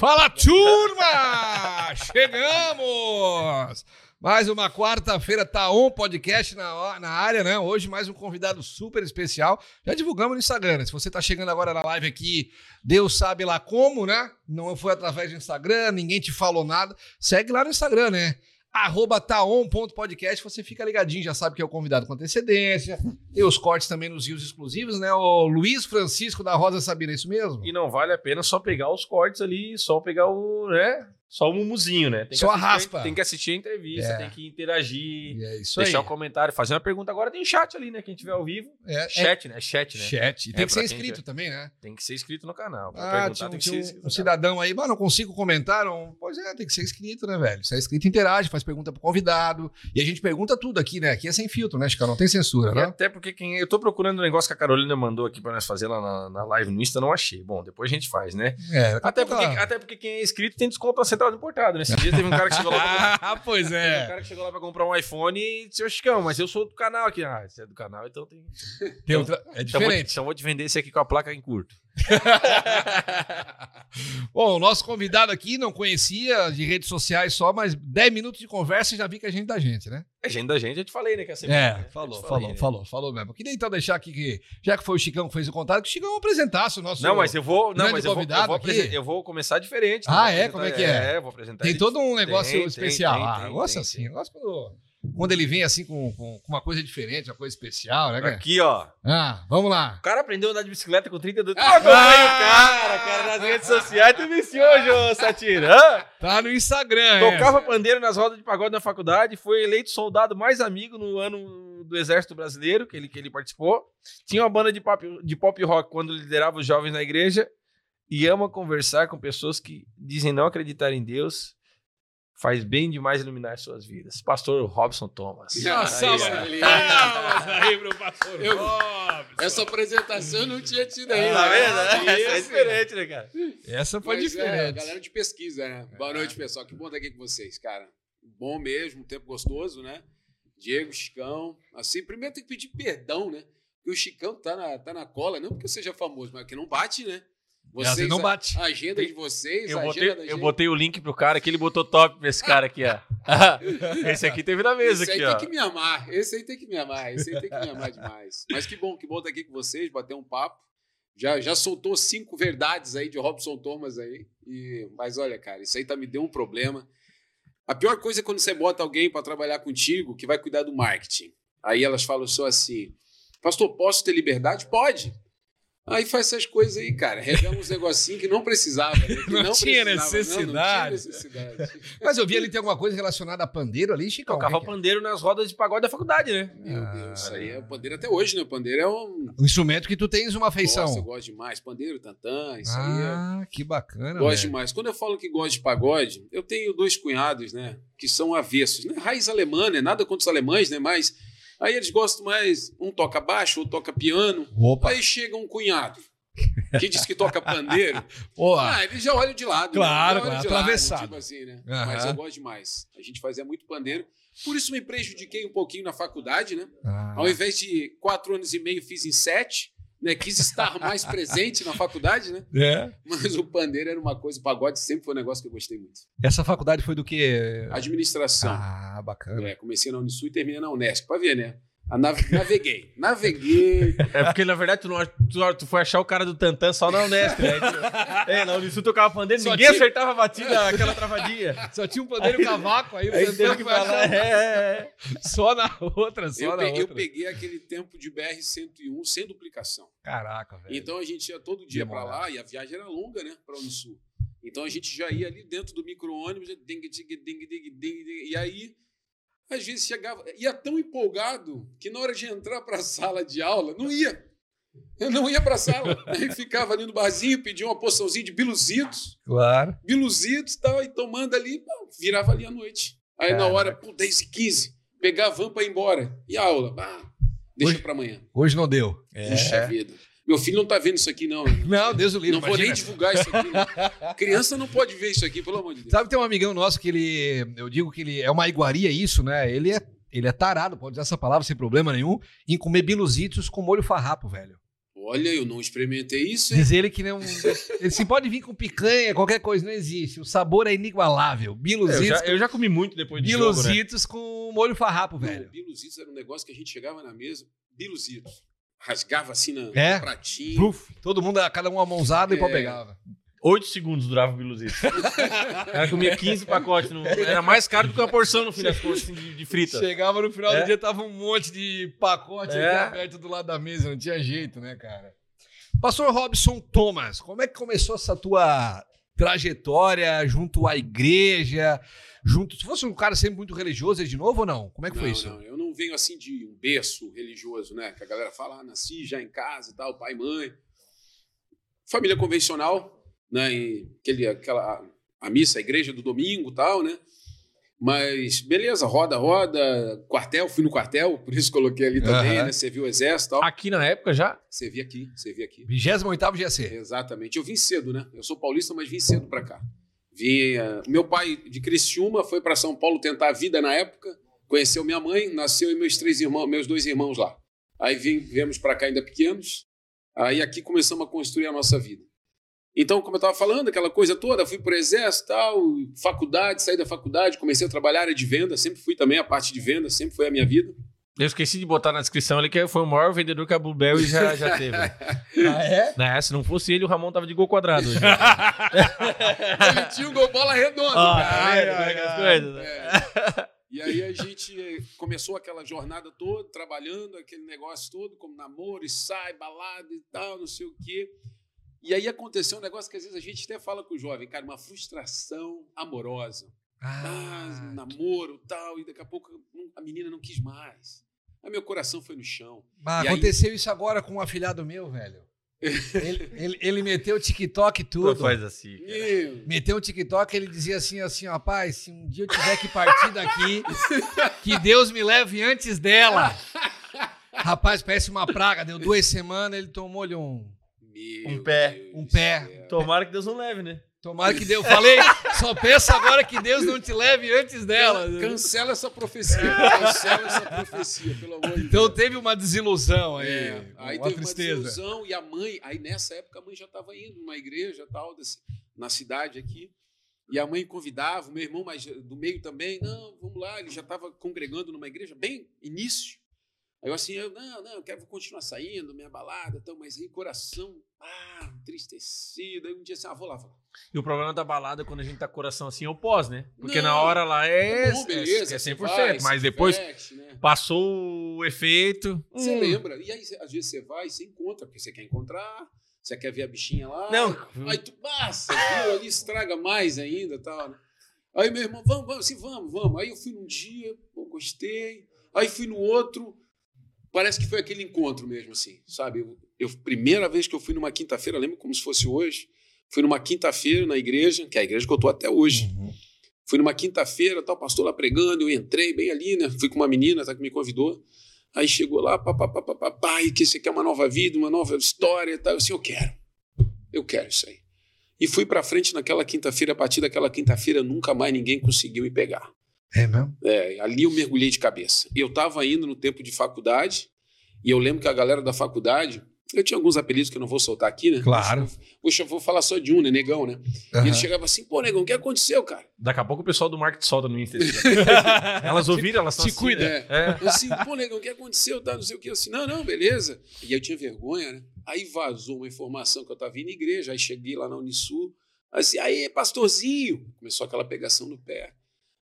Fala, turma! Chegamos! Mais uma quarta-feira, tá on podcast na, na área, né? Hoje mais um convidado super especial. Já divulgamos no Instagram, né? Se você tá chegando agora na live aqui, Deus sabe lá como, né? Não foi através do Instagram, ninguém te falou nada. Segue lá no Instagram, né? Arroba taon.podcast, você fica ligadinho, já sabe que é o convidado com antecedência. Tem os cortes também nos rios exclusivos, né? O Luiz Francisco da Rosa Sabina, é isso mesmo? E não vale a pena só pegar os cortes ali, só pegar o, né? Só o mumuzinho, né? Tem só a raspa. Tem que assistir a entrevista, é. tem que interagir, é isso deixar aí. um comentário, fazer uma pergunta. Agora tem chat ali, né? Quem tiver ao vivo. É, chat, né? Chat, né? Chat. E tem é, que ser inscrito também, né? Tem que ser inscrito no canal. Pra ah, tinha, tem que ser um, um cidadão aí, mas não consigo comentar. Não... Pois é, tem que ser inscrito, né, velho? Se é inscrito, interage, faz pergunta pro convidado. E a gente pergunta tudo aqui, né? Aqui é sem filtro, né, Chico? Não tem censura, né? Até porque quem. Eu tô procurando um negócio que a Carolina mandou aqui pra nós fazer lá na, na live no Insta, não achei. Bom, depois a gente faz, né? É, até, porque, até porque quem é inscrito tem desconto na central do importado, né? dia teve um cara que chegou lá pra... Ah, pois é. Teve um cara que chegou lá pra comprar um iPhone e disse, Chicão, mas eu sou do canal aqui. Ah, você é do canal, então tem... tem então, outra... É diferente. Então vou, então vou te vender esse aqui com a placa em curto. Bom, o nosso convidado aqui não conhecia de redes sociais só, mas 10 minutos de conversa e já vi que é gente da gente, né? É gente da gente, eu te falei, né? Que é, é né? falou, falou, né? falou, falou mesmo. Queria então deixar aqui que, já que foi o Chicão que fez o contato, que o Chicão apresentasse o nosso Não, mas eu vou, não, mas eu vou, eu, vou eu vou começar diferente. Né? Ah, é? Como é que é? É, vou apresentar. Tem todo um negócio tem, especial. Tem, tem, ah, gosto assim, gosto quando quando ele vem assim com, com, com, uma coisa diferente, uma coisa especial, né, cara? Aqui, ó. Ah, vamos lá. O cara aprendeu a andar de bicicleta com 32 anos. Ah, o cara, cara, nas redes sociais. Tu viciou, Jô Satira. Ah? Tá no Instagram, é. Tocava é. pandeiro nas rodas de pagode na faculdade, foi eleito soldado mais amigo no ano do Exército Brasileiro, que ele, que ele participou. Tinha uma banda de pop, de pop rock quando liderava os jovens na igreja. E ama conversar com pessoas que dizem não acreditar em Deus faz bem demais iluminar suas vidas. Pastor Robson Thomas. Nossa, aí, meu pastor eu, Robson. Essa apresentação eu não tinha tido ainda. Tá vendo? Essa é diferente, né, cara? Essa foi Mas, diferente. É, galera de pesquisa, né? Boa noite, pessoal. Que bom estar aqui com vocês, cara. Bom mesmo, um tempo gostoso, né? Diego, Chicão. Assim, primeiro tem que pedir perdão, né? Porque o Chicão tá na, tá na cola, não porque seja famoso, mas porque não bate, né? Vocês, não bate. A agenda de vocês, eu botei, eu botei o link pro cara que ele botou top pra esse cara aqui, ó. esse aqui teve na mesa esse aqui, ó. Esse aí tem que me amar. Esse aí tem que me amar. Esse aí tem que me amar demais. Mas que bom, que bom estar aqui com vocês, bater um papo. Já, já soltou cinco verdades aí de Robson Thomas aí. E, mas olha, cara, isso aí tá me deu um problema. A pior coisa é quando você bota alguém para trabalhar contigo que vai cuidar do marketing. Aí elas falam só assim: Pastor, posso ter liberdade? Pode. Aí faz essas coisas aí, cara. Revela uns negocinhos que não precisava. Né? Que não, não, tinha precisava, necessidade. Não, não, tinha necessidade. Mas eu vi ali tem alguma coisa relacionada a pandeiro ali, Chico? Tocava é? pandeiro nas rodas de pagode da faculdade, né? Meu ah, Deus, isso aí é pandeiro até hoje, né? O pandeiro é um... um instrumento que tu tens uma afeição. Nossa, eu gosto demais. Pandeiro, tantã, isso ah, aí é... Ah, que bacana, Gosto véio. demais. Quando eu falo que gosto de pagode, eu tenho dois cunhados, né? Que são avessos. Né? Raiz alemã, né? Nada contra os alemães, né? Mas aí eles gostam mais... Um toca baixo, outro toca piano. Opa. Aí chega um cunhado que diz que toca pandeiro, Porra. ah, ele já olha de lado. Claro, né? claro, atravessado. tipo assim, né? Uhum. Mas eu gosto demais. A gente fazia muito pandeiro. Por isso me prejudiquei um pouquinho na faculdade, né? Ah. Ao invés de quatro anos e meio, fiz em sete. Né, quis estar mais presente na faculdade, né? É. Mas o pandeiro era uma coisa, o pagode sempre foi um negócio que eu gostei muito. Essa faculdade foi do que? Administração. Ah, bacana. É, comecei na Unisul e terminei na Unesco, para ver, né? Naveguei. Naveguei. É porque, na verdade, tu, não, tu, tu foi achar o cara do Tantan só na Unesp, né? é, na Unisul tocava pandeiro, só ninguém tinha... acertava a batida, aquela travadinha. Só tinha um pandeiro e cavaco, aí o aí Tantan que falar, é, é, é, Só na outra, só eu na peguei, outra. Eu peguei aquele tempo de BR-101 sem duplicação. Caraca, velho. Então a gente ia todo dia para lá e a viagem era longa, né, para Unisul. Então a gente já ia ali dentro do micro-ônibus, e aí às vezes chegava, ia tão empolgado que na hora de entrar para a sala de aula, não ia. Eu não ia para a sala. Aí ficava ali no barzinho, pedia uma porçãozinha de biluzitos. Claro. Biluzitos e tal, e tomando ali, virava ali à noite. Aí Caraca. na hora, pô, 10 e 15, pegava a van para ir embora. E a aula? deixa para amanhã. Hoje não deu. É. Puxa vida. Meu filho não está vendo isso aqui, não. Não, Deus o livre. Não imagina. vou nem divulgar isso aqui. Não. Criança não pode ver isso aqui, pelo amor de Deus. Sabe, tem um amigão nosso que ele. Eu digo que ele é uma iguaria, isso, né? Ele é, ele é tarado, pode usar essa palavra sem problema nenhum, em comer biluzitos com molho farrapo, velho. Olha, eu não experimentei isso, hein? Diz ele que não. Ele se pode vir com picanha, qualquer coisa, não existe. O sabor é inigualável. É, Eu Biluzitos, já, eu já comi muito depois de jogo, né? biluzitos com molho farrapo, velho. Não, Biluzitos era um negócio que a gente chegava na mesa, Biluzitos. Rasgava assim na, É? no pratinho. Pluf, todo mundo, cada um uma mãozada e o pau É. pegava. Oito segundos durava o biluzito. o cara comia 15 pacotes. no- Era mais caro do que uma porção no fim das contas assim, de, de frita. Chegava no final É. do dia, tava um monte de pacote É. aberto do lado da mesa, não tinha jeito, né, cara? Pastor Robson Thomas, como é que começou essa tua trajetória junto à igreja? Junto. Se fosse um cara sempre muito religioso, ele de novo ou não? Como é que Não, foi isso? não, eu não venho assim de um berço religioso, né? Que a galera fala, ah, nasci já em casa e tal, pai, mãe. Família convencional, né? E aquele, aquela, a missa, a igreja do domingo e tal, né? Mas beleza, roda, roda, quartel, fui no quartel, por isso coloquei ali também, Aham. né? Servi o exército e tal. Aqui na época já? Servi aqui, servi aqui. 28 GC. Exatamente. Eu vim cedo, né? Eu sou paulista, mas vim cedo para cá. Vim, eh, meu pai de Criciúma foi para São Paulo tentar a vida na época, conheceu minha mãe, nasceu e meus três irmãos, meus dois irmãos lá. Aí vim, viemos para cá ainda pequenos. Aí aqui começamos a construir a nossa vida. Então, como eu estava falando, aquela coisa toda, fui para o exército, tal, faculdade, saí da faculdade, comecei a trabalhar área de venda, sempre fui também a parte de venda, sempre foi a minha vida. Eu esqueci de botar na descrição ali que foi o maior vendedor que a Bluebell já, já teve. Ah, é? né? Se não fosse ele, o Ramon tava de gol quadrado hoje. Ele tinha um gol bola redonda, Ah, cara. é que as coisas, né? É. E aí a gente começou aquela jornada toda, trabalhando, aquele negócio todo, como namoro, e sai, balada e tal, não sei o quê. E aí aconteceu um negócio que às vezes a gente até fala com o jovem, cara, uma frustração amorosa. Ah, Ah, namoro e tal, e daqui a pouco a menina não quis mais. Aí meu coração foi no chão. mas E aí- aconteceu isso agora com um afilhado meu, velho. Ele, ele, ele meteu o TikTok e tudo. Faz assim. cara. Meteu o TikTok, ele dizia assim, assim, rapaz, se um dia eu tiver que partir daqui, que Deus me leve antes dela. Rapaz, parece uma praga, deu duas semanas, ele tomou-lhe um... meu Um pé, Deus um pé. céu. Tomara que Deus não leve, né? Tomara que Deus... Falei, só peça agora que Deus não te leve antes dela. Cancela essa profecia. Cancela essa profecia, pelo amor de Então Deus. teve uma desilusão aí, É, aí uma teve tristeza. uma desilusão e a mãe, aí nessa época a mãe já estava indo numa igreja tal, desse- na cidade aqui, e a mãe convidava, o meu irmão mais do meio também, não, vamos lá, ele já estava congregando numa igreja, bem início. Aí eu assim, eu, não, não, eu quero continuar saindo, minha balada, tal, mas aí coração, ah, entristecido, aí um dia assim, ah, vou lá, vou lá. E o problema da balada, quando a gente tá com coração assim, é o pós, né? Porque Não. na hora lá é, Bom, é, beleza, é você 100%, vai, mas depois diverte, né? passou o efeito. Você hum. lembra? E aí, às vezes, você vai e você encontra, porque você quer encontrar, você quer ver a bichinha lá. Não. Aí tu, passa, viu? Ali estraga mais ainda tal. né? Aí meu irmão, vamos, vamos, sim, vamos, vamos. Aí eu fui num dia, pô, gostei. Aí fui no outro. Parece que foi aquele encontro mesmo, assim, sabe? Eu, eu- primeira vez que eu fui numa quinta-feira, lembro como se fosse hoje. Fui numa quinta-feira na igreja, que é a igreja que eu tô até hoje. Uhum. Fui numa quinta-feira, tal, pastor lá pregando, eu entrei bem ali, né? Fui com uma menina, tá, que me convidou. Aí chegou lá, papapá, e que você quer uma nova vida, uma nova história e tal. Eu assim, eu quero. Eu quero isso aí. E fui pra frente naquela quinta-feira, a partir daquela quinta-feira, nunca mais ninguém conseguiu me pegar. É mesmo? É, ali eu mergulhei de cabeça. Eu estava indo no tempo de faculdade, e eu lembro que a galera da faculdade, eu tinha alguns apelidos que eu não vou soltar aqui, né? Claro. Puxa, eu vou falar só de um, né? Negão, né? E ele chegava assim, pô, Negão, o que aconteceu, cara? Daqui a pouco o pessoal do marketing solta no Insta. elas ouviram, elas estão Se cuida. É. É. Eu assim, pô, negão, o que aconteceu? Tá, não sei o que. Eu assim, não, não, beleza. E aí eu tinha vergonha, né? Aí vazou uma informação que eu tava indo na igreja, aí cheguei lá na Unisul, assim, aí, pastorzinho. Começou aquela pegação no pé.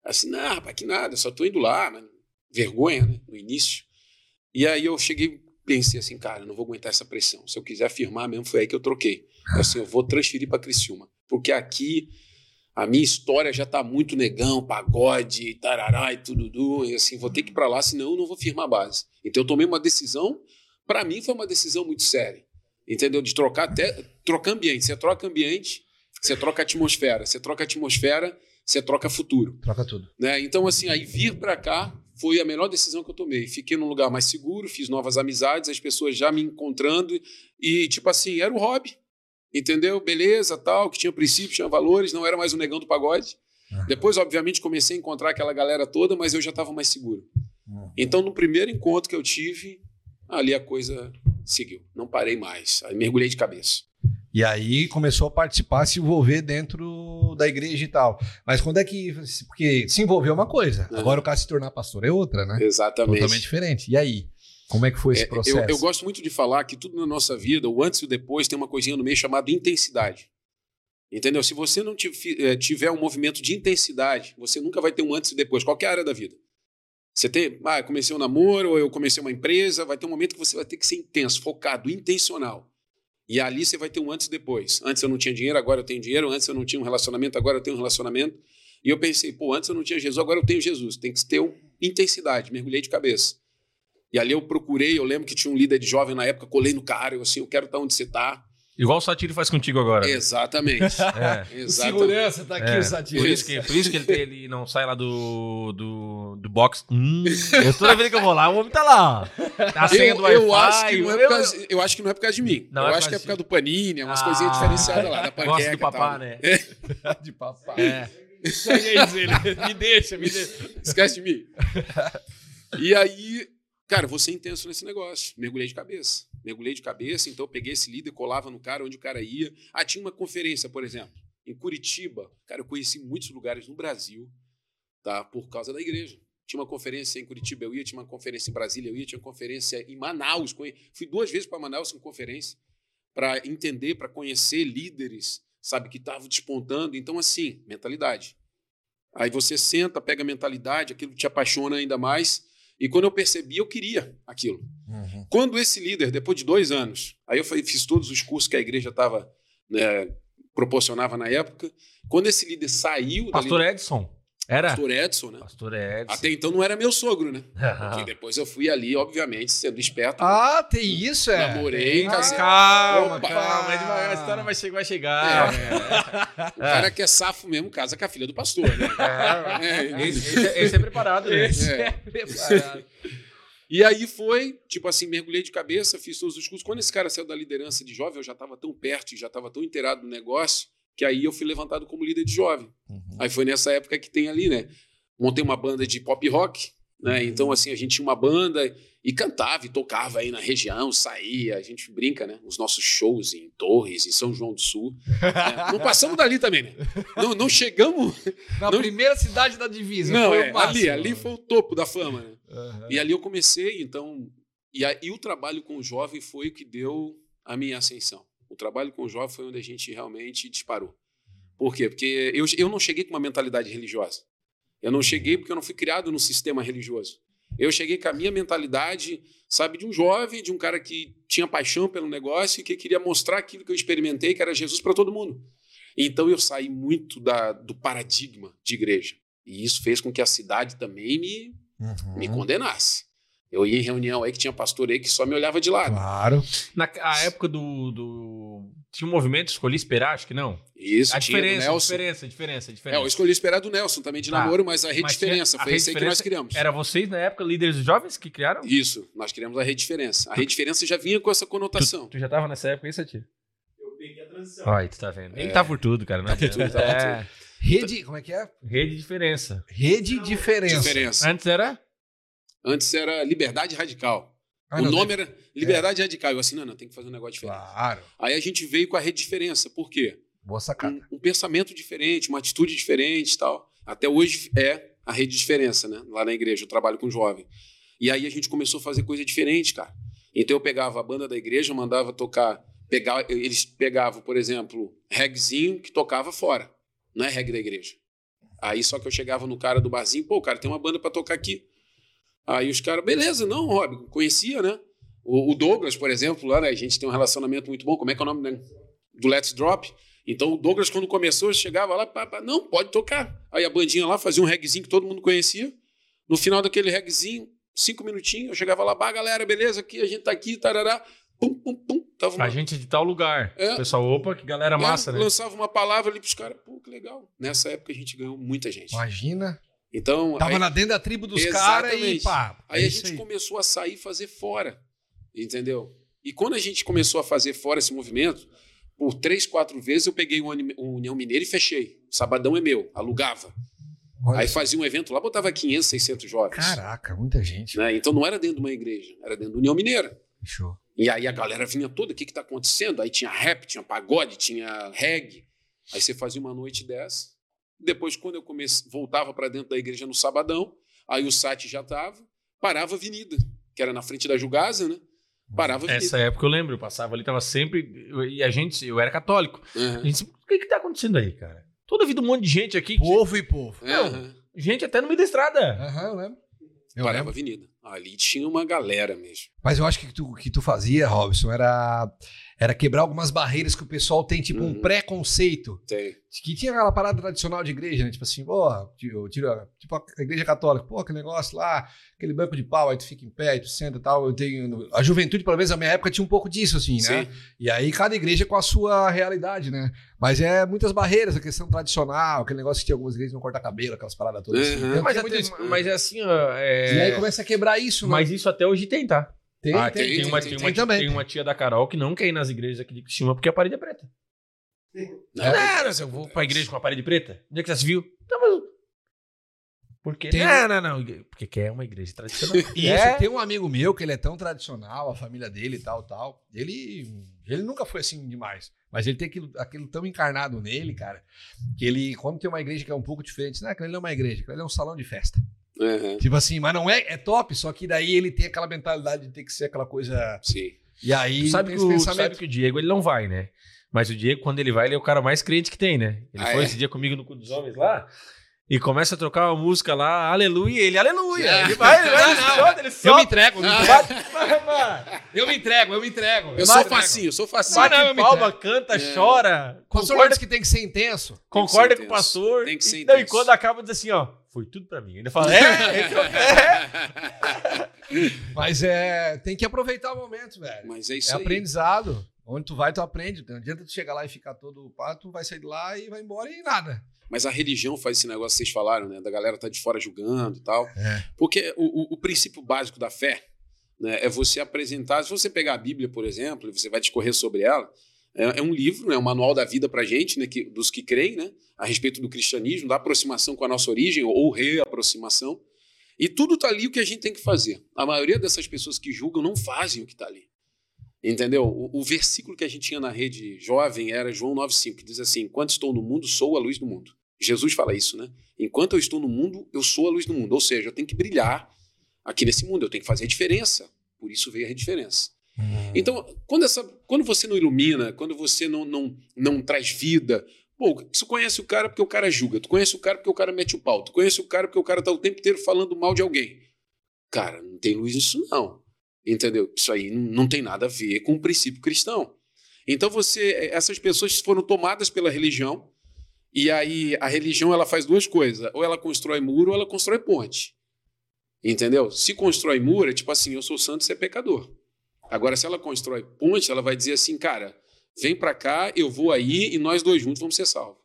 Assim, não, rapaz, que nada, só tô indo lá, mas vergonha, né? No início. E aí eu cheguei, pensei assim, cara, não vou aguentar essa pressão. Se eu quiser firmar mesmo, foi aí que eu troquei. Eu, assim, eu vou transferir para Criciúma. Porque aqui a minha história já tá muito negão, pagode, tarará e tudo, e assim, vou ter que ir para lá, senão eu não vou firmar a base. Então eu tomei uma decisão, para mim foi uma decisão muito séria, entendeu? De trocar até, trocar ambiente, você troca ambiente, você troca atmosfera, você troca atmosfera, você troca futuro, Troca tudo. né? Então assim, aí vir para cá foi a melhor decisão que eu tomei. Fiquei num lugar mais seguro, fiz novas amizades, as pessoas já me encontrando e tipo assim, era o hobby. Entendeu? Beleza, tal, que tinha princípios, tinha valores, não era mais o negão do pagode. Aham. Depois, obviamente, comecei a encontrar aquela galera toda, mas eu já estava mais seguro. Uhum. Então, no primeiro encontro que eu tive, ali a coisa seguiu. Não parei mais. Aí mergulhei de cabeça. E aí começou a participar, se envolver dentro da igreja e tal. Mas quando é que. Porque se envolveu é uma coisa, Uhum. agora o cara se tornar pastor é outra, né? Exatamente. Totalmente diferente. E aí? Como é que foi esse É, processo? eu, eu gosto muito de falar que tudo na nossa vida, o antes e o depois, tem uma coisinha no meio chamada intensidade. Entendeu? Se você não eh, tiver um movimento de intensidade, você nunca vai ter um antes e depois, qualquer área da vida. Você tem, ah, eu comecei um namoro, ou eu comecei uma empresa, vai ter um momento que você vai ter que ser intenso, focado, intencional. E ali você vai ter um antes e depois. Antes eu não tinha dinheiro, agora eu tenho dinheiro. Antes eu não tinha um relacionamento, agora eu tenho um relacionamento. E eu pensei, pô, antes eu não tinha Jesus, agora eu tenho Jesus. Tem que ter um- intensidade, mergulhei de cabeça. E ali eu procurei, eu lembro que tinha um líder de jovem na época, colei no cara, eu assim, eu quero estar onde você está. Igual o Satiro faz contigo agora. Exatamente. É. O Exatamente. segurança tá aqui, É, o Satiro. Por isso que, por isso que ele, tem- ele não sai lá do, do, do box. Hum, eu, toda vez que eu vou lá, o homem tá lá. Tá a senha do Eu, acho que não é por causa, eu acho que não é por causa de mim. Não, eu é acho que é por causa do Panini, é umas coisinhas Ah, diferenciadas lá, da panqueca. Gosta do papá, né? de papai. É. Me deixa, me deixa. Esquece de mim. E aí, cara, eu vou ser intenso nesse negócio. Mergulhei de cabeça. Mergulhei de cabeça, então eu peguei esse líder, colava no cara onde o cara ia. Ah, tinha uma conferência, por exemplo, em Curitiba. Cara, eu conheci muitos lugares no Brasil, tá? Por causa da igreja. Tinha uma conferência em Curitiba, eu ia, tinha uma conferência em Brasília, eu ia, tinha uma conferência em Manaus. Fui duas vezes para Manaus em conferência para entender, para conhecer líderes, sabe, que estavam despontando. Então, assim, mentalidade. Aí você senta, pega a mentalidade, aquilo te apaixona ainda mais. E quando eu percebi, eu queria aquilo. Uhum. Quando esse líder, depois de dois anos, aí eu fiz todos os cursos que a igreja estava proporcionava na época. Quando esse líder saiu Pastor da Edson. Era? Pastor Edson, né? Pastor Edson. Até então não era meu sogro, né? Porque depois eu fui ali, obviamente, sendo esperto. Ah, tem isso, é? Namorei, Tem. casei. calma, Opa! calma. é devagar, A história vai chegar. Vai chegar. É, o cara que é safo mesmo casa com a filha do pastor, né? É, Esse, esse é- esse é preparado, né? Esse É. é preparado. E aí foi, tipo assim, mergulhei de cabeça, fiz todos os cursos. Quando esse cara saiu da liderança de jovem, eu já estava tão perto, e já estava tão inteirado no negócio, que aí eu fui levantado como líder de jovem. Aí foi nessa época que tem ali, né? Montei uma banda de pop rock, né? Então, assim, a gente tinha uma banda e cantava e tocava aí na região, saía, a gente brinca, né? Os nossos shows em Torres, em São João do Sul. né? Não passamos dali também, né? Não, não chegamos. Na Não- primeira cidade da divisa. Não, é, ali, ali foi o topo da fama, né? Aham. E ali eu comecei, então. E, aí, o trabalho com o jovem foi o que deu a minha ascensão. O trabalho com o jovem foi onde a gente realmente disparou. Por quê? Porque eu, eu não cheguei com uma mentalidade religiosa. Eu não cheguei porque eu não fui criado num sistema religioso. Eu cheguei com a minha mentalidade, sabe, de um jovem, de um cara que tinha paixão pelo negócio e que queria mostrar aquilo que eu experimentei, que era Jesus para todo mundo. Então eu saí muito da, do paradigma de igreja. E isso fez com que a cidade também me, Uhum. me condenasse. Eu ia em reunião aí que tinha pastor aí que só me olhava de lado. Claro. Na a época do, do. Tinha um movimento Escolhi Esperar, acho que não. Isso, a tinha diferença, a Nelson. diferença, a diferença, a É, diferença. eu escolhi esperar do Nelson também de Tá. namoro, mas a rede Mas diferença tinha- a foi Rede isso aí que nós Diferença criamos. Era vocês, na época, líderes jovens que criaram? Isso, nós criamos a rede diferença. A rede diferença já vinha com essa conotação. Tu, tu já tava nessa época, isso, Tio? Eu peguei a transição. Olha, tu tá vendo. Ele É. tá por tudo, cara. Não adianta. tudo, tá por é. Rede, como é que é? Rede de diferença. Rede diferença. Diferença. Antes era? Antes era Liberdade Radical. Ah, o não, nome era Liberdade Radical. Eu assim, não, não, tem que fazer um negócio diferente. Claro. Aí a gente veio com a rede diferença. Por quê? Boa sacada. um, um pensamento diferente, uma atitude diferente e tal. Até hoje é a rede de diferença, né? Lá na igreja, eu trabalho com jovem. E aí a gente começou a fazer coisa diferente, cara. Então eu pegava a banda da igreja, mandava tocar, pegar, eles pegavam, por exemplo, regzinho que tocava fora, não é reggae da igreja. Aí só que eu chegava no cara do barzinho, pô, cara, tem uma banda pra tocar aqui. Aí os caras, beleza, não, Rob, conhecia, né? O, o Douglas, por exemplo, lá, né? A gente tem um relacionamento muito bom. Como é que é o nome né? do Let's Drop? Então o Douglas, quando começou, chegava lá, pá, pá, não, pode tocar. Aí a bandinha lá fazia um reggaezinho que todo mundo conhecia. No final daquele reggaezinho, cinco minutinhos, eu chegava lá, bah, galera, beleza, aqui, a gente tá aqui, tarará, pum, pum, pum. Tava uma, A gente de tal lugar. É. O pessoal, opa, que galera é, massa, né? lançava uma palavra ali pros caras, pô, que legal. Nessa época a gente ganhou muita gente. Imagina. Então, Tava aí, na dentro da tribo dos caras e pá. aí é a isso gente começou a sair e fazer fora, entendeu? E quando a gente começou a fazer fora esse movimento, por três, quatro vezes eu peguei um, um União Mineira e fechei. Sabadão é meu, alugava. Olha Aí só. fazia um evento lá, botava 500, 600 jovens. Caraca, muita gente. Né? Então não era dentro de uma igreja, era dentro da União Mineira. Fechou. E aí a galera vinha toda, o que que tá acontecendo? Aí tinha rap, tinha pagode, tinha reggae. Aí você fazia uma noite dessa. Depois, quando eu comecei, voltava para dentro da igreja no sabadão, aí o site já tava, parava a avenida, que era na frente da Jugasa, né? Parava a avenida. Essa época eu lembro, eu passava ali, tava sempre. E a gente, eu era católico. Aham. A gente, o que que tá acontecendo aí, cara? Toda vida um monte de gente aqui. Povo e povo. Aham. Gente até no meio da estrada. Aham, eu lembro. Eu Parava a lembro. avenida. Ali tinha uma galera mesmo. Mas eu acho que o que tu, que tu fazia, Robson, era, era quebrar algumas barreiras que o pessoal tem, tipo, um Uhum. preconceito. Tem. Que tinha aquela parada tradicional de igreja, né? Tipo assim, pô, eu tiro, tipo a igreja católica, pô, aquele negócio lá, aquele banco de pau, aí tu fica em pé, aí tu senta e tal. Eu tenho. A juventude, pelo menos na minha época, tinha um pouco disso, assim, né? Sim. E aí cada igreja com a sua realidade, né? Mas é muitas barreiras, a questão tradicional, aquele negócio que tinha algumas igrejas que não corta cabelo, aquelas paradas todas. assim. Uhum. Então, Mas, isso. mas é assim, ó. é- E aí começa a quebrar isso, né? Mas isso até hoje tem, tá? Tem, Ah, tem, tem, Tem, uma, tem, uma, também. tem uma tia da Carol que não quer ir nas igrejas aqui de cima porque a parede é preta. Não, Não, não, eu vou pra igreja com a parede preta, onde é que você se viu? Não, mas... Por quê? Tem- Não, não, não. Porque quer uma igreja tradicional. Isso, É. tem um amigo meu que ele é tão tradicional, a família dele e tal, tal. Ele, ele nunca foi assim demais. Mas ele tem aquilo, aquilo tão encarnado nele, cara, que ele, quando tem uma igreja que é um pouco diferente, não, aquilo é uma igreja, aquilo é um salão de festa. Aham. Tipo assim, mas não é, é top, só que daí ele tem aquela mentalidade de ter que ser aquela coisa. Sim. E aí Tu sabe que, o, sabe que o Diego ele não vai, né? Mas o Diego, quando ele vai, ele é o cara mais crente que tem, né? Ele Ah, foi é? esse dia comigo no Cu dos Homens lá. E começa a trocar uma música lá, aleluia, e ele, aleluia. Ah. Ele vai, ele vai, ele Não, solta, ele Eu me solta. entrego, eu me Ah. entrego. Eu me entrego, eu me entrego. Eu me sou facinho, eu sou facinho. Bate não, eu me palma, canta, É. chora. Pastor Concorda, que tem que ser intenso. concorda com que o intenso. pastor. Tem que ser e, não, e intenso. quando acaba, diz assim, ó, foi tudo pra mim. Ele fala, é, esse é é. Mas é, tem que aproveitar o momento, velho. Mas é isso É aí. aprendizado. Onde tu vai, tu aprende. Não adianta tu chegar lá e ficar todo pá, tu vai sair de lá e vai embora e nada. Mas a religião faz esse negócio que vocês falaram, né? Da galera tá de fora julgando e tal. É. Porque o, o- o princípio básico da fé né, é você apresentar. Se você pegar a Bíblia, por exemplo, e você vai discorrer sobre ela, é, é um livro, é um manual da vida pra gente, né? Que, dos que creem, né? A respeito do cristianismo, da aproximação com a nossa origem ou reaproximação. E tudo tá ali o que a gente tem que fazer. A maioria dessas pessoas que julgam não fazem o que tá ali. Entendeu? O, o versículo que a gente tinha na rede jovem era João 9,5, que diz assim: Enquanto estou no mundo, sou a luz do mundo. Jesus fala isso, né? Enquanto eu estou no mundo, eu sou a luz do mundo. Ou seja, eu tenho que brilhar aqui nesse mundo, eu tenho que fazer a diferença. Por isso veio a diferença. Então, quando, essa, quando você não ilumina, quando você não, não, não traz vida, pô, tu conhece o cara porque o cara julga, tu conhece o cara porque o cara mete o pau, tu conhece o cara porque o cara tá o tempo inteiro falando mal de alguém. Cara, não tem luz nisso não. Entendeu? Isso aí não, tem nada a ver com o princípio cristão. Então você, essas pessoas foram tomadas pela religião e aí a religião ela faz duas coisas, ou ela constrói muro ou ela constrói ponte. Entendeu? Se constrói muro, é tipo assim, eu sou santo, você é pecador. Agora, se ela constrói ponte, ela vai dizer assim, cara, vem pra cá, eu vou aí e nós dois juntos vamos ser salvos.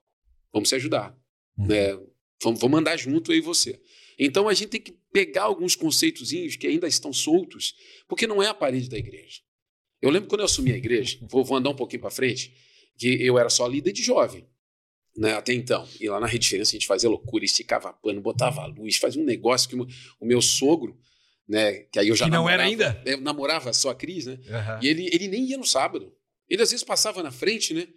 Vamos se ajudar. Uhum. Né? Vamos, vamos andar junto eu e você. Então a gente tem que pegar alguns conceitozinhos que ainda estão soltos, porque não é a parede da igreja. Eu lembro quando eu assumi a igreja, vou, vou andar um pouquinho para frente, que eu era só líder de jovem. Né, até então. E lá na Rede Diferença a gente fazia loucura, esticava pano, botava luz, fazia um negócio que o meu sogro, né, que aí eu já Que não era namorava- ainda? Eu namorava só a Cris, né? Aham. E ele, ele nem ia no sábado. Ele às vezes passava na frente, né?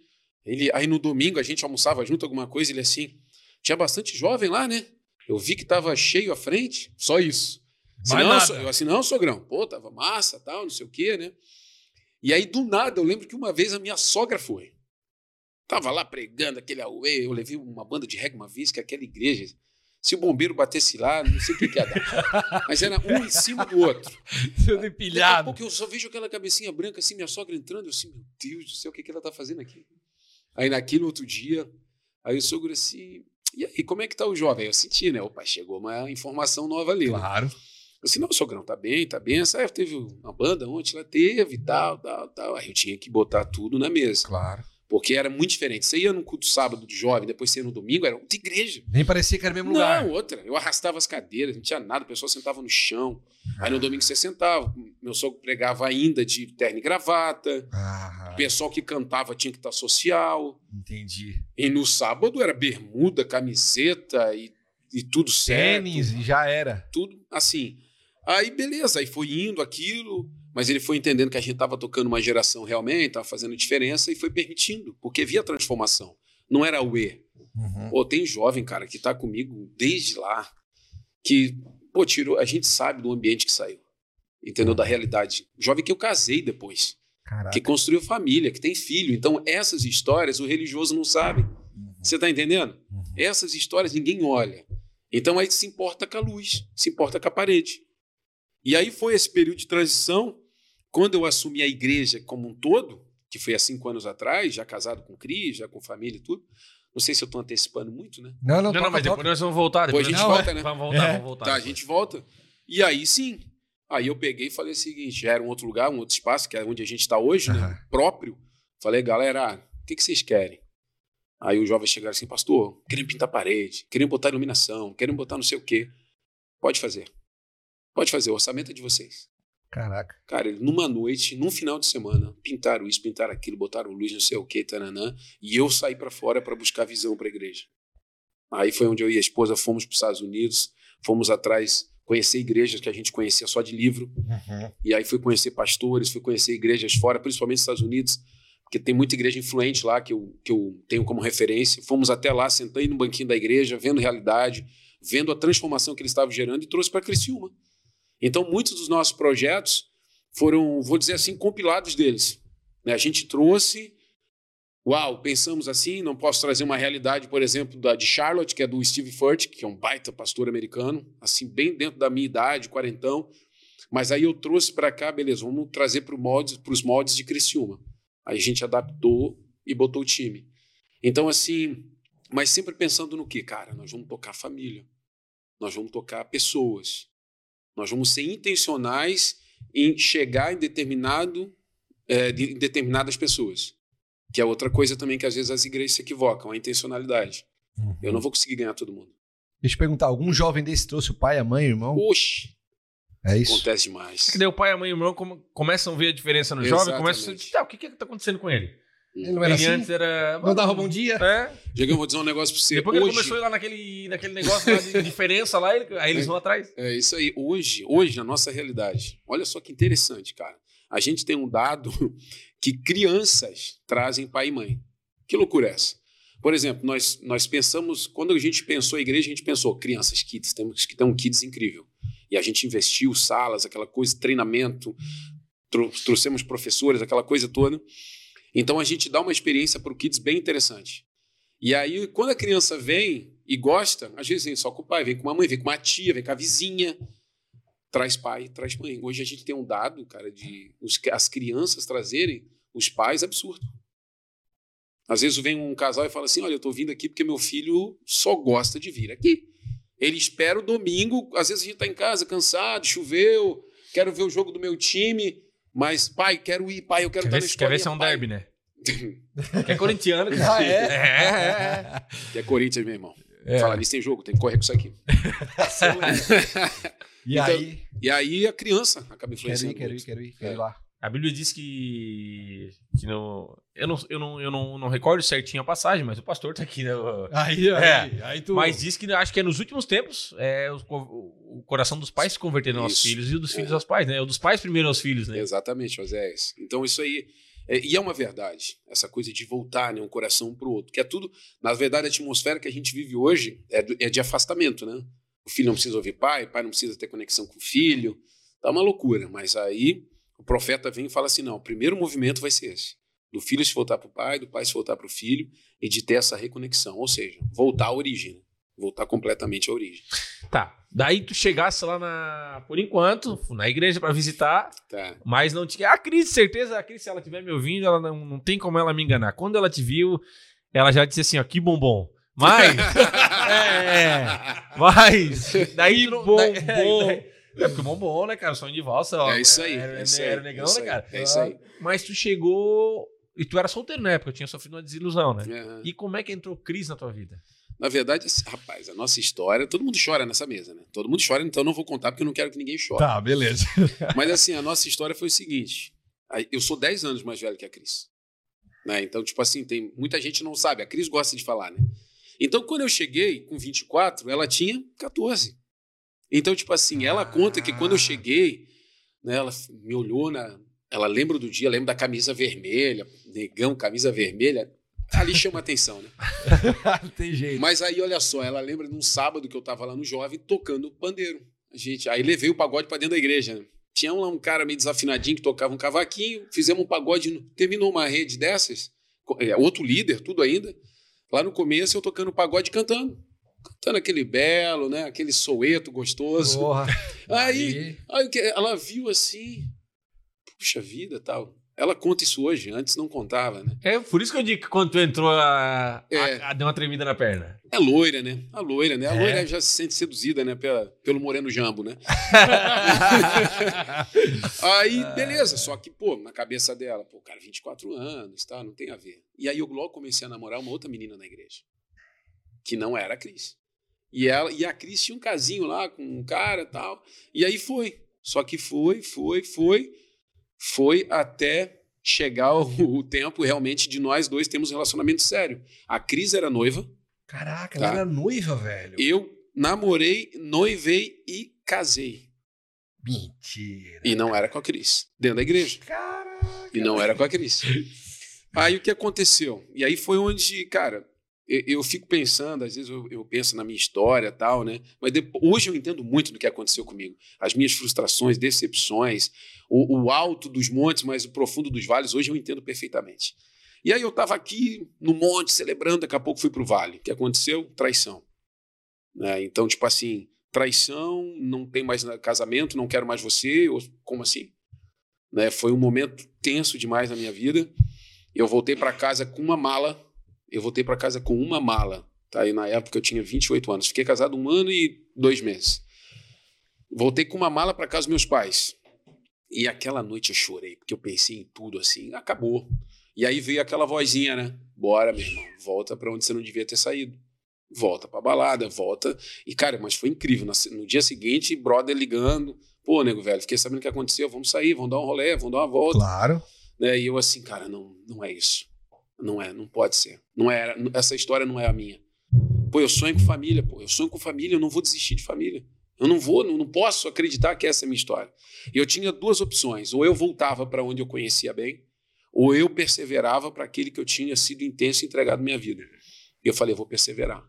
Ele, aí no domingo a gente almoçava junto, alguma coisa, ele assim. Tinha bastante jovem lá, né? Eu vi que tava cheio à frente, só isso. Mais não, nada. eu assim, não, sogrão. Pô, tava massa, tal, não sei o quê, né? E aí, do nada, eu lembro que uma vez a minha sogra foi. Tava lá pregando aquele auê, eu levei uma banda de reggae uma vez, que é aquela igreja. Se o bombeiro batesse lá, não sei o que, que ia dar. Mas era um em cima do outro. Tudo empilhado. pouco eu só vejo aquela cabecinha branca assim, minha sogra entrando, eu assim, meu Deus do céu, o que, que ela tá fazendo aqui? Aí naquele outro dia, aí o sogro assim, e aí, como é que tá o jovem? Eu senti, né? Opa, chegou uma informação nova ali. né? Claro. Eu disse, não, sogrão, tá bem, tá bem. Ah, teve uma banda ontem, lá teve, tal, tal, tal. Aí eu tinha que botar tudo na mesa. Claro. Porque era muito diferente. Você ia no culto sábado de jovem, depois você ia no domingo, era outra igreja. Nem parecia que era o mesmo lugar. Não, outra. Eu arrastava as cadeiras, não tinha nada, o pessoal sentava no chão. Aí no domingo você sentava. Meu sogro pregava ainda de terno e gravata. Ah, O pessoal que cantava tinha que estar social. entendi. E no sábado era bermuda, camiseta e, e tudo certo. Tênis e já era. Tudo assim. Aí, beleza, aí foi indo aquilo, mas ele foi entendendo que a gente estava tocando uma geração realmente, estava fazendo diferença e foi permitindo, porque via transformação. Não era o E. Uhum. Pô, tem jovem, cara, que está comigo desde lá, que, pô, tirou, a gente sabe do ambiente que saiu, entendeu? Da realidade. Jovem que eu casei depois, Caraca. que construiu família, que tem filho. Então, essas histórias o religioso não sabe. Uhum. Você está entendendo? Uhum. Essas histórias ninguém olha. Então aí se importa com a luz, se importa com a parede. E aí foi esse período de transição, quando eu assumi a igreja como um todo, que foi há cinco anos atrás, já casado com Cris, já com família e tudo. Não sei se eu estou antecipando muito, né? Não, não, Não, não, mas toca. depois nós vamos voltar. Depois a gente nós- volta, né? Vamos voltar, É. vamos voltar. Tá, a depois. gente volta. E aí sim. Aí eu peguei e falei o seguinte: já era um outro lugar, um outro espaço, que é onde a gente está hoje, né? Aham. Próprio. Falei, galera, o que, que vocês querem? Aí os jovens chegaram assim, pastor, querem pintar parede, querem botar iluminação, querem botar não sei o quê. Pode fazer. Pode fazer, o orçamento é de vocês. Caraca. Cara, numa noite, num final de semana, pintaram isso, pintaram aquilo, botaram luz, não sei o quê, tananã, e eu saí para fora para buscar visão para a igreja. Aí foi onde eu e a esposa fomos para os Estados Unidos, fomos atrás conhecer igrejas que a gente conhecia só de livro, Uhum. e aí fui conhecer pastores, fui conhecer igrejas fora, principalmente nos Estados Unidos, porque tem muita igreja influente lá que eu, que eu tenho como referência. Fomos até lá, sentei no banquinho da igreja, vendo realidade, vendo a transformação que eles estavam gerando e trouxe para Criciúma. Então, muitos dos nossos projetos foram, vou dizer assim, compilados deles. né? A gente trouxe, uau, pensamos assim, não posso trazer uma realidade, por exemplo, da, de Charlotte, que é do Steve Furt, que é um baita pastor americano, assim, bem dentro da minha idade, quarentão, mas aí eu trouxe para cá, beleza, vamos trazer para os moldes de Criciúma. Aí a gente adaptou e botou o time. Então, assim, mas sempre pensando no que, cara? Nós vamos tocar família, nós vamos tocar pessoas, nós vamos ser intencionais em chegar em determinado, é, de- em determinadas pessoas. Que é outra coisa também que às vezes as igrejas se equivocam, a intencionalidade. Uhum. Eu não vou conseguir ganhar todo mundo. Deixa eu perguntar, algum jovem desse trouxe o pai, a mãe, o irmão? Oxe, É isso? acontece demais. É que daí o pai, a mãe e o irmão come- começam a ver a diferença no jovem, Exatamente. começam a dizer, tá, o que que tá acontecendo com ele? Ele não era ele assim? antes era... Não dava bom dia? É. Diego, eu vou dizer um negócio pra você. Depois que ele Hoje, começou lá naquele, naquele negócio lá de diferença lá, ele- aí eles vão atrás. É isso aí. Hoje, hoje, na nossa realidade, olha só que interessante, cara. A gente tem um dado que crianças trazem pai e mãe. Que loucura é essa? Por exemplo, nós, nós pensamos, quando a gente pensou a igreja, a gente pensou, crianças, kids, temos que ter um kids incrível. E a gente investiu salas, aquela coisa, treinamento, trou- trouxemos professores, aquela coisa toda. Então a gente dá uma experiência para o kids bem interessante. E aí, quando a criança vem e gosta, às vezes vem só com o pai, vem com uma mãe, vem com uma tia, vem com a vizinha, traz pai, traz mãe. Hoje a gente tem um dado, cara, de os- as crianças trazerem os pais absurdo. Às vezes vem um casal e fala assim: Olha, eu tô vindo aqui porque meu filho só gosta de vir aqui. Ele espera o domingo, às vezes a gente tá em casa cansado, choveu, quero ver o jogo do meu time, mas pai, quero ir, pai, eu quero Quer estar ver, na se- quer ver escolinha, se é um pai. derby, né? é corintiano. cara. Ah, é? É, é, Que é Corinthians, meu irmão. É. Fala nisso tem jogo, tem que correr com isso aqui. E Então, aí? E aí a criança acaba Quero influenciando. ir, quero ir, quero ir, quero ir É. lá. A Bíblia diz que. que no, eu não, eu, não, eu não, não recordo certinho a passagem, mas o pastor tá aqui, né? Aí, aí, aí tu... Mas diz que acho que é nos últimos tempos é, o, o coração dos pais se convertendo aos filhos e o dos É. filhos aos pais, né? O dos pais primeiro aos filhos, né? Exatamente, Oséias. Então isso aí. é- e é uma verdade, essa coisa de voltar né, um coração para o outro. Que é tudo. Na verdade, a atmosfera que a gente vive hoje é, do- é de afastamento, né? O filho não precisa ouvir pai, o pai não precisa ter conexão com o filho. Tá uma loucura. Mas aí o profeta vem e fala assim: não, o primeiro movimento vai ser esse. Do filho se voltar para o pai, do pai se voltar para o filho, e de ter essa reconexão. Ou seja, voltar à origem. né? Voltar completamente à origem. Tá. Daí tu chegasse lá na. Por enquanto, na igreja pra visitar, Tá. mas não tinha. A Cris, certeza, a Cris, se ela estiver me ouvindo, ela não, não tem como ela me enganar. Quando ela te viu, ela já disse assim, ó, que bombom. Mas. é. Mas. Daí bombom. daí- daí- É porque bombom, né, cara? Sonho de valsa, ó. É isso aí, Era, é isso aí, era negão, é né, cara? é isso aí. Mas tu chegou. E tu era solteiro na época, tinha sofrido uma desilusão, né? Aham. E como é que entrou Cris na tua vida? Na verdade, assim, rapaz, a nossa história, todo mundo chora nessa mesa, né? Todo mundo chora, então eu não vou contar porque eu não quero que ninguém chore. Tá, beleza. Mas assim, a nossa história foi o seguinte: eu sou 10 anos mais velho que a Cris. Né? Então, tipo assim, tem muita gente não sabe, a Cris gosta de falar, né? Então, quando eu cheguei com 24, ela tinha 14. Então, tipo assim, ela conta que quando eu cheguei, né, ela me olhou na. Ela lembra do dia, lembra da camisa vermelha, negão, camisa vermelha. Ali chama atenção, né? Não tem jeito. Mas aí, olha só, ela lembra de um sábado que eu tava lá no Jovem tocando pandeiro. A gente, aí levei o pagode pra dentro da igreja. Né? Tinha lá um cara meio desafinadinho que tocava um cavaquinho, fizemos um pagode, terminou uma rede dessas, é, outro líder, tudo ainda. Lá no começo eu tocando pagode cantando. Cantando aquele belo, né? Aquele soueto gostoso. Porra. Aí, aí o que- ela viu assim, puxa vida, tal. Ela conta isso hoje, antes não contava, né? É por isso que eu digo que quando tu entrou, a, É. a- a- deu uma tremida na perna. É loira, né? A loira, né? A É. loira já se sente seduzida, né? Pela, pelo Moreno Jambo, né? Aí, beleza. Só que, pô, na cabeça dela, pô, cara, 24 anos, tá? Não tem a ver. E aí eu logo comecei a namorar uma outra menina na igreja. Que não era a Cris. E, ela, e a Cris tinha um casinho lá com um cara e tal. E aí foi. Só que foi, foi, foi. Foi até chegar o, o tempo realmente de nós dois termos um relacionamento sério. A Cris era noiva. Caraca, Tá. ela era noiva, velho. Eu namorei, noivei e casei. Mentira. E não era com a Cris, dentro da igreja. Caraca. E não era com a Cris. Aí o que aconteceu? E aí foi onde, cara, eu, eu fico pensando, às vezes eu, eu penso na minha história tal, né? Mas depo- hoje eu entendo muito do que aconteceu comigo. As minhas frustrações, decepções, o, o alto dos montes, mas o profundo dos vales, hoje eu entendo perfeitamente. E aí eu estava aqui no monte celebrando, daqui a pouco fui para o vale. O que aconteceu? Traição. Né? Então, tipo assim, traição, não tem mais casamento, não quero mais você, ou, como assim? Né? Foi um momento tenso demais na minha vida. Eu voltei para casa com uma mala. Eu voltei para casa com uma mala. Tá? E na época eu tinha 28 anos. Fiquei casado um ano e dois meses. Voltei com uma mala para casa dos meus pais. E aquela noite eu chorei, porque eu pensei em tudo assim. Acabou. E aí veio aquela vozinha, né? Bora, meu irmão, volta para onde você não devia ter saído. Volta pra balada, volta. E, cara, mas foi incrível. No, dia seguinte, brother ligando. Pô, nego, velho, fiquei sabendo o que aconteceu. Vamos sair, vamos dar um rolê, vamos dar uma volta Claro. né? E eu assim, cara, não, não é isso. Não é, não pode ser. Não é, essa história não é a minha. Pô, eu sonho com família, pô. Eu sonho com família, eu não vou desistir de família. Eu não vou, não, não posso acreditar que essa é a minha história. E eu tinha duas opções. Ou eu voltava para onde eu conhecia bem, ou eu perseverava para aquele que eu tinha sido intenso e entregado minha vida. E eu falei, eu vou perseverar.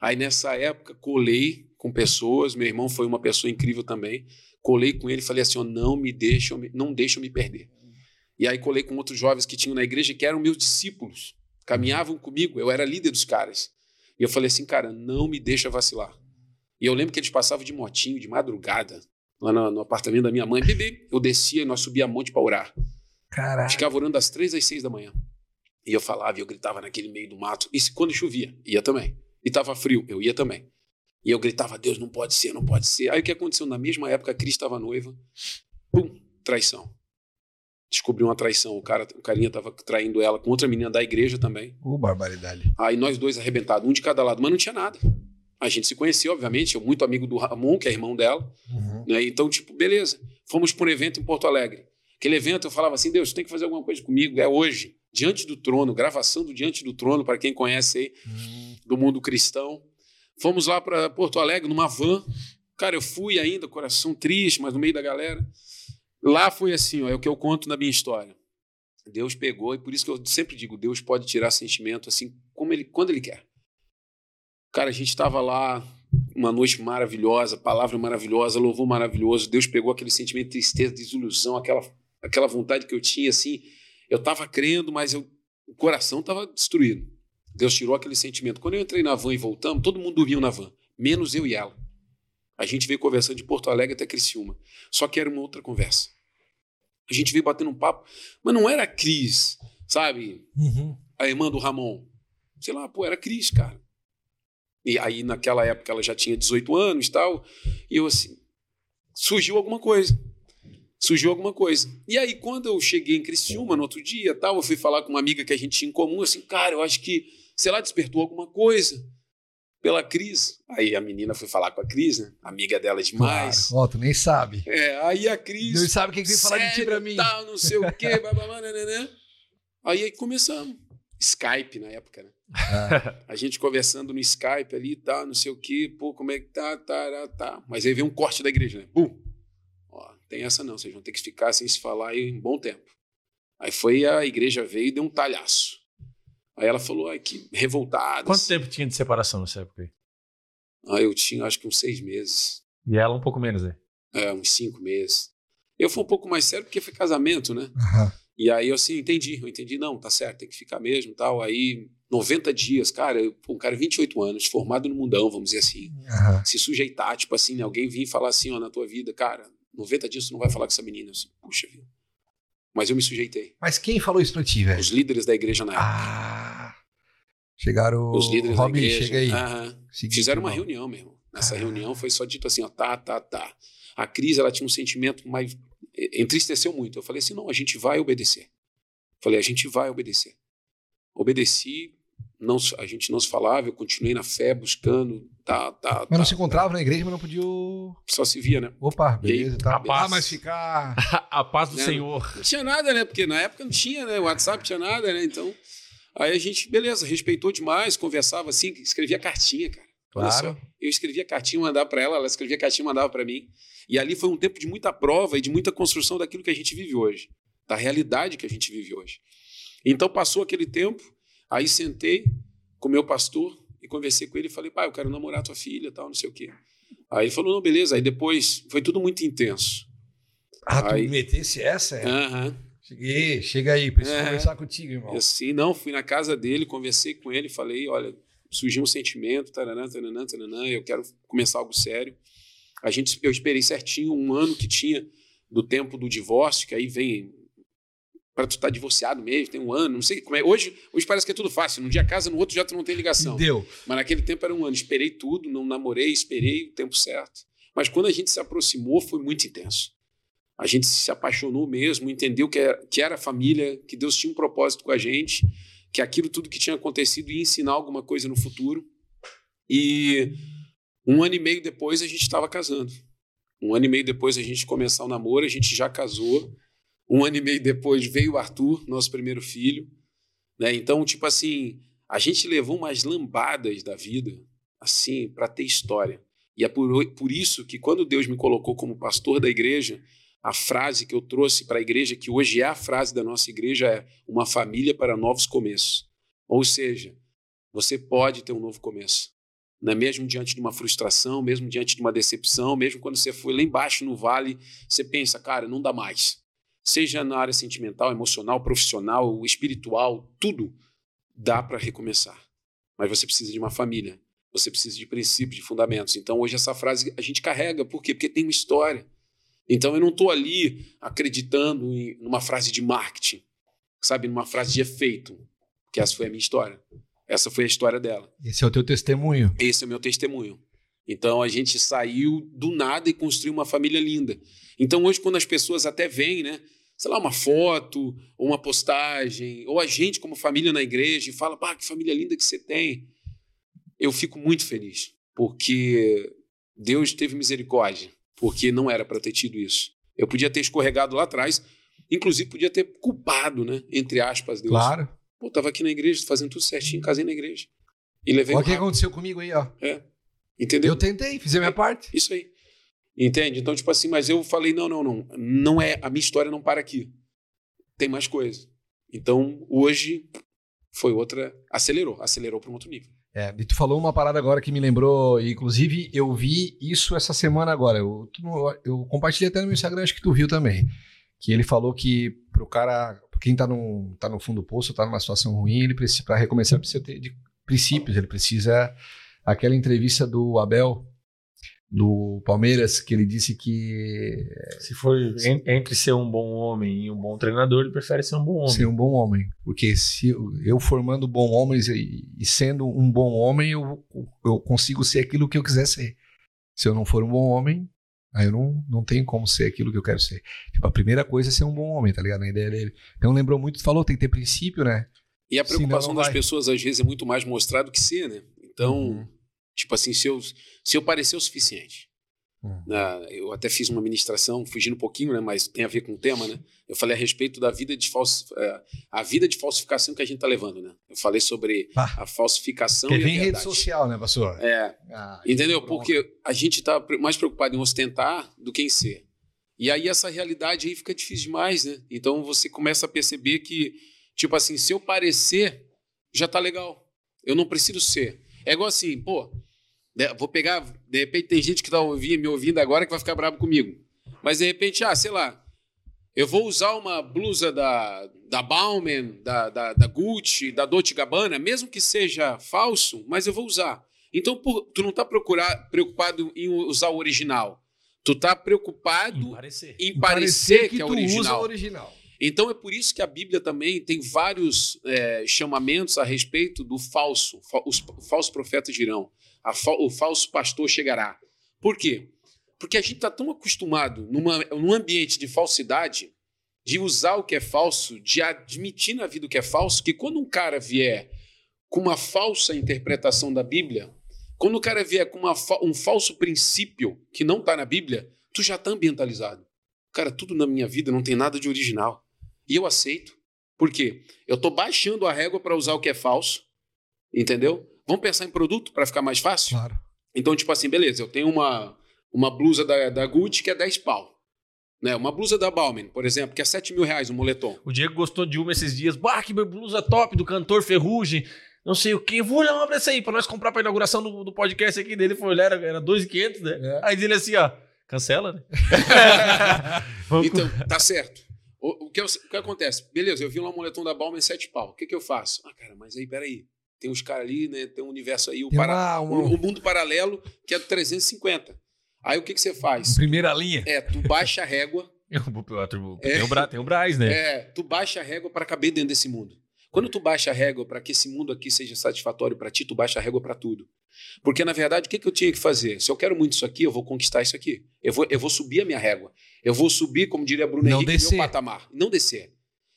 Aí nessa época colei com pessoas, meu irmão foi uma pessoa incrível também. Colei com ele e falei assim, ó, não me deixam, não deixam me perder. E aí colei com outros jovens que tinham na igreja que eram meus discípulos, caminhavam comigo, eu era líder dos caras. E eu falei assim, cara, não me deixa vacilar. E eu lembro que eles passavam de motinho, de madrugada, lá no, no apartamento da minha mãe. Bebê, eu descia e nós subia a monte para orar. Caraca. Ficava orando das três às seis da manhã. E eu falava, e eu gritava naquele meio do mato. E se- quando chovia, ia também. E tava frio, eu ia também. E eu gritava, Deus, não pode ser, não pode ser. Aí o que aconteceu? Na mesma época, a Cris estava noiva. Pum, traição. Descobriu uma traição. O, cara, o carinha estava traindo ela com outra menina da igreja também. Uh, barbaridade. Aí nós dois arrebentados, um de cada lado, mas não tinha nada. A gente se conhecia, obviamente, eu muito amigo do Ramon, que é irmão dela. Uhum. Né? Então, tipo, beleza. Fomos para um evento em Porto Alegre. Aquele evento eu falava assim: Deus, tem que fazer alguma coisa comigo. É hoje. Diante do trono, gravação do Diante do Trono, para quem conhece aí, Hum. do mundo cristão. Fomos lá para Porto Alegre numa van. Cara, eu fui ainda, coração triste, mas no meio da galera. Lá foi assim, ó, é o que eu conto na minha história. Deus pegou, e por isso que eu sempre digo: Deus pode tirar sentimento assim, como ele, quando Ele quer. Cara, a gente estava lá, uma noite maravilhosa, palavra maravilhosa, louvor maravilhoso. Deus pegou aquele sentimento de tristeza, desilusão, aquela, aquela vontade que eu tinha, assim. Eu estava crendo, mas eu, o coração estava destruído. Deus tirou aquele sentimento. Quando eu entrei na van e voltamos, todo mundo dormiu na van, menos eu e ela. A gente veio conversando de Porto Alegre até Criciúma. Só que era uma outra conversa. A gente veio batendo um papo, mas não era a Cris, sabe? Uhum. a irmã do Ramon. Sei lá, pô, era Cris, cara. E aí, naquela época, ela já tinha 18 anos e tal. E eu, assim, surgiu alguma coisa. Surgiu alguma coisa. E aí, quando eu cheguei em Criciúma, no outro dia, tal, eu fui falar com uma amiga que a gente tinha em comum, assim, cara, eu acho que, sei lá, despertou alguma coisa pela Cris. Aí a menina foi falar com a Cris, né? Amiga dela demais. Claro. Ó, tu nem sabe. É, aí a Cris. Deus sabe quem veio falar de ti pra mim. Tal, não sei o quê, bababá, né, né, né. Aí, aí começamos. Skype na época, né? Ah, A gente conversando no Skype ali e tal, não sei o quê, pô, como é que tá, tá, tá. Mas aí veio um corte da igreja, né? Bum! Ó, tem essa não, vocês vão ter que ficar sem se falar aí um bom tempo. Aí foi a igreja veio e deu um talhaço. Aí ela falou, ai, que revoltada. Quanto tempo tinha de separação nessa época aí? Aí eu tinha acho que uns seis meses. E ela um pouco menos, né? É, uns cinco meses. Eu fui um pouco mais sério porque foi casamento, né? aham. E aí eu assim, entendi, eu entendi, não, tá certo, tem que ficar mesmo e tal. Aí, 90 dias, cara, eu, um cara de 28 anos, formado no mundão, vamos dizer assim, aham. se sujeitar, tipo assim, né, alguém vir falar assim, ó, na tua vida, cara, 90 dias tu não vai falar com essa menina. Eu assim, Puxa vida. Mas eu me sujeitei. Mas quem falou isso pra ti, velho? Os líderes da igreja na época. Ah. Chegaram. os líderes da Rob, igreja. chega aí. Seguinte, Fizeram uma irmão. reunião, meu irmão. Nessa Ah. reunião foi só dito assim, ó, tá, tá, tá. A Cris, ela tinha um sentimento mais... Entristeceu muito. Eu falei assim, não, a gente vai obedecer. Falei, a gente vai obedecer. Obedeci, não, a gente não se falava, eu continuei na fé, buscando, tá, tá, Mas não tá. se encontrava na igreja, mas não podia. Só se via, né? Opa, aí, beleza e tal. a paz. Ah, mas ficar. A paz do Né? Senhor. Não tinha nada, né? Porque na época não tinha, né? O WhatsApp não tinha nada, né? Então, aí a gente, beleza, respeitou demais, conversava assim, escrevia cartinha, cara. Claro. eu escrevia cartinha, mandava para ela, ela escrevia cartinha, mandava para mim. E ali foi um tempo de muita prova e de muita construção daquilo que a gente vive hoje, da realidade que a gente vive hoje. Então passou aquele tempo, aí sentei com o meu pastor e conversei com ele e falei, pai, eu quero namorar tua filha, tal, não sei o quê. Aí ele falou, não, beleza. Aí depois foi tudo muito intenso. Ah, tu Aí- metesse essa? É. Aham. Cheguei, chega aí, preciso É. conversar contigo, irmão. E assim, não, fui na casa dele, conversei com ele, falei, olha, surgiu um sentimento, taranã, taranã, taranã, eu quero começar algo sério. A gente, eu esperei certinho um ano que tinha do tempo do divórcio, que aí vem para tu estar divorciado mesmo, tem um ano, não sei como é. Hoje, hoje parece que é tudo fácil, num dia casa, no outro já tu não tem ligação. Deu. Mas naquele tempo era um ano, esperei tudo, não namorei, esperei o tempo certo. Mas quando a gente se aproximou, foi muito intenso. A gente se apaixonou mesmo, entendeu que era, que era família, que Deus tinha um propósito com a gente, que aquilo tudo que tinha acontecido ia ensinar alguma coisa no futuro. E um ano e meio depois a gente estava casando. Um ano e meio depois a gente começar o namoro, a gente já casou. Um ano e meio depois veio o Arthur, nosso primeiro filho. Né? Então, tipo assim, a gente levou umas lambadas da vida, assim, para ter história. E é por, por isso que quando Deus me colocou como pastor da igreja, a frase que eu trouxe para a igreja, que hoje é a frase da nossa igreja, é uma família para novos começos. Ou seja, você pode ter um novo começo. Né? Mesmo diante de uma frustração, mesmo diante de uma decepção, mesmo quando você foi lá embaixo no vale, você pensa, cara, não dá mais. Seja na área sentimental, emocional, profissional, espiritual, tudo dá para recomeçar. Mas você precisa de uma família, você precisa de princípios, de fundamentos. Então, hoje, essa frase a gente carrega. Por quê? Porque tem uma história. Então, eu não estou ali acreditando em numa frase de marketing, sabe? Numa frase de efeito. Que essa foi a minha história. Essa foi a história dela. Esse é o teu testemunho. Esse é o meu testemunho. Então a gente saiu do nada e construiu uma família linda. Então hoje, quando as pessoas até veem, né? Sei lá, uma foto, ou uma postagem, ou a gente como família na igreja e fala, pá, que família linda que você tem. Eu fico muito feliz, porque Deus teve misericórdia, porque não era para ter tido isso. Eu podia ter escorregado lá atrás, inclusive podia ter culpado, né? Entre aspas, Deus. Claro. Pô, tava aqui na igreja, fazendo tudo certinho, casei na igreja. E levei Olha o que aconteceu comigo aí, ó. Entendeu? Eu tentei, fiz a minha parte. Isso aí. Entende? Então, tipo assim, mas eu falei, não, não, não. Não é, a minha história não para aqui. Tem mais coisa. Então, hoje foi outra, acelerou, acelerou para um outro nível. É, e tu falou uma parada agora que me lembrou, e, inclusive eu vi isso essa semana agora. Eu, eu compartilhei até no meu Instagram, acho que tu viu também. Que ele falou que pro cara, quem tá no, tá no fundo do poço, tá numa situação ruim, ele precisa, pra recomeçar, precisa ter de princípios, ele precisa. Aquela entrevista do Abel, do Palmeiras, que ele disse que Se for en- entre ser um bom homem e um bom treinador, ele prefere ser um bom homem. ser um bom homem. Porque se eu, formando bom homens e, e sendo um bom homem, eu, eu consigo ser aquilo que eu quiser ser. Se eu não for um bom homem, aí eu não, não tenho como ser aquilo que eu quero ser. Tipo, a primeira coisa é ser um bom homem, tá ligado? Na ideia dele. Então lembrou muito, tu falou, tem que ter princípio, né? E a Senão preocupação não das vai. pessoas, às vezes, é muito mais mostrar do que ser, né? Então, Uhum. Tipo assim, se eu, se eu parecer o suficiente, Hum. eu até fiz uma ministração, fugindo um pouquinho, né, mas tem a ver com o tema, né? Eu falei a respeito da vida de falsi é, a vida de falsificação que a gente está levando, né? Eu falei sobre ah, a falsificação que e vem a rede social, né, pastor? É. Ah, entendeu? Porque a gente está mais preocupado em ostentar do que em ser. E aí essa realidade aí fica difícil demais, né? Então você começa a perceber que, tipo assim, se eu parecer, já tá legal. Eu não preciso ser. É igual assim, pô, né, vou pegar, de repente tem gente que está ouvindo, me ouvindo agora que vai ficar bravo comigo. Mas de repente, ah, sei lá, eu vou usar uma blusa da, da Bauman, da, da, da Gucci, da Dolce Gabbana, mesmo que seja falso, mas eu vou usar. Então, por, tu não está preocupado em usar o original. Tu está preocupado em parecer, em parecer, que, que, é original. original. Então é por isso que a Bíblia também tem vários é, chamamentos a respeito do falso. Os falsos profetas dirão fa o falso pastor chegará. Por quê? Porque a gente está tão acostumado numa, num ambiente de falsidade, de usar o que é falso, de admitir na vida o que é falso, que quando um cara vier com uma falsa interpretação da Bíblia, quando o cara vier com uma, um falso princípio que não está na Bíblia, tu já está ambientalizado. Cara, tudo na minha vida não tem nada de original. E eu aceito. Por quê? Eu estou baixando a régua para usar o que é falso, entendeu? Vamos pensar em produto para ficar mais fácil? Claro. Então, tipo assim, beleza, eu tenho uma, uma blusa da, da Gucci que é 10 pau. Né? Uma blusa da Balmain, por exemplo, que é 7 mil reais um moletom. O Diego gostou de uma esses dias. Bah, que blusa top do cantor Ferrugem. Não sei o que. Vou olhar uma pra essa aí, pra nós comprar pra inauguração do, do podcast aqui dele. Foi olhar, era, era 2,500, né? É. Aí ele assim, ó, cancela, né? então, tá certo. O, o, que, o que acontece? Beleza, eu vi um moletom da Balmain 7 pau. O que, que eu faço? Ah, cara, mas aí, peraí tem uns caras ali, né? Tem um universo aí, o, para, uma... o, o, mundo paralelo, que é do 350. Aí o que, que você faz? Primeira linha. É, tu baixa a régua. tem, o Bra, tem o Braz, né? É, tu baixa a régua para caber dentro desse mundo. Quando tu baixa a régua para que esse mundo aqui seja satisfatório para ti, tu baixa a régua para tudo. Porque, na verdade, o que, que eu tinha que fazer? Se eu quero muito isso aqui, eu vou conquistar isso aqui. Eu vou, eu vou subir a minha régua. Eu vou subir, como diria Bruno Não Henrique, descer. meu patamar. Não descer.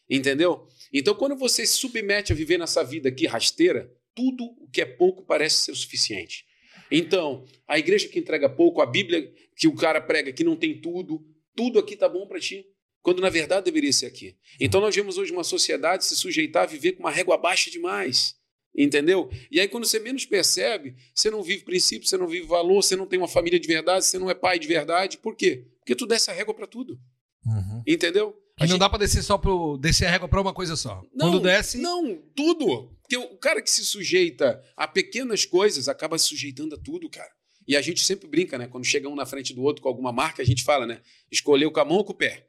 Entendeu? Então, quando você se submete a viver nessa vida aqui rasteira, tudo o que é pouco parece ser o suficiente. Então, a igreja que entrega pouco, a Bíblia que o cara prega que não tem tudo, tudo aqui tá bom para ti, quando na verdade deveria ser aqui. Então nós vemos hoje uma sociedade se sujeitar a viver com uma régua baixa demais. Entendeu? E aí, quando você menos percebe, você não vive princípio, você não vive valor, você não tem uma família de verdade, você não é pai de verdade. Por quê? Porque tu desce a régua para tudo. Uhum. Entendeu? Que não gente... dá para descer só pro descer a régua para uma coisa só. Não, Quando desce. Não, tudo. Porque o cara que se sujeita a pequenas coisas acaba se sujeitando a tudo, cara. E a gente sempre brinca, né? Quando chega um na frente do outro com alguma marca, a gente fala, né? Escolheu com a mão ou com o pé.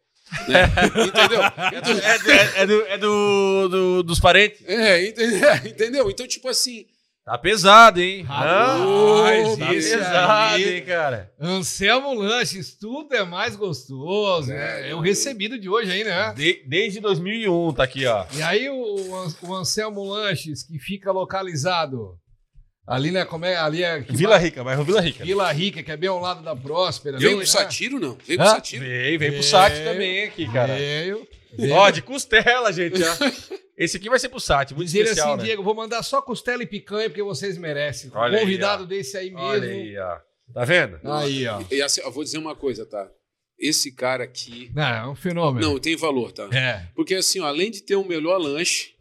Né? entendeu? É, é, é, do, é do, do, dos parentes. É, entendeu? Então, tipo assim, Tá pesado, hein? Rapaz, tá pesado, aí, hein, cara? Anselmo Lanches, tudo é mais gostoso, né? É o recebido de hoje aí, né? De, desde 2001 tá aqui, ó. E aí o, o Anselmo Lanches, que fica localizado ali, né? Como é? Ali é... Vila Rica, bairro Vila Rica. Vila Rica, que é bem ao lado da Próspera. Veio pro Satiro, não? Veio pro Satiro? Veio, veio pro Sátiro também aqui, cara. Veio. Ó, de costela, gente, ó. Esse aqui vai ser pro Sat, muito Dizer especial, assim, né? Diego, vou mandar só costela e picanha porque vocês merecem. Olha Convidado aí, desse aí mesmo. Olha aí, ó. Tá vendo? Aí, ó. E assim, eu vou dizer uma coisa, tá? Esse cara aqui. Não, é um fenômeno. Não, tem valor, tá? É. Porque assim, ó, além de ter um melhor lanche,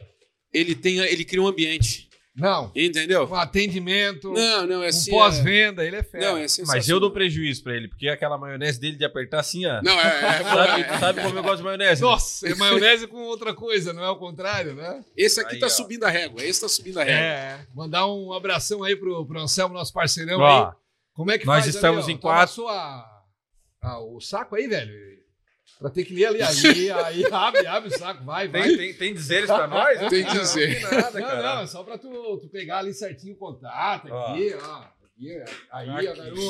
ele tem, ele cria um ambiente. Não. Entendeu? Um atendimento. Não, não, é assim. Um pós-venda, é... ele é fera. Não, é Mas eu dou prejuízo pra ele, porque aquela maionese dele de apertar assim, ó. Não, é. é sabe, é, sabe como eu gosto de maionese? Nossa, é maionese com outra coisa, não é o contrário, né? Esse aqui aí, tá ó. subindo a régua, esse tá subindo a régua. É. Mandar um abração aí pro, pro Anselmo, nosso parceirão ó, aí. Como é que nós faz, estamos ali, em quatro. Sua... Ah, o saco aí, velho? Pra ter que ler ali, aí, aí abre, abre o saco, vai, vai. Tem, tem, tem dizeres pra nós? Tem dizer. Não, nada, não, não, é só pra tu, tu pegar ali certinho o contato aqui, ó. ó. Aqui, aí, ó, garoto.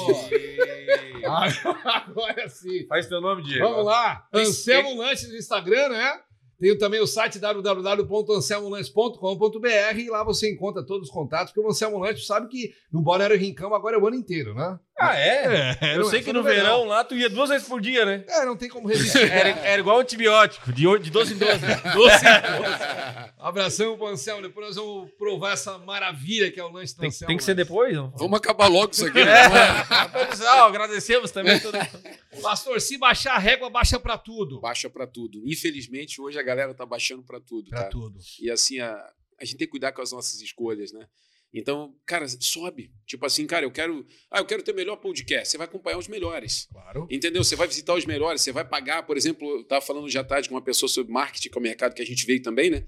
Agora sim. Faz teu nome, Diego. Vamos lá. Anselmo Lanches no Instagram, né? Tenho também o site www.anselmolanches.com.br e lá você encontra todos os contatos, porque o Anselmo Lanches sabe que no Balneário Rincão agora é o ano inteiro, né? Ah, é? é eu sei que no verão lá tu ia duas vezes por dia, né? É, não tem como resistir. era, era igual antibiótico, de, de 12 em 12. 12 em 12. Abração pro Anselmo, depois nós vamos provar essa maravilha que é o lanche do tem, Anselmo. Tem que ser depois? Não? Vamos acabar logo isso aqui. Né? É. Ah, agradecemos também. Todo... Pastor, se baixar a régua, baixa pra tudo. Baixa pra tudo. Infelizmente, hoje a galera tá baixando pra tudo, Pra cara. tudo. E assim, a, a gente tem que cuidar com as nossas escolhas, né? Então, cara, sobe. Tipo assim, cara, eu quero. Ah, eu quero ter o melhor podcast. Você vai acompanhar os melhores. Claro. Entendeu? Você vai visitar os melhores, você vai pagar, por exemplo, eu estava falando já tarde com uma pessoa sobre marketing, que é o mercado que a gente veio também, né?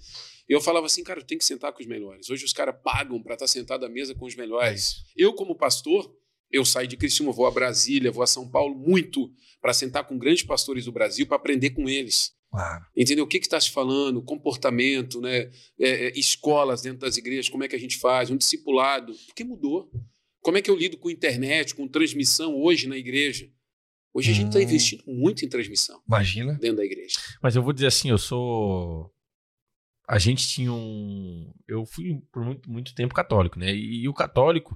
E eu falava assim, cara, eu tenho que sentar com os melhores. Hoje os caras pagam para estar sentado à mesa com os É melhores. isso. Eu, como pastor, eu saio de Criciúma, vou a Brasília, vou a São Paulo muito para sentar com grandes pastores do Brasil, para aprender com eles. Claro. Entendeu? O que está se falando, comportamento, né? É, é, escolas dentro das igrejas, como é que a gente faz, um discipulado. Porque mudou. Como é que eu lido com internet, com transmissão hoje na igreja? Hoje a gente está Hum. investindo muito em transmissão Imagina. dentro da igreja. Mas eu vou dizer assim, eu sou. A gente tinha um. Eu fui por muito, muito tempo católico, né? E, o católico,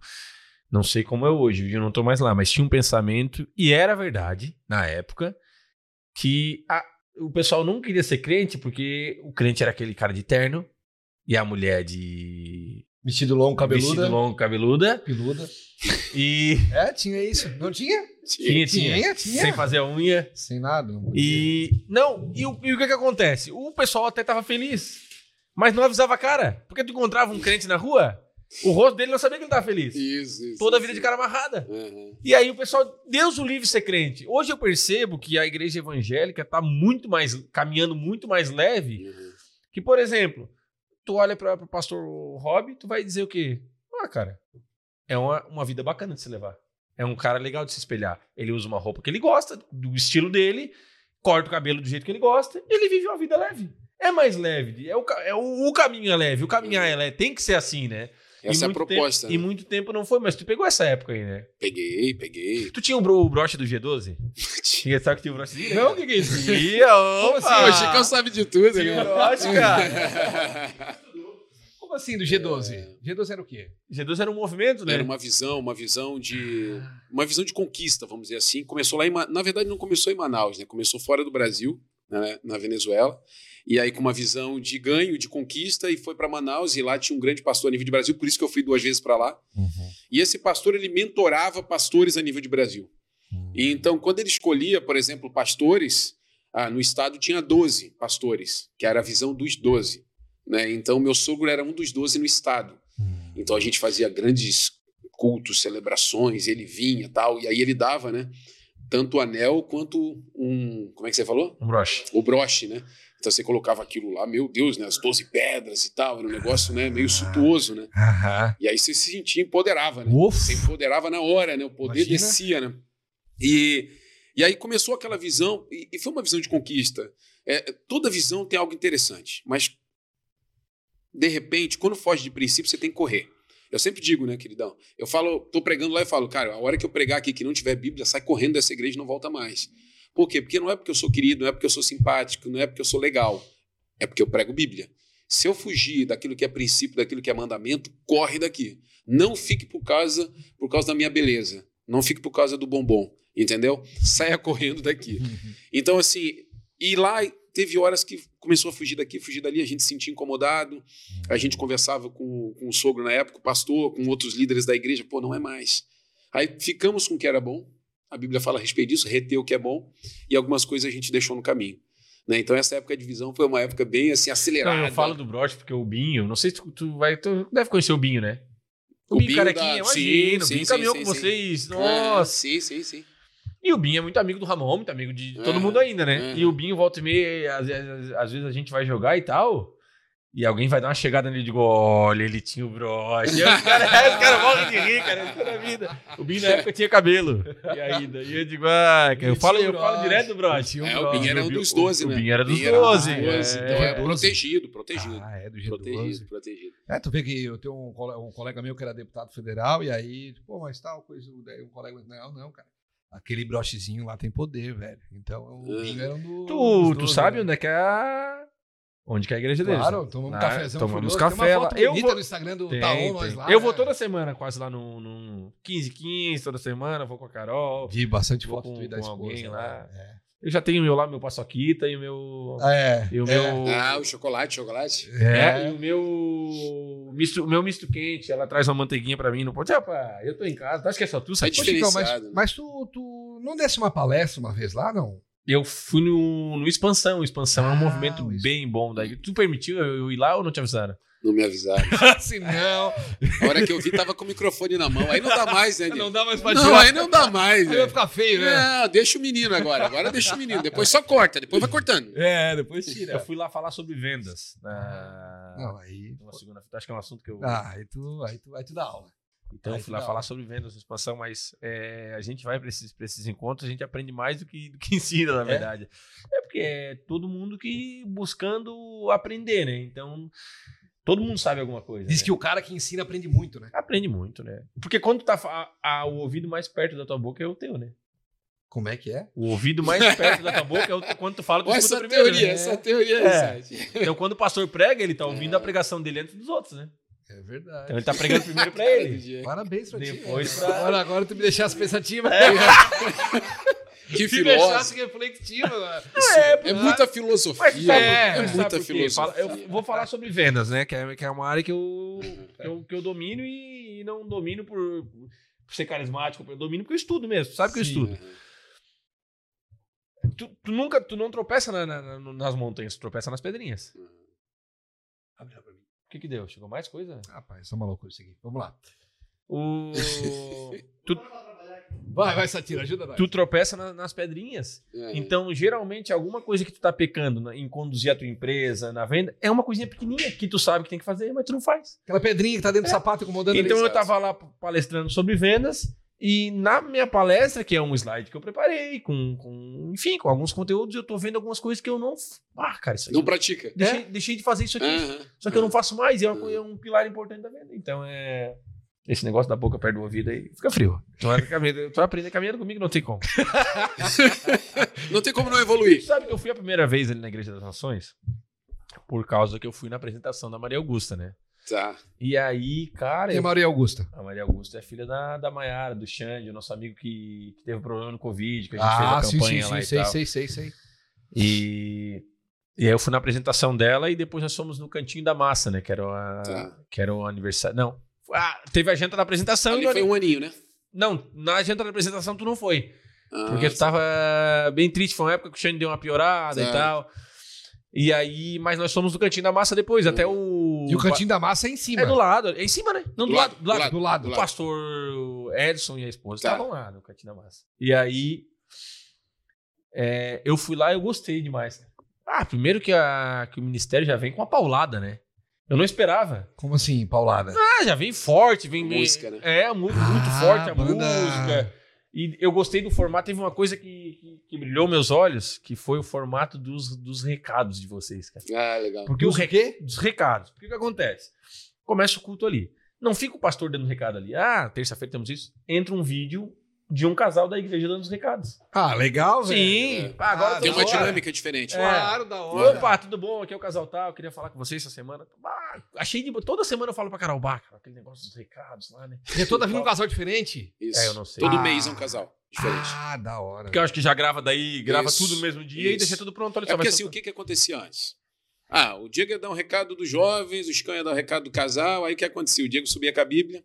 não sei como é hoje, eu não tô mais lá, mas tinha um pensamento, e era verdade, na época, que a- o pessoal não queria ser crente porque o crente era aquele cara de terno e a mulher de. Vestido longo, cabeluda. Vestido longo, cabeluda. Peluda. E. É, tinha isso. Não tinha? Tinha, tinha. Tinha, tinha. Sem fazer a unha. Sem nada. não. E. Não, e o, e o que que acontece? O pessoal até tava feliz, mas não avisava a cara. Porque tu encontrava um crente na rua, o rosto dele não sabia que ele tava feliz. Isso, isso. Toda a isso. vida de cara amarrada. Aham. E aí o pessoal, Deus o livre ser crente. Hoje eu percebo que a igreja evangélica tá muito mais, caminhando muito mais leve. Uhum. Que, por exemplo, tu olha para o pastor Rob, tu vai dizer o quê? Ah, cara, é uma, uma vida bacana de se levar. É um cara legal de se espelhar. Ele usa uma roupa que ele gosta, do estilo dele, corta o cabelo do jeito que ele gosta, e ele vive uma vida leve. É mais leve. É o, é o, o caminho é leve, o caminhar é leve. Tem que ser assim, né? Essa é a proposta. Tempo, E né? muito tempo não foi, mas tu pegou essa época aí, né? Peguei, peguei. Tu tinha o, bro, o broche do G12? Tinha, sabe que tinha o brochezinho? Não, o que, que é isso? Tinha, Como opa! assim? o Chicão sabe de tudo, Tinha né? o broche, cara. Como assim do G12? G12 era o quê? G12 era um movimento, né? Era uma visão, uma visão de uma visão de conquista, vamos dizer assim. Começou lá em, na verdade não começou em Manaus, né? Começou fora do Brasil, né? na Venezuela. E aí com uma visão de ganho, de conquista e foi para Manaus e lá tinha um grande pastor a nível de Brasil, por isso que eu fui duas vezes para lá. E esse pastor ele mentorava pastores a nível de Brasil. E então quando ele escolhia, por exemplo, pastores, ah, no estado tinha 12 pastores, que era a visão dos 12, né? Então meu sogro era um dos 12 no estado. Então a gente fazia grandes cultos, celebrações, ele vinha tal, e aí ele dava, né? Tanto o anel quanto um. Como é que você falou? Um broche. O broche, né? Então você colocava aquilo lá, meu Deus, né? As 12 pedras e tal, era um negócio né, meio suntuoso, né? Aham. E aí você se sentia, empoderava, né? Uf. Você empoderava na hora, né? O poder Imagina. descia, né? E, e aí começou aquela visão, e, e foi uma visão de conquista. É, toda visão tem algo interessante, mas de repente, quando foge de princípio, você tem que correr. Eu sempre digo, né, queridão? Eu falo, tô pregando lá e falo, cara, a hora que eu pregar aqui que não tiver Bíblia, sai correndo dessa igreja e não volta mais. Por quê? Porque não é porque eu sou querido, não é porque eu sou simpático, não é porque eu sou legal. É porque eu prego Bíblia. Se eu fugir daquilo que é princípio, daquilo que é mandamento, corre daqui. Não fique por causa, por causa da minha beleza. Não fique por causa do bombom. Entendeu? Saia correndo daqui. Então, assim, e lá teve horas que começou a fugir daqui, fugir dali, a gente se sentia incomodado, a gente conversava com, com o sogro na época, o pastor, com outros líderes da igreja, pô, não é mais. Aí ficamos com o que era bom, a Bíblia fala a respeito disso, reter o que é bom, e algumas coisas a gente deixou no caminho. Né? Então, essa época de visão foi uma época bem assim, acelerada. Não, eu falo do broche porque o Binho, não sei se tu, tu vai, tu deve conhecer o Binho, né? O, O Binho Binho carequinha, da- sim, o Binho sim, caminhou sim, com sim, vocês, É, nossa. sim, sim, sim. E o Binho é muito amigo do Ramon, muito amigo de todo É, mundo ainda, né? é. E o Binho volta e meia, às, vezes- às vezes a gente vai jogar e tal, e alguém vai dar uma chegada nele e digo, olha, ele tinha o broche. E aí os caras cara morrem de rir, cara, isso na vida. O Binho na época tinha cabelo. E ainda, e eu digo, ah, cara, eu falo, eu o falo direto do broche. Um É, o. Binho era um dos 12, o né? Binho era dos Binho era 12. dos 12, é. Então é É. protegido, protegido. Ah, é do G12. protegido, protegido. É, tu vê que eu tenho um, cole- um colega meu que era deputado federal, e aí, pô, mas tal coisa, daí um colega, não, não, cara. Aquele brochezinho lá tem poder, velho. Então, o É. Binho era um do, Tu, dos tu 12, sabe né? onde é que é a... Onde que é a igreja deles? Claro, né? tomamos um Ah, cafezão tomamos café Tem uma lá. Eu vou- no Instagram do Tem, Taon, nós lá. eu vou né? toda semana, quase lá no, no 15 15 toda semana, vou com a Carol. Vi bastante foto com- tu e da com esposa alguém lá. lá. É. Eu já tenho o meu lá, meu paçoquita e o meu. É. E o é, meu. Ah, o chocolate, chocolate. É, e o meu misto, o meu misto quente, ela traz uma manteiguinha pra mim, não pode, rapaz, eu tô em casa, tu acha que é só tu, É sabe? Ô, Chicão, mas, né? mas tu, tu não desse uma palestra uma vez lá, não? Eu fui no, no Expansão, Expansão é um Ah, movimento o Exp- bem bom daí. Tu permitiu eu, eu ir lá ou não te avisaram? Não me avisaram. Se não, A hora que eu vi, tava com o microfone na mão. Aí não dá mais, né, não dá mais pra Não, tirar. aí não dá mais, Aí vai velho. ficar feio, né? Não, deixa o menino agora. Agora deixa o menino. Depois só corta, depois vai cortando. É, depois Eu tira. fui lá falar sobre vendas. Na, Não, aí. numa segunda acho que é um assunto que eu. Ah, aí tu, aí tu, aí tu dá aula. Então fui lá falar sobre vendas expansão, mas é, a gente vai para esses, pra esses encontros, a gente aprende mais do que, do que ensina, na verdade. É porque é todo mundo que buscando aprender, né? Então, todo mundo sabe alguma coisa. Diz né? que o cara que ensina aprende muito, né? Aprende muito, né? Porque quando tá fa- a- o ouvido mais perto da tua boca é o teu, né? Como é que é? O ouvido mais perto da tua boca é o teu, quando tu fala, tu Olha escuta essa primeiro, teoria, né? essa teoria É. aí, Sati. Então quando o pastor prega, ele tá ouvindo É. a pregação dele antes dos outros, né? É verdade. Então ele tá pregando primeiro pra ele. Parabéns pra ti. Depois né? pra- Agora, agora tu me deixasse pensativa. Que me deixasse filósofo. reflexiva. mano. É muita filosofia. É, é, muita filosofia. Fala- eu vou falar sobre vendas, né? Que é, que é uma área que eu, que eu, que eu domino e não domino por, por ser carismático, eu domino porque eu estudo mesmo. Sabe que eu Sim. estudo. Tu, tu nunca, tu não tropeça na- na- na- nas montanhas, tu tropeça nas pedrinhas. Abre pra mim. O que que deu? Chegou mais coisa? Rapaz, isso é uma loucura isso aqui. Vamos lá. O... tu, Vai, vai, Satira, ajuda nós. tu tropeça na- nas pedrinhas. É. Então, geralmente, alguma coisa que tu tá pecando na- em conduzir a tua empresa, na venda, é uma coisinha pequenininha que tu sabe que tem que fazer, mas tu não faz. Aquela pedrinha que tá dentro do sapato incomodando Então, ali. eu tava lá palestrando sobre vendas e na minha palestra, que é um slide que eu preparei, com, com enfim, com alguns conteúdos, eu tô vendo algumas coisas que eu não... Ah, cara, isso aqui... Não pratica. Deixei, deixei de fazer isso aqui. Aham. Só que eu não faço mais e é, uma é um pilar importante da venda. Então, é... Esse negócio da boca perto do ouvido aí fica frio. Tu vai, tu vai aprender caminhando comigo, não tem como. Não tem como não evoluir. Sabe que eu fui a primeira vez ali na Igreja das Nações por causa que eu fui na apresentação da Maria Augusta, né? Tá. E aí, cara, Tem eu- Maria Augusta. a Maria Augusta é filha da, da Maiara, do Xande, o nosso amigo que, que teve problema no Covid, que a gente Ah, fez a sim, campanha sim, lá sim, e sei, tal. sei, sei, sei. E, e aí eu fui na apresentação dela e depois nós fomos no Cantinho da Massa, né? Que era, a, Tá. que era o aniversário. Não. Ah, teve a janta da apresentação Ali e foi um aninho, né? Não, na janta da apresentação tu não foi. Ah, Porque tu tava bem triste, foi uma época que o Xande deu uma piorada e tal. E aí, mas nós fomos no Cantinho da Massa depois, até o. E o cantinho da massa é em cima. É do lado, é em cima, né? Não, do, Do lado, lado, do lado. do lado. do O lado. pastor Edson e a esposa Tá. estavam lá no Cantinho da Massa. E aí, é, eu fui lá e eu gostei demais. Ah, primeiro que, a, que o ministério já vem com uma paulada, né? Eu não esperava. Como assim, Paulada? Ah, já vem forte, vem. Música, né? É, muito, muito Ah, forte a banda- música. E eu gostei do formato. Teve uma coisa que, que, que brilhou meus olhos, que foi o formato dos, dos recados de vocês, cara. Ah, legal. Porque Dos o quê? dos recados. Porque o que acontece? Começa o culto ali. Não fica o pastor dando recado ali. Ah, terça-feira temos isso. Entra um vídeo de um casal da igreja dando os recados. Ah, legal, velho. Sim. É. Pá, agora Ah, Tem uma dinâmica diferente. É. Claro, da hora. Opa, tudo bom? Aqui é o casal tal. Eu queria falar com vocês essa semana. Ah, achei de. Toda semana eu falo pra Carol Bach, aquele negócio dos recados lá, né? E é toda vida um casal diferente. Isso. É, eu não sei. Todo Ah. mês é um casal diferente. Ah, da hora. Porque eu acho que já grava daí, grava Isso, tudo no mesmo dia e isso. deixa tudo pronto. Olha É porque assim, o que, que acontecia antes? Ah, o Diego ia dar um recado dos jovens, o Scan ia dar um recado do casal, aí o que acontecia? O Diego subia com a Bíblia,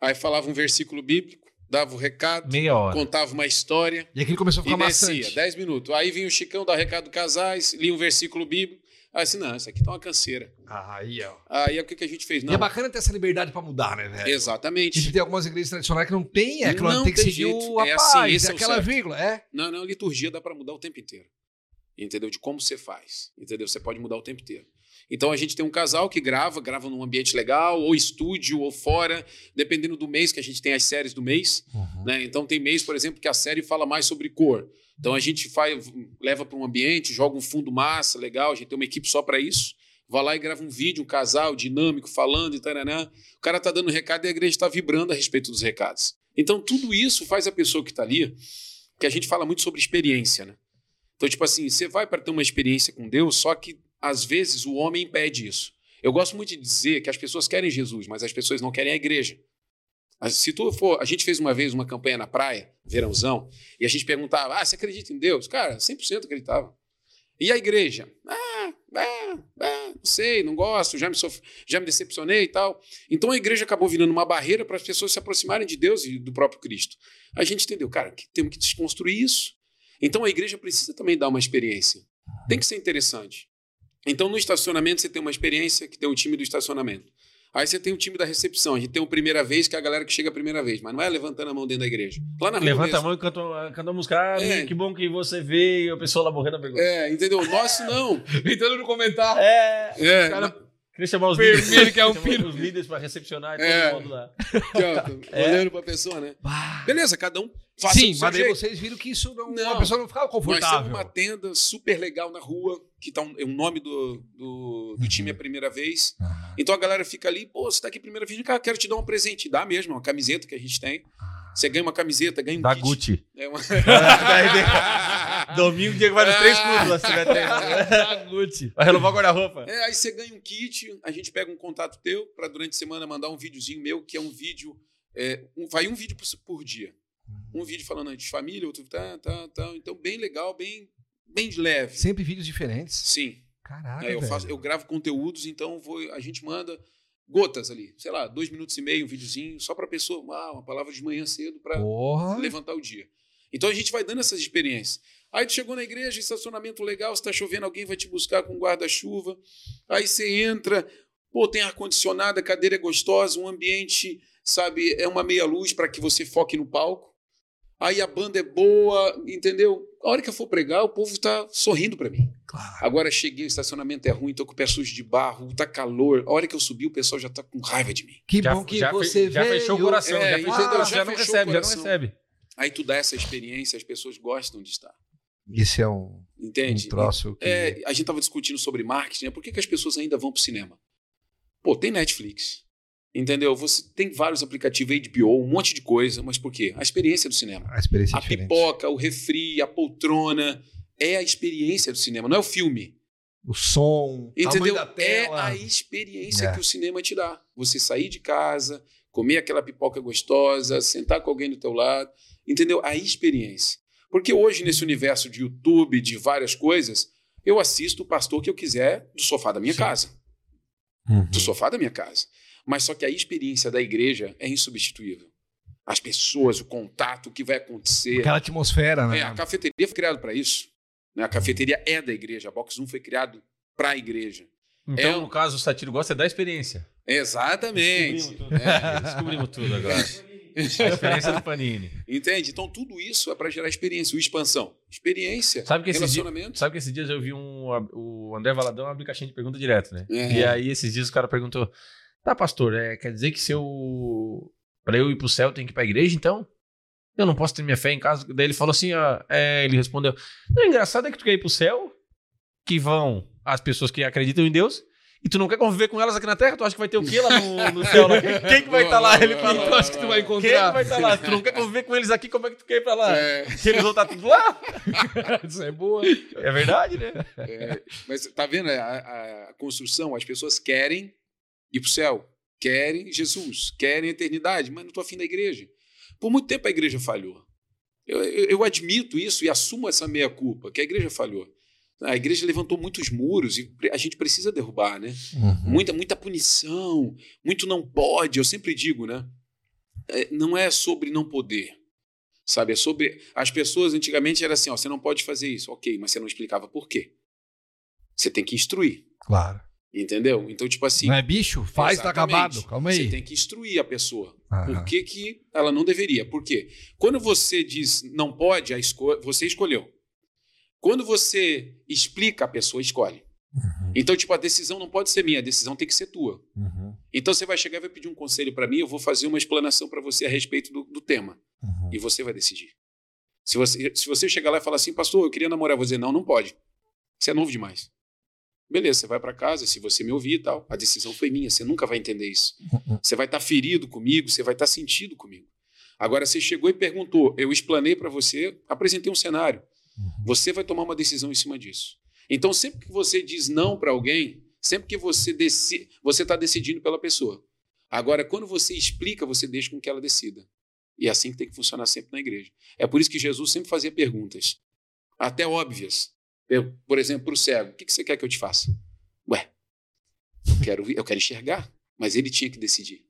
aí falava um versículo bíblico, dava o recado, Meia hora. contava uma história E aquilo começou a e ficar descia, maçante. 10 minutos. Aí vinha o Chicão dar o recado do casais, lia um versículo bíblico, aí assim, não, isso aqui tá uma canseira. Aí, ó. Aí o que, que a gente fez? E Não, é bacana ter essa liberdade pra mudar, né, velho? exatamente. E tem algumas igrejas tradicionais que não tem, é que não, Não tem que seguir o É rapaz, assim, é é aquela vírgula, é. Não, não, liturgia dá para mudar o tempo inteiro. Entendeu? De como você faz. Entendeu? Você pode mudar o tempo inteiro. Então a gente tem um casal que grava, grava num ambiente legal, ou estúdio, ou fora, dependendo do mês que a gente tem as séries do mês. Né? Então tem mês, por exemplo, que a série fala mais sobre cor. Então a gente faz, leva para um ambiente, joga um fundo massa, legal, a gente tem uma equipe só para isso. Vai lá e grava um vídeo, um casal dinâmico falando e taranã. O cara tá dando recado e a igreja está vibrando a respeito dos recados. Então tudo isso faz a pessoa que está ali, que a gente fala muito sobre experiência, né? Então, tipo assim, você vai para ter uma experiência com Deus, só que às vezes o homem impede isso. Eu gosto muito de dizer que as pessoas querem Jesus, mas as pessoas não querem a igreja. Se tu for, a gente fez uma vez uma campanha na praia, verãozão, e a gente perguntava: "Ah, você acredita em Deus?" Cara, 100% acreditava. E a igreja? Ah, ah, ah, não sei, não gosto, já me, sof- já me decepcionei e tal. Então a igreja acabou virando uma barreira para as pessoas se aproximarem de Deus e do próprio Cristo. A gente entendeu, cara, que temos que desconstruir isso. Então a igreja precisa também dar uma experiência. Tem que ser interessante. Então no estacionamento você tem uma experiência que tem o time do estacionamento. Aí você tem o time da recepção. A gente tem o primeira vez, que é a galera que chega a primeira vez, mas não é levantando a mão dentro da igreja. Lá na Levanta a mesmo. mão e canta, canta a música. Ah, É. que bom que você veio. A pessoa lá morrendo a vergonha. É, entendeu? Nosso não. Tentando no comentário. É. É, Cara, na- Queria chamar os Vermelho líderes. que é um pino. Os líderes pra recepcionar e todo É. mundo lá. É. olhando pra pessoa, né? Beleza, cada um faça Sim, mas jeito. vocês viram que isso não, Não. a pessoa não ficava Nós temos confortável. uma tenda super legal na rua, que tá um, é o nome do, do, do time Uhum. a primeira vez. Ah, Então a galera fica ali, pô, você tá aqui a primeira vez, cara, quero te dar um presente. Dá mesmo, uma camiseta que a gente tem. Você ganha uma camiseta, ganha um Da kit. Gucci. É uma... Domingo, Diego vai nos três clubes lá, se tiver treinando. da Gucci. Vai renovar o guarda-roupa. É, aí você ganha um kit, a gente pega um contato teu para durante a semana mandar um videozinho meu, que é um vídeo, é, um- vai um vídeo por, por dia. Um vídeo falando de família, outro tá, tá, tá. Então, bem legal, bem, bem de leve. Sempre vídeos diferentes. Sim. Caraca, É, eu, faço, eu gravo conteúdos, então vou, a gente manda gotas ali, sei lá, dois minutos e meio, um videozinho, só para pessoa, ah, uma palavra de manhã cedo para levantar o dia. Então a gente vai dando essas experiências. Aí tu chegou na igreja, estacionamento legal, se tá chovendo, alguém vai te buscar com guarda-chuva. Aí você entra, pô, tem ar-condicionado, a cadeira é gostosa, um ambiente, sabe, é uma meia-luz para que você foque no palco. Aí a banda é boa, entendeu? A hora que eu for pregar, o povo tá sorrindo para mim. Claro. Agora cheguei, o estacionamento é ruim, tô com o pé sujo de barro, tá calor. A hora que eu subi, o pessoal já tá com raiva de mim. Que Já, bom que já, você fe- já veio. fechou o coração. É, já fechou coração. Já Já não fechou recebe, o já não recebe. Aí tu dá essa experiência, as pessoas gostam de estar. Isso é um, um Entende? troço que... É, a gente estava discutindo sobre marketing, né? por que, que as pessoas ainda vão pro cinema? Pô, tem Netflix, entendeu? Você tem vários aplicativos, HBO, um monte de coisa, mas por quê? A experiência do cinema. A experiência é A diferente. pipoca, o refri, a poltrona, é a experiência do cinema, não é o filme. O som, Entendeu? da É tela. a experiência É. que o cinema te dá. Você sair de casa, comer aquela pipoca gostosa, sentar com alguém do teu lado, entendeu? A experiência. Porque hoje, nesse universo de YouTube, de várias coisas, eu assisto o pastor que eu quiser do sofá da minha Sim. casa. Uhum. Do sofá da minha casa. Mas só que a experiência da igreja é insubstituível. As pessoas, o contato, o que vai acontecer. Aquela atmosfera, né? É, a cafeteria foi criada para isso. né? A cafeteria é da igreja. A Box 1 foi criado para a igreja. Então, É um- no caso, o Satiro gosta da experiência. Exatamente. Descobrimos tudo. É. Descobrimos tudo agora. A experiência do Panini. Entende? Então, tudo isso é para gerar experiência. O expansão. Experiência, Sabe que esses dias, relacionamento. sabe que esses dias eu vi um, o André Valadão abrir caixinha de pergunta direto, né? É. E aí esses dias o cara perguntou: Tá, pastor, é, quer dizer que se eu. Pra eu ir pro céu, eu tenho que ir pra igreja, então? Eu não posso ter minha fé em casa. Daí ele falou assim: ó, é, ele respondeu: Não, o engraçado é que tu quer ir pro céu, que vão as pessoas que acreditam em Deus. E tu não quer conviver com elas aqui na Terra? Tu acha que vai ter o quê lá no, no céu? lá? Quem, que vai estar lá? Ele falou. Tu acha que tu vai Quem que encontrar? vai estar lá? Tu não quer conviver com eles aqui, como é que tu quer ir pra lá? É, Que eles vão estar tudo lá? Isso é boa. É verdade, né? é, mas tá vendo a, a- a construção? As pessoas querem ir para o céu, querem Jesus, querem a eternidade, mas não estou afim da igreja. Por muito tempo a igreja falhou. Eu, eu- eu admito isso e assumo essa meia-culpa, que a igreja falhou. A igreja levantou muitos muros e a gente precisa derrubar, né? Uhum. muita, muita punição, muito não pode. Eu sempre digo, né? É, não é sobre não poder, sabe? É sobre. As pessoas antigamente era assim: ó, você não pode fazer isso, ok, mas você não explicava por quê. Você tem que instruir, Claro. Entendeu? Então, tipo assim. Não é bicho? Faz, tá acabado. Calma Você aí. tem que instruir a pessoa. Aham. Por que, que ela não deveria? Por quê? Quando você diz não pode, a esco... você escolheu. Quando você explica, a pessoa escolhe. Uhum. Então, tipo, a decisão não pode ser minha, a decisão tem que ser tua. Uhum. Então você vai chegar e vai pedir um conselho para mim, eu vou fazer uma explanação para você a respeito do, do tema. Uhum. E você vai decidir. Se você, se você chegar lá e falar assim, pastor, eu queria namorar, eu vou dizer, não, não pode. Você é novo demais. Beleza, você vai para casa, se você me ouvir e tal. A decisão foi minha, você nunca vai entender isso. Uhum. Você vai estar ferido comigo, você vai estar sentido comigo. Agora, você chegou e perguntou, eu explanei para você, apresentei um cenário. Uhum. Você vai tomar uma decisão em cima disso. Então, sempre que você diz não para alguém, sempre que você deci você está decidindo pela pessoa. Agora, quando você explica, você deixa com que ela decida. E é assim que tem que funcionar sempre na igreja. É por isso que Jesus sempre fazia perguntas, até óbvias. Eu, por exemplo, para o cego: o que você quer que eu te faça? Ué, eu quero, eu quero enxergar. Mas ele tinha que decidir.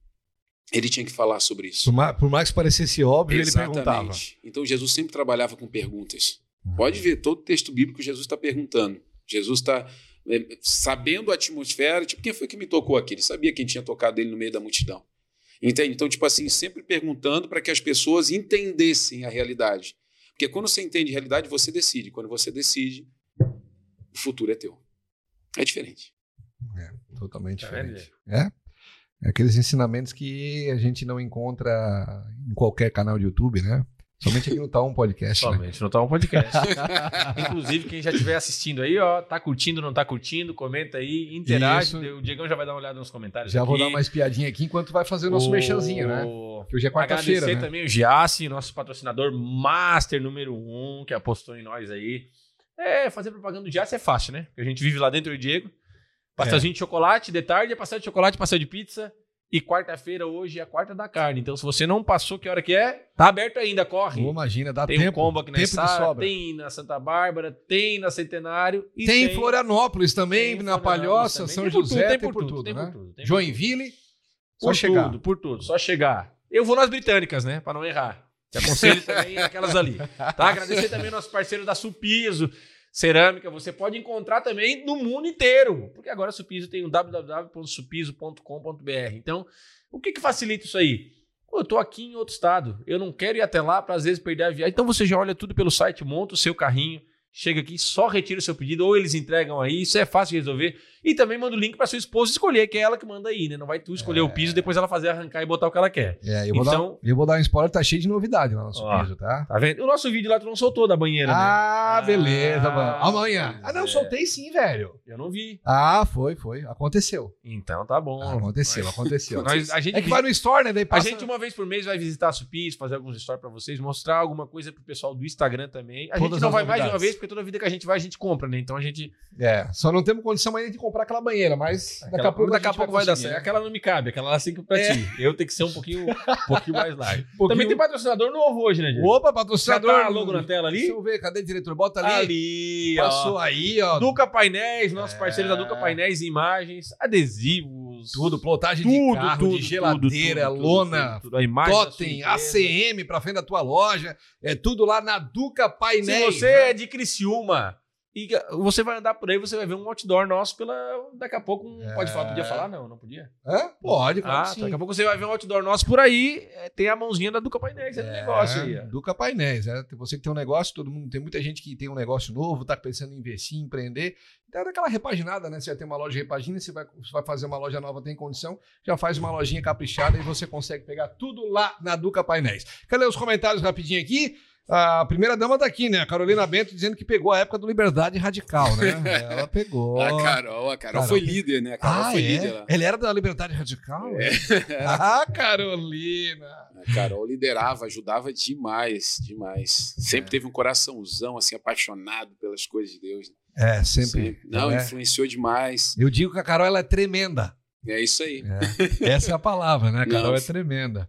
Ele tinha que falar sobre isso. Por mais, que parecesse óbvio, ele perguntava. Então Jesus sempre trabalhava com perguntas. Pode ver, todo texto bíblico Jesus está perguntando. Jesus está é, sabendo a atmosfera. Tipo, quem foi que me tocou aqui? Ele sabia quem tinha tocado ele no meio da multidão. Entende? Então, tipo assim, sempre perguntando para que as pessoas entendessem a realidade. Porque quando você entende a realidade, você decide. Quando você decide, o futuro é teu. É diferente. É, totalmente diferente. É? É aqueles ensinamentos que a gente não encontra em qualquer canal de YouTube, né? Somente aqui no Tá Um Podcast. Né? Somente né? no Tá Um Podcast. Inclusive, quem já estiver assistindo aí, ó, tá curtindo, não tá curtindo, comenta aí, interage. Isso. O Diegão já vai dar uma olhada nos comentários. Já aqui. vou dar uma espiadinha aqui enquanto vai fazer o nosso o... merchanzinho, né? Que hoje é quarta-feira. Agradecer né? também o Giassi, nosso patrocinador master número um, que apostou em nós aí. É, fazer propaganda do Giassi é fácil, né? Porque a gente vive lá dentro do Diego. Pastelzinho é. de chocolate, de tarde é pastel de chocolate, pastel de pizza. E quarta-feira hoje é a quarta da carne. Então, se você não passou, que hora que é? Tá aberto ainda, corre. Oh, imagina, dá tem tempo. Tem um combo aqui na Sara, tem na Santa Bárbara, tem na Centenário. E tem, em Florianópolis também, tem na Palhoça, São tem José, tem por tudo, tem por né? tudo. Tem Joinville, só por chegar. Tudo, por tudo, só chegar. Eu vou nas britânicas, né, para não errar. Te aconselho também aquelas ali. Tá? Agradecer também nosso parceiro da Supiso, cerâmica, você pode encontrar também no mundo inteiro, porque agora a Supiso tem o www.supiso.com.br. Então, o que, que facilita isso aí? eu estou aqui em outro estado, eu não quero ir até lá para às vezes perder a viagem. Então você já olha tudo pelo site, monta o seu carrinho, chega aqui, só retira o seu pedido, ou eles entregam aí, isso é fácil de resolver. E também manda o link para sua esposa escolher, que é ela que manda aí, né? Não vai tu escolher é... o piso, depois ela fazer arrancar e botar o que ela quer. É, eu vou, então, dar, eu vou dar um spoiler, tá cheio de novidade lá no nosso ó, piso, tá? Tá vendo? O nosso vídeo lá tu não soltou da banheira, ah, né? beleza, ah, mano. Amanhã. Ah, não, é. soltei sim, velho. Eu não vi. Ah, foi, foi. Aconteceu. Então tá bom. Ah, aconteceu, aconteceu. Nós, a gente é que vai no store, né? Daí passa... A gente uma vez por mês vai visitar a Supis, fazer alguns stories pra vocês, mostrar alguma coisa pro pessoal do Instagram também. A Todas gente não vai novidades. mais de uma vez, porque toda vida que a gente vai, a gente compra, né? Então a gente... É, só não temos condição ainda de comprar aquela banheira, mas mas daqui a pouco, daqui a pouco vai, vai dar certo. Né? Aquela não me cabe, aquela lá assim pra é. ti. Eu tenho que ser um pouquinho, um pouquinho mais largo. Um pouquinho... Também tem patrocinador novo hoje, né, Diego? Opa, patrocinador. Já tá logo na tela ali? Deixa eu ver, cadê o diretor? Bota ali. Ali, Passou ó. aí, ó. Duca Painéis, nossos é. parceiros da Duca Painéis Imagens, adesivos. Tudo, plotagem tudo, de carro, tudo, de geladeira, tudo, lona, tudo, totem, ACM pra frente da tua loja. É tudo lá na Duca Painéis. Se você né? é de Criciúma e você vai andar por aí, você vai ver um outdoor nosso pela. Daqui a pouco. Um... É... Pode falar, podia falar? Não, não podia. É? Pode, claro. Ah, daqui a pouco você vai ver um outdoor nosso por aí. É, tem a mãozinha da Duca Painéis, é, é negócio aí. Duca Painéis, é. Você que tem um negócio, todo mundo. Tem muita gente que tem um negócio novo, tá pensando em investir, empreender. Então é daquela repaginada, né? Você já tem uma loja repagina, você vai, você vai fazer uma loja nova, tem condição, já faz uma lojinha caprichada e você consegue pegar tudo lá na Duca Painéis. Cadê os comentários rapidinho aqui? A primeira dama tá aqui, né? A Carolina Bento dizendo que pegou a época do Liberdade Radical, né? Ela pegou. A Carol, a Carol, Carol. foi líder, né? A Carol ah, foi é? líder lá. Ela era da Liberdade Radical? É. ah, Carolina! A Carol liderava, ajudava demais, demais. Sempre é. teve um coraçãozão, assim, apaixonado pelas coisas de Deus. Né? É, sempre. sempre. Não, é. influenciou demais. Eu digo que a Carol ela é tremenda. É isso aí. É. Essa é a palavra, né? A Carol Não. é tremenda.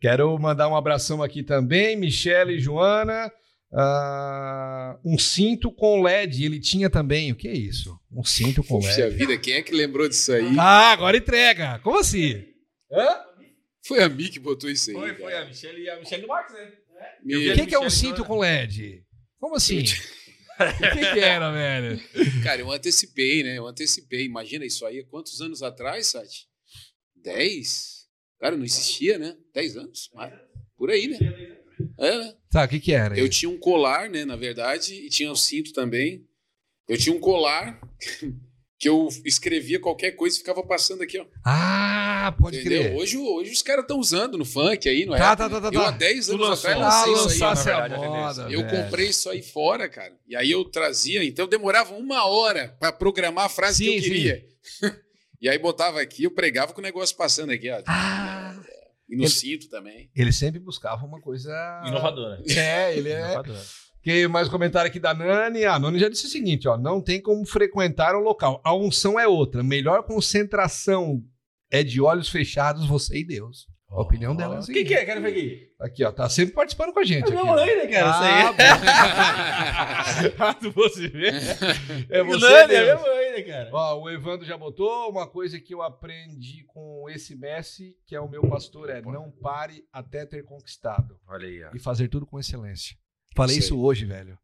Quero mandar um abração aqui também, Michele e Joana. Uh, um cinto com LED, ele tinha também. O que é isso? Um cinto com LED. Puxa vida, quem é que lembrou disso aí? Ah, agora entrega. Como assim? Hã? Foi a Mi que botou isso aí. Foi, cara. foi a Michelle e a Michelle do Marcos, né? O que, que é um cinto com LED? Como assim? O que, que, era, velho? Cara, eu antecipei, né? Eu antecipei. Imagina isso aí. Quantos anos atrás, Sati? Dez? Cara, não existia, né? 10 anos? Por aí, né? É, né? Tá, o que que era? Eu tinha um colar, né, na verdade, e tinha um cinto também. Eu tinha um colar que eu escrevia qualquer coisa e ficava passando aqui, ó. Ah, pode Entendeu? crer. Hoje, hoje os caras estão usando no funk aí, não é? Tá, tá, tá, tá. Eu há 10 tá. anos atrás lancei ah, isso aí. Verdade, a moda, eu comprei isso aí fora, cara. E aí eu trazia, então demorava uma hora para programar a frase sim, que eu queria. E aí botava aqui, eu pregava com o negócio passando aqui, ó. Ah. E no ele, cinto também. Ele sempre buscava uma coisa. Inovadora. É, ele é. Inovadora. Que mais comentário aqui da Nani. A Nani já disse o seguinte: ó, não tem como frequentar o local. A unção é outra. Melhor concentração é de olhos fechados você e Deus. A opinião dela é a O que, é? Quero ver aqui. Aqui, ó, tá sempre participando com a gente. É aqui, mãe, né, cara? Ah, Isso aí. Ah, tu você ver. É você, Nani, é minha mãe, né, cara? Ó, o Evandro já botou uma coisa que eu aprendi com esse Messi, que é o meu pastor, é não pare até ter conquistado Olha aí, ó. e fazer tudo com excelência. Falei Isso hoje, velho.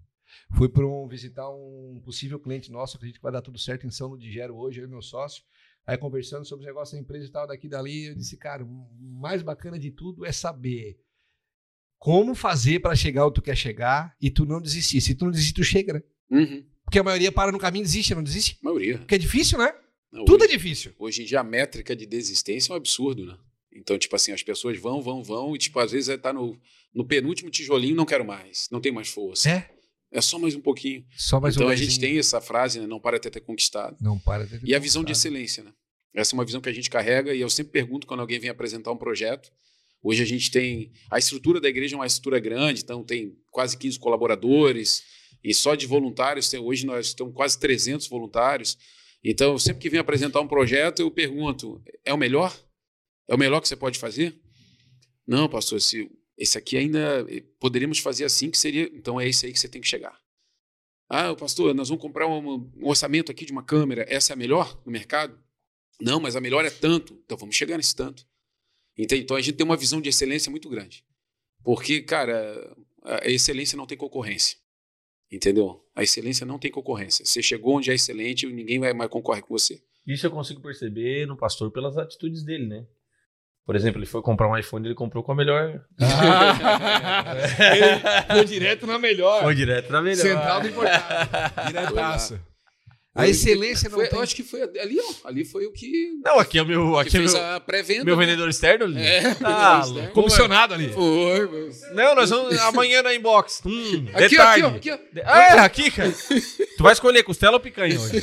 Fui para um, visitar um possível cliente nosso, acredito que vai dar tudo certo em São no Digero hoje, eu e meu sócio. Aí conversando sobre os negócios da empresa e tal, daqui e dali, eu disse, cara, o mais bacana de tudo é saber como fazer para chegar onde tu quer chegar e tu não desistir. Se tu não desistir, tu chega, né? Uhum. Porque a maioria para no caminho e desiste, não desiste? Maioria. Porque é difícil, né? Não, Tudo é hoje, difícil. hoje em dia a métrica de desistência é um absurdo, né? Então, tipo assim, as pessoas vão, vão, vão, e tipo, às vezes tá no, no penúltimo tijolinho, não quero mais, não tem mais força. É? É só mais um pouquinho. Só mais então um a gente tem essa frase, né? Não para até ter conquistado. Não para de ter E a visão de conquistado. excelência, né? Essa é uma visão que a gente carrega e eu sempre pergunto quando alguém vem apresentar um projeto. Hoje a gente tem. A estrutura da igreja é uma estrutura grande, então tem quase 15 colaboradores e só de voluntários, tem, hoje nós estamos quase 300 voluntários. Então, sempre que vem apresentar um projeto, eu pergunto: é o melhor? É o melhor que você pode fazer? Não, pastor, se, esse aqui ainda eh, poderíamos fazer assim, que seria. Então é esse aí que você tem que chegar. Ah, pastor, nós vamos comprar um, um orçamento aqui de uma câmera, essa é a melhor no mercado? Não, mas a melhor é tanto. Então vamos chegar nesse tanto. Entende? Então a gente tem uma visão de excelência muito grande. Porque, cara, a excelência não tem concorrência. Entendeu? A excelência não tem concorrência. Você chegou onde é excelente, ninguém vai mais concorrer com você. Isso eu consigo perceber no pastor pelas atitudes dele, né? Por exemplo, ele foi comprar um iPhone, ele comprou com a melhor. Ele foi direto na melhor. Foi direto na melhor. Central do importado. Diretaço. A Foi- excelência não foi- tem... Eu acho que foi ali, ó. Ali foi o que, Não, aqui é o meu, aqui é fez meu, a pré-venda. meu né? vendedor externo ali. É, Ah, externo. Comissionado ali. Foi, foi. Não, nós vamos amanhã na inbox. Hum, Aqui, de ó, tarde. aqui, ó, aqui, ó. Ah, é, aqui, cara. tu vai escolher costela ou picanha hoje?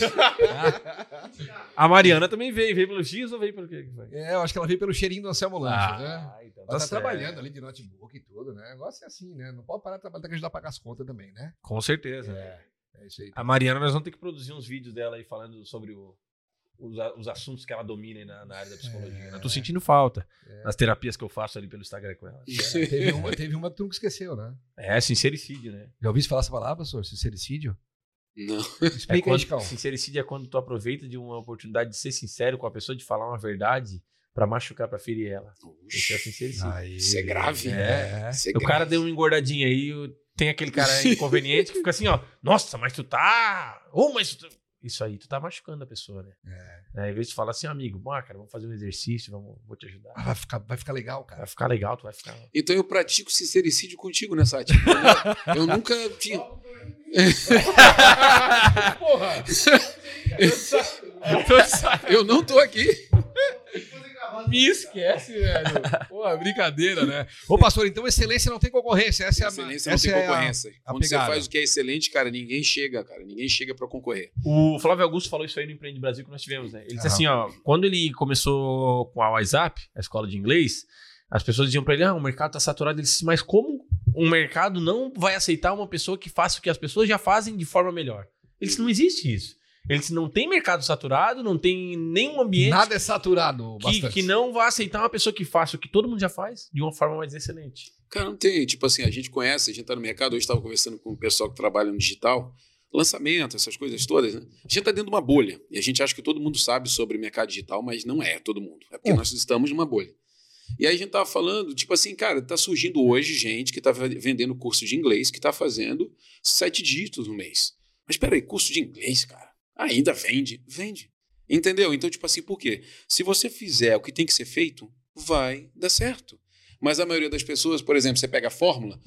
A Mariana também veio. Veio pelo X ou veio pelo quê? É, eu acho que ela veio pelo cheirinho do Anselmo Lanches, né? então Ela tá, certo. trabalhando ali de notebook e tudo, né? O negócio é assim, né? Não pode parar de trabalhar, tem que ajudar a pagar as contas também, né? Com certeza. É, é isso aí. A Mariana, nós vamos ter que produzir uns vídeos dela aí falando sobre o- os, os assuntos que ela domina aí na, na área da psicologia. É. Eu tô sentindo falta É. nas terapias que eu faço ali pelo Instagram com ela. É, teve, uma, teve uma que tu nunca esqueceu, né? É, sincericídio, né? Já ouviu falar essa palavra, professor? Sincericídio? Não. Explica É aí, quando, Chicão. sincericídio é quando tu aproveita de uma oportunidade de ser sincero com a pessoa, de falar uma verdade pra machucar, pra ferir ela. Isso é sincericídio. Aí. Isso é grave. É. Isso é o cara grave. deu uma engordadinha aí, tem aquele cara inconveniente que fica assim, ó, nossa, mas tu tá. Ô, mas tu... Isso aí, tu tá machucando a pessoa, né? É. Aí, Em vez de falar assim, amigo, bom, cara, vamos fazer um exercício, vamos, vou te ajudar. Ah, vai, ficar, vai ficar legal, Vai cara. ficar legal, tu vai ficar. Então eu pratico sincericídio contigo nessa arte. Eu nunca tinha. Porra! Eu não tô aqui. Me esquece, velho. Pô, brincadeira, né? Ô, pastor, então excelência não tem concorrência. Essa é a Excelência não tem é a- concorrência. a Quando você faz o que é excelente, cara, ninguém chega, cara. Ninguém chega pra concorrer. O Flávio Augusto falou isso aí no Empreende Brasil que nós tivemos, né? Ele disse Aham. assim, ó, quando ele começou com a WhatsApp, a escola de inglês, as pessoas diziam pra ele, ah, o mercado tá saturado. Ele disse, mas como um mercado não vai aceitar uma pessoa que faça o que as pessoas já fazem de forma melhor? Ele disse, não existe isso. Ele disse, não tem mercado saturado, não tem nenhum ambiente Nada é saturado que, bastante. que não vai aceitar uma pessoa que faça o que todo mundo já faz de uma forma mais excelente. Cara, não tem. Tipo assim, a gente conhece, a gente tá no mercado. Hoje estava conversando com o pessoal que trabalha no digital. Lançamento, essas coisas todas, né? A gente tá dentro de uma bolha. E a gente acha que todo mundo sabe sobre o mercado digital, mas não é todo mundo. É porque Hum. nós estamos numa bolha. E aí a gente tava falando, tipo assim, cara, tá surgindo hoje gente que tá vendendo curso de inglês, que tá fazendo sete dígitos no mês. Mas peraí, curso de inglês, cara, ainda vende? Vende. Entendeu? Então, tipo assim, por quê? Se você fizer o que tem que ser feito, vai dar certo. Mas a maioria das pessoas, por exemplo, você pega a fórmula,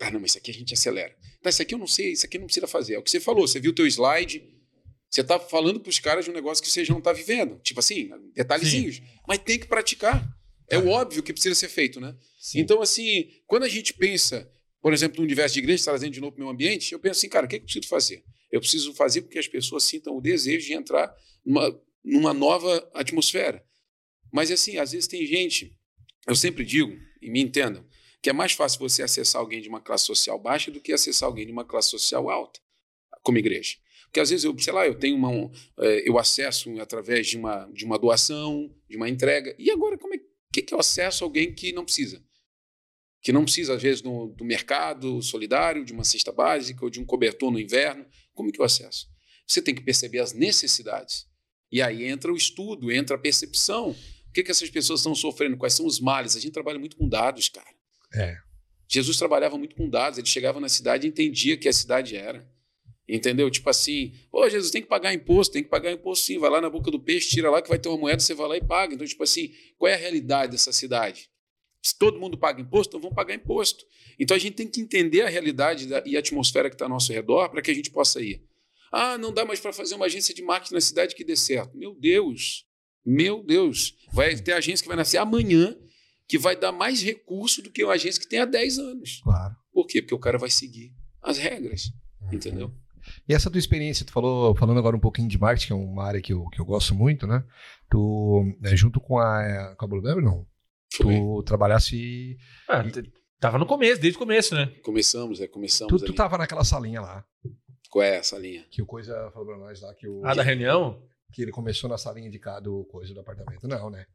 ah, não, mas isso aqui a gente acelera. Tá, isso aqui eu não sei, isso aqui não precisa fazer. É o que você falou, você viu o teu slide, você tá falando pros caras de um negócio que você já não tá vivendo. Tipo assim, detalhezinhos. Mas tem que praticar. É o óbvio que precisa ser feito, né? Então, assim, quando a gente pensa, por exemplo, no universo de igreja, trazendo de novo para o meu ambiente, eu penso assim, cara, o que, é que eu preciso fazer? Eu preciso fazer com que as pessoas sintam o desejo de entrar numa, numa nova atmosfera. Mas, assim, às vezes tem gente, eu sempre digo, e me entendam, que é mais fácil você acessar alguém de uma classe social baixa do que acessar alguém de uma classe social alta. como igreja. Porque às vezes eu, sei lá, eu tenho uma, um, é, eu acesso através de uma, de uma doação, de uma entrega. E agora, como é que, que eu acesso alguém que não precisa? Que não precisa, às vezes, no, do mercado solidário, de uma cesta básica ou de um cobertor no inverno. Como é que eu acesso? Você tem que perceber as necessidades. E aí entra o estudo, entra a percepção. O que, que essas pessoas estão sofrendo? Quais são os males? A gente trabalha muito com dados, cara. É. Jesus trabalhava muito com dados. Ele chegava na cidade e entendia que a cidade era. Entendeu? Tipo assim, pô, Jesus tem que pagar imposto, tem que pagar imposto sim. Vai lá na boca do peixe, tira lá que vai ter uma moeda, você vai lá e paga. Então, tipo assim, qual é a realidade dessa cidade? Se todo mundo paga imposto, então vamos pagar imposto. Então a gente tem que entender a realidade e a atmosfera que está ao nosso redor para que a gente possa ir. Ah, não dá mais para fazer uma agência de marketing na cidade que dê certo. Meu Deus, meu Deus. Vai ter agência que vai nascer amanhã que vai dar mais recurso do que uma agência que tem há 10 anos. Claro. Por quê? Porque o cara vai seguir as regras, Uhum. entendeu? E essa tua experiência, tu falou, falando agora um pouquinho de marketing, que é uma área que eu, que eu gosto muito, né? Tu, é, junto com a, com a Blueberry, não? Foi. Tu trabalhasse. Ah, t- tava no começo, desde o começo, né? Começamos, é, começamos Tu, tu tava naquela salinha lá, Qual é essa linha? que o Coisa falou pra nós lá, que, o, Ah, da reunião? que ele começou na salinha de cá do Coisa do apartamento. Não, né?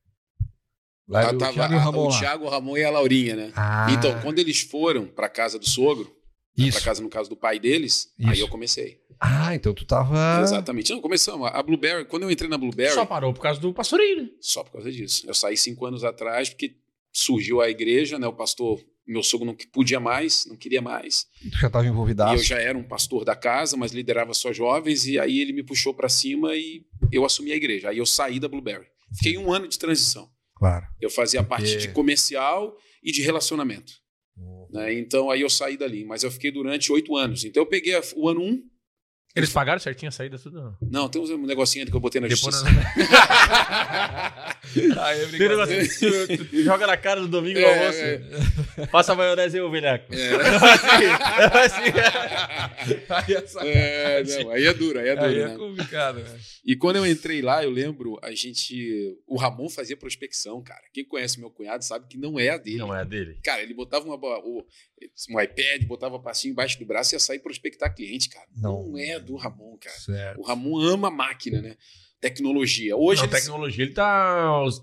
Lá Ah, do tava Thiago e o a- Ramon o. Thiago, o Ramon e a Laurinha, né? Ah, Então, quando eles foram para casa do sogro, para isso. casa no caso do pai deles, aí Isso. eu comecei. Ah, então tu tava. Exatamente. Não, começamos. A Blueberry, quando eu entrei na Blueberry, Só só, parou por causa do pastoreio, né? por causa disso. Eu saí cinco anos atrás porque surgiu a igreja, né? O pastor, meu sogro não podia mais, não queria mais. Tu já tava envolvidaço. E eu já era um pastor da casa, mas liderava só jovens, e aí ele me puxou para cima e eu assumi a igreja. Aí eu saí da Blueberry. Fiquei um ano de transição. Claro. Eu fazia a parte de comercial e de relacionamento. Uhum. né? Então aí eu saí dali, mas eu fiquei durante oito anos. Então eu peguei o ano um. Eles pagaram certinho a saída, tudo. Não, tem um negocinho ali que eu botei na Depois justiça. Aí, Tem um tu- tu joga na cara do domingo É, almoço. é. Faça a maionese aí, ô velhaco. É. assim, Aí é sacanagem. É, não, aí é duro, aí é duro, Aí é né? complicado, né? E quando eu entrei lá, eu lembro, a gente. O Ramon fazia prospecção, cara. Quem conhece meu cunhado sabe que não é a dele. Não é dele. Cara, ele botava uma, o- um iPad, botava a pastinha embaixo do braço e ia sair prospectar cliente, cara. Não. Não, é do Ramon, cara. Certo. O Ramon ama máquina, né? Tecnologia. Hoje Não, ele- tecnologia, ele tá uns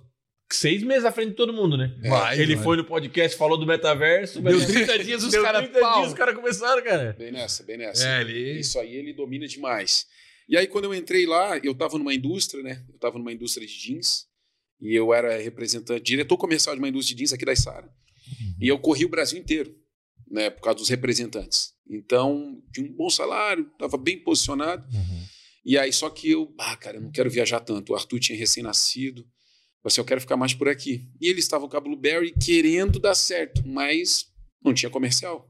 seis meses à frente de todo mundo, né? Vai, ele vai. foi no podcast, falou do metaverso. Deu mas- 30 dias, os caras 30 pau. dias, os caras começaram, cara. Bem nessa, bem nessa. É, ele. Isso aí ele domina demais. E aí, quando eu entrei lá, eu estava numa indústria, né? Eu estava numa indústria de jeans. E eu era representante, diretor comercial de uma indústria de jeans aqui da Isara. E eu corri o Brasil inteiro, né? Por causa dos representantes. Então, tinha um bom salário, estava bem posicionado. Uhum. E aí, só que eu, ah, cara, eu não quero viajar tanto. O Arthur tinha recém-nascido. Eu assim, eu quero ficar mais por aqui. E eles estavam com a Blueberry querendo dar certo, mas não tinha comercial.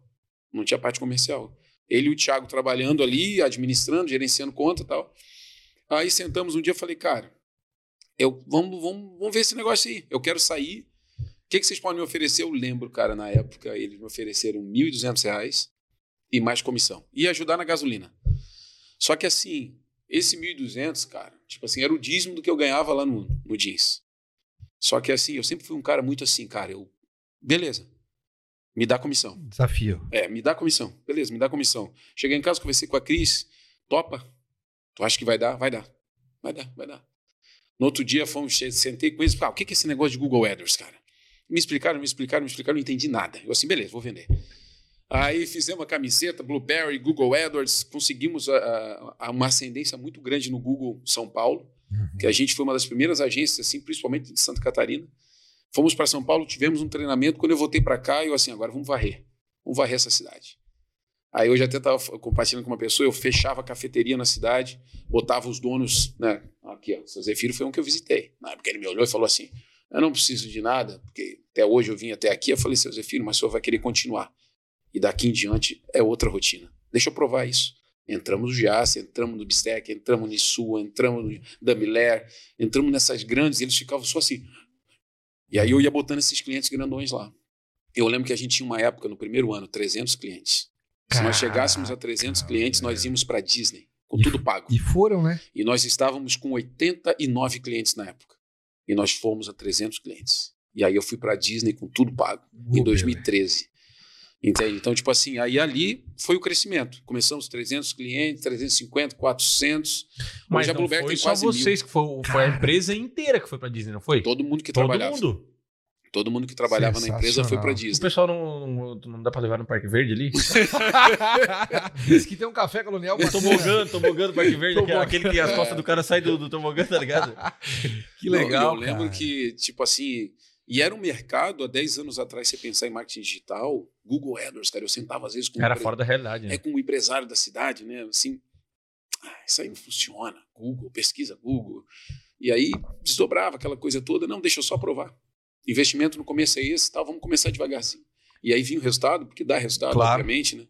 Não tinha parte comercial. Ele e o Thiago trabalhando ali, administrando, gerenciando conta e tal. Aí sentamos um dia e falei, cara, eu, vamos, vamos, vamos ver esse negócio aí. Eu quero sair. O que, que vocês podem me oferecer? Eu lembro, cara, na época, eles me ofereceram 1.200 reais e mais comissão. E ajudar na gasolina. Só que assim, esse 1.200, cara, tipo assim, era o dízimo do que eu ganhava lá no, no jeans. Só que assim, eu sempre fui um cara muito assim, cara, eu. Beleza. Me dá comissão. Desafio. É, me dá comissão. Beleza, me dá comissão. Cheguei em casa, conversei com a Cris. Topa? Tu acha que vai dar? Vai dar. Vai dar, vai dar. No outro dia, fomos, sentei com eles e falei, ah, o que é esse negócio de Google AdWords, cara? Me explicaram, me explicaram, me explicaram, não entendi nada. Eu assim, beleza, vou vender. Aí fizemos uma camiseta, Blueberry, Google AdWords, conseguimos a, a, uma ascendência muito grande no Google São Paulo, Uhum. que a gente foi uma das primeiras agências, assim, principalmente de Santa Catarina. Fomos para São Paulo, tivemos um treinamento. Quando eu voltei para cá, eu assim, agora vamos varrer. Vamos varrer essa cidade. Aí eu já até estava compartilhando com uma pessoa, eu fechava a cafeteria na cidade, botava os donos, né? Aqui, ó, o seu Zefiro foi um que eu visitei. Na época ele me olhou e falou assim: Eu não preciso de nada, porque até hoje eu vim até aqui. Eu falei, seu Zefiro, mas o senhor vai querer continuar. E daqui em diante é outra rotina. Deixa eu provar isso. Entramos no Giasse, entramos no Bistec, entramos no Sul, entramos no Damiler, entramos nessas grandes, e eles ficavam só assim. E aí eu ia botando esses clientes grandões lá. Eu lembro que a gente tinha uma época, no primeiro ano, 300 clientes. Se nós chegássemos a 300 clientes, nós íamos para Disney, com E tudo pago. E foram, né? E nós estávamos com 89 clientes na época. E nós fomos a 300 clientes. E aí eu fui para Disney com tudo pago, em Uber, 2013. Entende? Então, tipo assim, aí ali foi o crescimento. Começamos 300 clientes, 350, 400. Mas Hoje a Blueberry foi tem só quase mil. vocês que foi, foi a empresa inteira que foi pra Disney, não foi? Todo mundo que Todo trabalhava. mundo. Todo mundo que trabalhava na empresa foi pra Sensacional. O Disney. pessoal não, não, não dá pra levar no Parque Verde ali? Diz que tem um café colonial bacana. Tobogã, tobogã do Parque Verde, Tobogã. aquele que as costas do cara saem do, do tobogã, tá ligado? Que Não, legal, Eu lembro cara. que, tipo assim, e era um mercado, há 10 anos atrás, você pensar em marketing digital, Google AdWords, cara, eu sentava às vezes com, um Era empre- fora da realidade, né? é, com um empresário da cidade, né, assim, ah, isso aí não funciona, Google, pesquisa Google. E aí desdobrava aquela coisa toda, não, deixa eu só provar. Investimento no começo é esse, tal, vamos começar devagarzinho. E aí vinha o resultado, porque dá resultado, Claro. obviamente, né?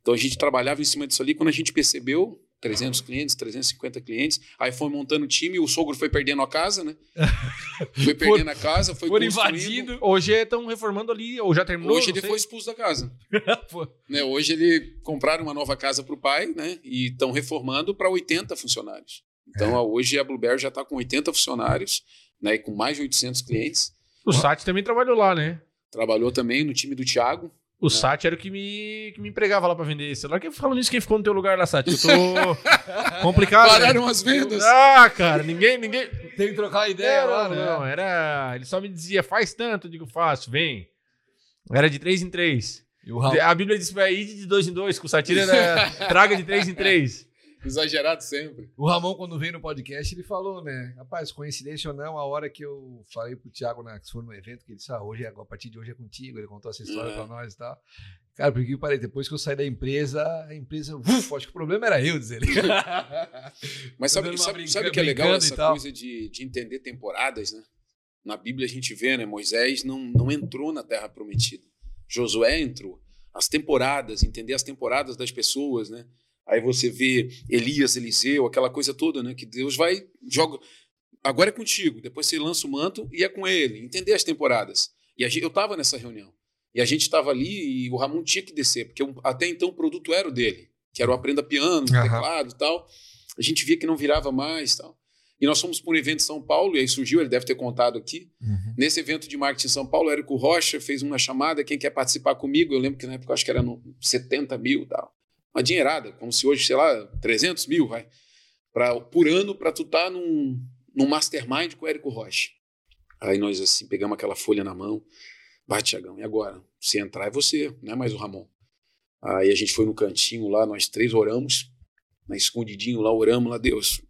Então a gente trabalhava em cima disso ali, quando a gente percebeu 300 clientes, 350 clientes, aí foi montando o time, o sogro foi perdendo a casa, né? Foi perdendo a casa, foi construindo. invadindo. Hoje estão reformando ali, ou já terminou? Hoje ele sei. foi expulso da casa. Né? Hoje ele compraram uma nova casa para o pai, né? E estão reformando para 80 funcionários. Então É. hoje a Blueberry já está com 80 funcionários, né? E com mais de 800 clientes. O Sati também trabalhou lá, né? Trabalhou também no time do Thiago. O Sati era o que me, que me empregava lá pra vender celular. Que falando nisso, quem ficou no teu lugar lá, Sati? Eu tô complicado. né? Pararam as vendas. Ah, cara, ninguém, ninguém. Tem que trocar ideia Não, lá, não, né? não, era. Ele só me dizia, faz tanto, eu digo, faço, vem. Era de três em três. E o Raul, A Bíblia diz pra ir de dois em dois, com o Satira era traga de três em três. Exagerado sempre. o Ramon, quando veio no podcast, ele falou, né? Rapaz, coincidência ou não, a hora que eu falei pro Thiago, na, que foi no evento, que ele disse, ah, hoje é, a partir de hoje é contigo, ele contou essa história É. pra nós e tal. Cara, porque eu parei, depois que eu saí da empresa, a empresa, uf, acho que o problema era eu, diz ele. Mas sabe, sabe, sabe o que é legal essa coisa de, de entender temporadas, né? Na Bíblia a gente vê, né? Moisés não, não entrou na Terra Prometida. Josué entrou. As temporadas, entender as temporadas das pessoas, né? Aí você vê Elias, Eliseu, aquela coisa toda, né? Que Deus vai, joga. Agora é contigo, depois você lança o manto e é com ele. Entender as temporadas. E a gente, eu estava nessa reunião. E a gente estava ali e o Ramon tinha que descer, porque o- até então o produto era o dele, que era o Aprenda Piano, Aham. teclado e tal. A gente via que não virava mais e tal. E nós fomos para um evento em São Paulo, e aí surgiu, ele deve ter contado aqui. Uhum. Nesse evento de marketing em São Paulo, o Érico Rocha fez uma chamada, quem quer participar comigo? Eu lembro que na época eu acho que era no 70 mil e tal. Uma dinheirada, como se hoje, sei lá, 300 mil, vai. Pra, por ano, para tu estar num, num mastermind com o Érico Rocha. Aí nós, assim, pegamos aquela folha na mão. Vai, Tiagão, e agora? Se entrar é você, não é mais o Ramon. Aí a gente foi no cantinho lá, nós três oramos, na escondidinho lá, oramos lá, Deus,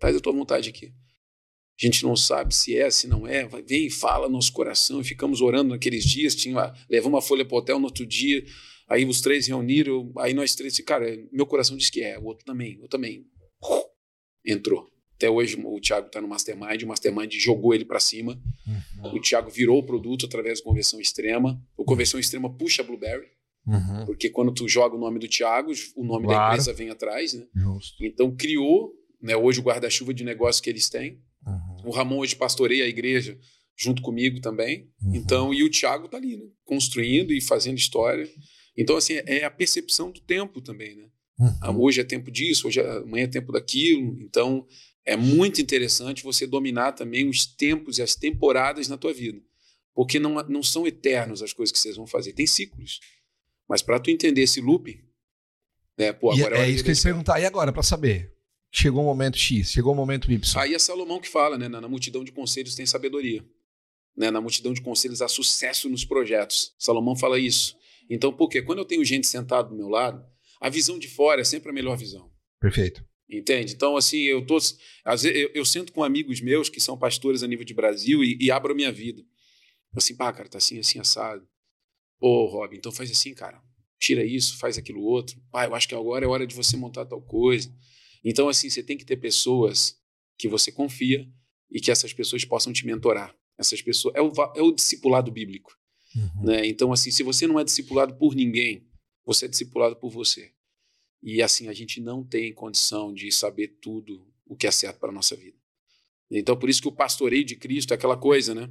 faz a tua vontade aqui. A gente não sabe se é, se não é, vai, vem fala no nosso coração, e ficamos orando naqueles dias, tinha, levamos uma folha para o hotel no outro dia, aí os três reuniram, aí nós três, cara, meu coração diz que é, o outro também, eu também. Entrou. Até hoje o Thiago está no Mastermind, o Mastermind jogou ele para cima, o Thiago virou o produto através do Conversão Extrema, o Conversão Extrema puxa a Blueberry, Uhum. porque quando tu joga o nome do Thiago, o nome da Claro. empresa vem atrás, né? Justo. Então criou, né, hoje o guarda-chuva de negócio que eles têm. Uhum. O Ramon hoje pastoreia a igreja junto comigo também. Uhum. Então, e o Thiago tá ali, né, construindo e fazendo história. Então, assim, é a percepção do tempo também, né? Ah, Uhum. Hoje é tempo disso, hoje é, amanhã é tempo daquilo. Então, é muito interessante você dominar também os tempos e as temporadas na tua vida. Porque não, não são eternos as coisas que vocês vão fazer, tem ciclos. Mas para tu entender esse loop, né, pô, E agora é, hora isso que eu ia perguntar. E agora, pra saber? Chegou o momento X, chegou o momento Y. Aí é Salomão que fala, né? Na, na multidão de conselhos tem sabedoria. Né? Na multidão de conselhos há sucesso nos projetos. Salomão fala isso. Então, por quê? Quando eu tenho gente sentada do meu lado, a visão de fora é sempre a melhor visão. Perfeito. Entende? Então, assim, eu tô. Às vezes, eu, eu sento com amigos meus que são pastores a nível de Brasil e, e abro a minha vida. Assim, pá, cara, tá assim, assim, assado. Ô, Rob, então faz assim, cara. Tira isso, faz aquilo outro. Pá, eu acho que agora é hora de você montar tal coisa. Então, assim, você tem que ter pessoas que você confia e que essas pessoas possam te mentorar. Essas pessoas. É o, é o discipulado bíblico. Uhum. Né? Então, assim, se você não é discipulado por ninguém, você é discipulado por você. E assim, a gente não tem condição de saber tudo o que é certo para a nossa vida. Então, por isso que o pastoreio de Cristo é aquela coisa, né?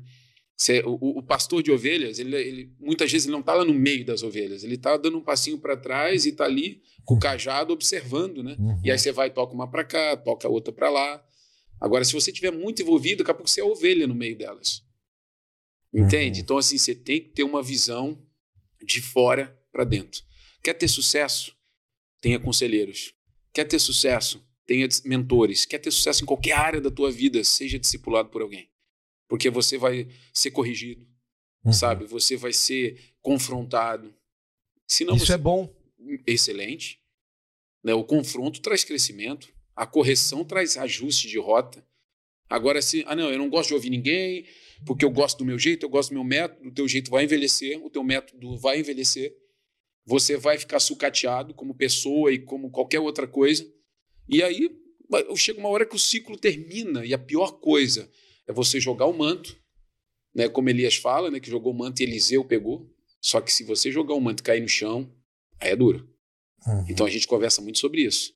Cê- o, o pastor de ovelhas, ele, ele- muitas vezes ele não está lá no meio das ovelhas, ele está dando um passinho para trás e está ali com o cajado observando, né? Uhum. E aí você vai e toca uma para cá, toca outra para lá. Agora, se você estiver muito envolvido, daqui a pouco você é ovelha no meio delas. Entende? Uhum. Então, assim, você tem que ter uma visão de fora para dentro. Quer ter sucesso? Tenha conselheiros. Quer ter sucesso? Tenha mentores. Quer ter sucesso em qualquer área da tua vida? Seja discipulado por alguém. Porque você vai ser corrigido, Uhum. sabe? Você vai ser confrontado. Senão Isso você é bom. excelente. Né? O confronto traz crescimento, a correção traz ajuste de rota. Agora, se, ah, não, eu não gosto de ouvir ninguém, porque eu gosto do meu jeito, eu gosto do meu método, o teu jeito vai envelhecer, o teu método vai envelhecer, você vai ficar sucateado como pessoa e como qualquer outra coisa. E aí chega uma hora que o ciclo termina, e a pior coisa é você jogar o manto, né? como Elias fala, né? que jogou o manto e Eliseu pegou. Só que se você jogar o manto e cair no chão, aí é duro. Uhum. Então a gente conversa muito sobre isso.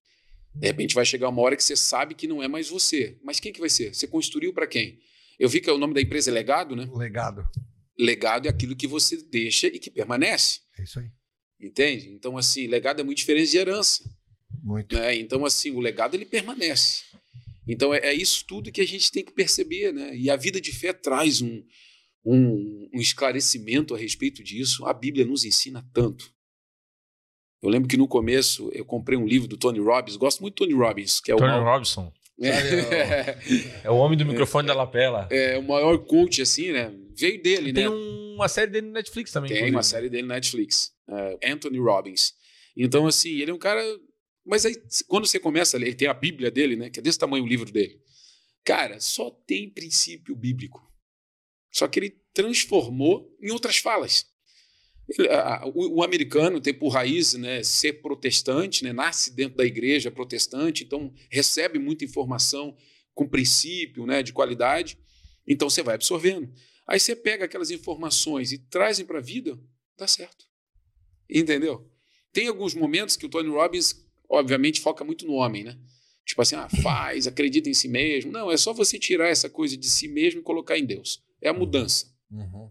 De repente vai chegar uma hora que você sabe que não é mais você. Mas quem que vai ser? Você construiu para quem? Eu vi que o nome da empresa é Legado, né? Legado. Legado é aquilo que você deixa e que permanece. É isso aí. Entende? Então, assim, legado é muito diferente de herança. Muito. Né? Então, assim, o legado ele permanece. Então, é, é isso tudo que a gente tem que perceber. Né? E a vida de fé traz um, um, um esclarecimento a respeito disso. A Bíblia nos ensina tanto. Eu lembro que no começo eu comprei um livro do Tony Robbins. Gosto muito do Tony Robbins, que é o Tony Robson. É, É o homem do microfone da lapela. é o maior coach, assim, né? Veio dele, Tem né? uma série dele no Netflix também. Tem inclusive. uma série dele na Netflix, é, Anthony Robbins. Então, assim, ele é um cara. Mas aí, quando você começa a ler, ele tem a Bíblia dele, né? Que é desse tamanho o livro dele. Cara, só tem princípio bíblico. Só que ele transformou em outras falas. Ele- a- o, o americano tem por raiz né, ser protestante, né, nasce dentro da igreja protestante, então recebe muita informação com princípio, né, de qualidade. Então você vai absorvendo. Aí você pega aquelas informações e trazem para a vida, dá certo. Entendeu? Tem alguns momentos que o Tony Robbins, obviamente, foca muito no homem, né? Tipo assim, ah, faz, acredita em si mesmo. Não, é só você tirar essa coisa de si mesmo e colocar em Deus. É a mudança. Uhum.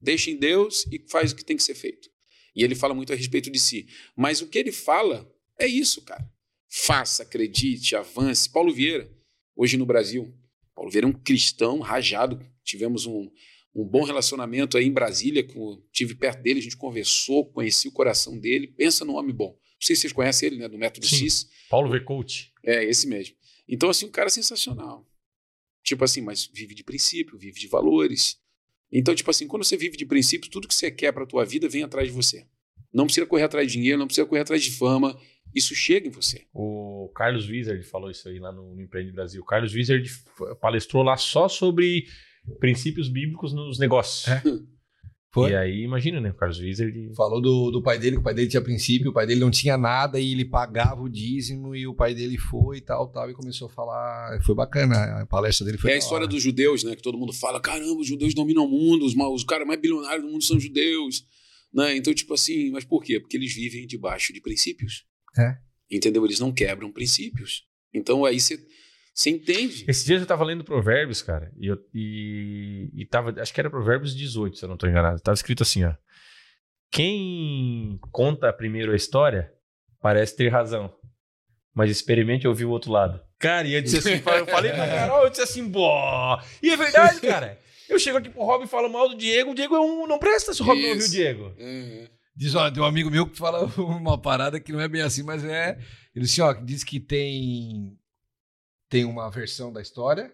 Deixa em Deus e faz o que tem que ser feito. E ele fala muito a respeito de si. Mas o que ele fala é isso, cara. Faça, acredite, avance. Paulo Vieira, hoje no Brasil. Paulo Vieira é um cristão rajado. Tivemos um, um bom relacionamento aí em Brasília. Com, tive perto dele, a gente conversou, conheci o coração dele. Pensa num homem bom. Não sei se vocês conhecem ele, né? Do método Sim. CIS. Paulo V. Coach. É, esse mesmo. Então, assim, um cara sensacional. Tipo assim, mas vive de princípio, vive de valores. Então, tipo assim, quando você vive de princípios, tudo que você quer para tua vida vem atrás de você. Não precisa correr atrás de dinheiro, não precisa correr atrás de fama. Isso chega em você. O Carlos Wizard falou isso aí lá no, no Empreende Brasil. O Carlos Wizard palestrou lá só sobre princípios bíblicos nos negócios. É. Foi? E aí, imagina, né? O Carlos Wizard. Falou do, do pai dele, que o pai dele tinha princípio, o pai dele não tinha nada e ele pagava o dízimo e o pai dele foi e tal, tal, e começou a falar. Foi bacana, a palestra dele foi é a história hora. dos judeus, né? Que todo mundo fala: caramba, os judeus dominam o mundo, os, os caras mais bilionários do mundo são judeus. Né? Então, tipo assim, mas por quê? Porque eles vivem debaixo de princípios. É. Entendeu? Eles não quebram princípios. Então aí você você entende. Esses dias eu tava lendo Provérbios, cara, e, eu, e, e tava, acho que era Provérbios 18, se eu não tô enganado. Tava escrito assim, ó. Quem conta primeiro a história parece ter razão, mas experimente ouvir o outro lado. Cara, e eu disse assim, eu falei pra Carol, eu disse assim, bó. E é verdade, cara. Eu chego aqui pro Rob e falo mal do Diego, o Diego é um, não presta se o Rob não ouviu o. Diego. É. Diz, ó, tem um amigo meu que fala uma parada que não é bem assim, mas é. Ele assim, ó, diz que tem. Tem uma versão da história,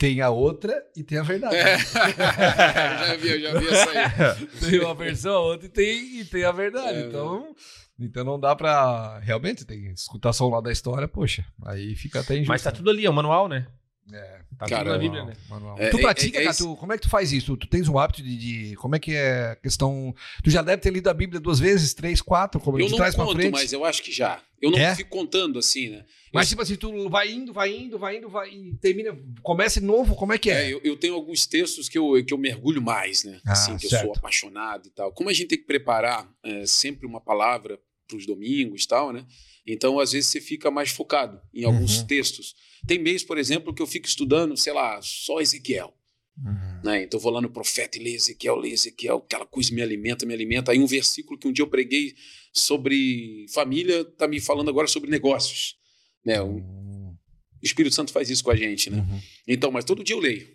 tem a outra e tem a verdade. É. já vi, eu já vi essa aí. Tem uma versão, a outra e tem, e tem a verdade. É, então, então não dá pra. Realmente, tem que escutar só um lado da história, poxa. Aí fica até injusto. Mas tá tudo ali, é o manual, né? É, Tá Cara, tudo na Bíblia, manual, né? manual. É, tu é, pratica, é cara? Tu- como é que tu faz isso? Tu tens o hábito de, de- Como é que é a questão. Tu já deve ter lido a Bíblia duas vezes, três, quatro, como Eu não pra conto, frente. mas eu acho que já. Eu não É? fico contando assim, né? Mas, eu, tipo assim, tu vai indo, vai indo, vai indo, vai e termina, começa de novo, como é que é? é, eu, eu tenho alguns textos que eu, que eu mergulho mais, né? Ah, assim, que eu certo. sou apaixonado e tal. Como a gente tem que preparar é, sempre uma palavra os domingos e tal, né? Então, às vezes, você fica mais focado em alguns Uhum. textos. Tem mês, por exemplo, que eu fico estudando, sei lá, só Ezequiel. Uhum. né? Então eu vou lá no profeta e leio Ezequiel, leio Ezequiel, aquela coisa me alimenta, me alimenta. Aí um versículo que um dia eu preguei sobre família está me falando agora sobre negócios. Né? O Uhum. Espírito Santo faz isso com a gente, né? Uhum. Então, mas todo dia eu leio.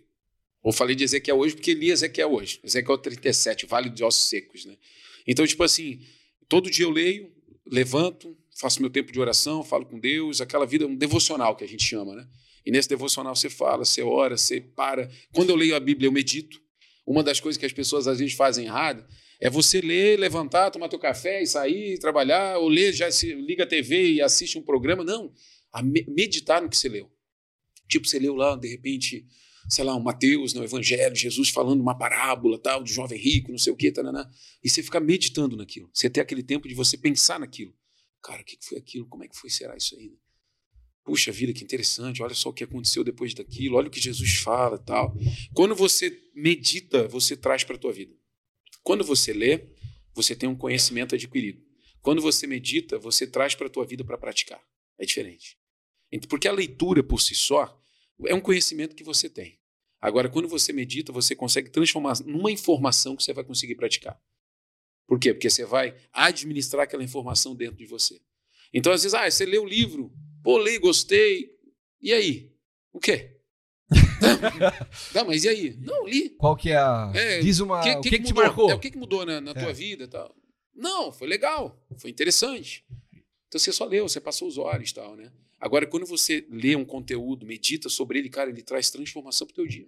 Eu falei de Ezequiel hoje porque li Ezequiel hoje. Ezequiel 37, Vale de Ossos Secos, né? Então, tipo assim, Todo dia eu leio, levanto, faço meu tempo de oração, falo com Deus, aquela vida, um devocional que a gente chama, né? E nesse devocional você fala, você ora, você para. Quando eu leio a Bíblia, eu medito. Uma das coisas que as pessoas às vezes fazem errado é você ler, levantar, tomar teu café e sair, trabalhar, ou ler, já se, liga a TV e assiste um programa. Não, a me, meditar no que você leu. Tipo, você leu lá, de repente, sei lá, um Mateus no Evangelho, Jesus falando uma parábola, tal, do jovem rico, não sei o quê, tananá, e você fica meditando naquilo. Você tem aquele tempo de você pensar naquilo. Cara, o que foi aquilo? Como é que foi? Será isso aí? Puxa vida, que interessante, olha só o que aconteceu depois daquilo, olha o que Jesus fala tal. Quando você medita, você traz para a tua vida. Quando você lê, você tem um conhecimento adquirido. Quando você medita, você traz para a tua vida para praticar. É diferente. Porque a leitura por si só é um conhecimento que você tem. Agora, quando você medita, você consegue transformar numa informação que você vai conseguir praticar. Por quê? Porque você vai administrar aquela informação dentro de você. Então, às vezes, ah, você lê o livro, pô, li, gostei. E aí? O quê? não, mas e aí? Não, li. Qual que é a. É, Diz uma. Que, o que, que, que te marcou? É, o que, que mudou na, na é. tua vida tal? Não, foi legal, foi interessante. Então você só leu, você passou os olhos tal, né? Agora, quando você lê um conteúdo, medita sobre ele, cara, ele traz transformação para o teu dia.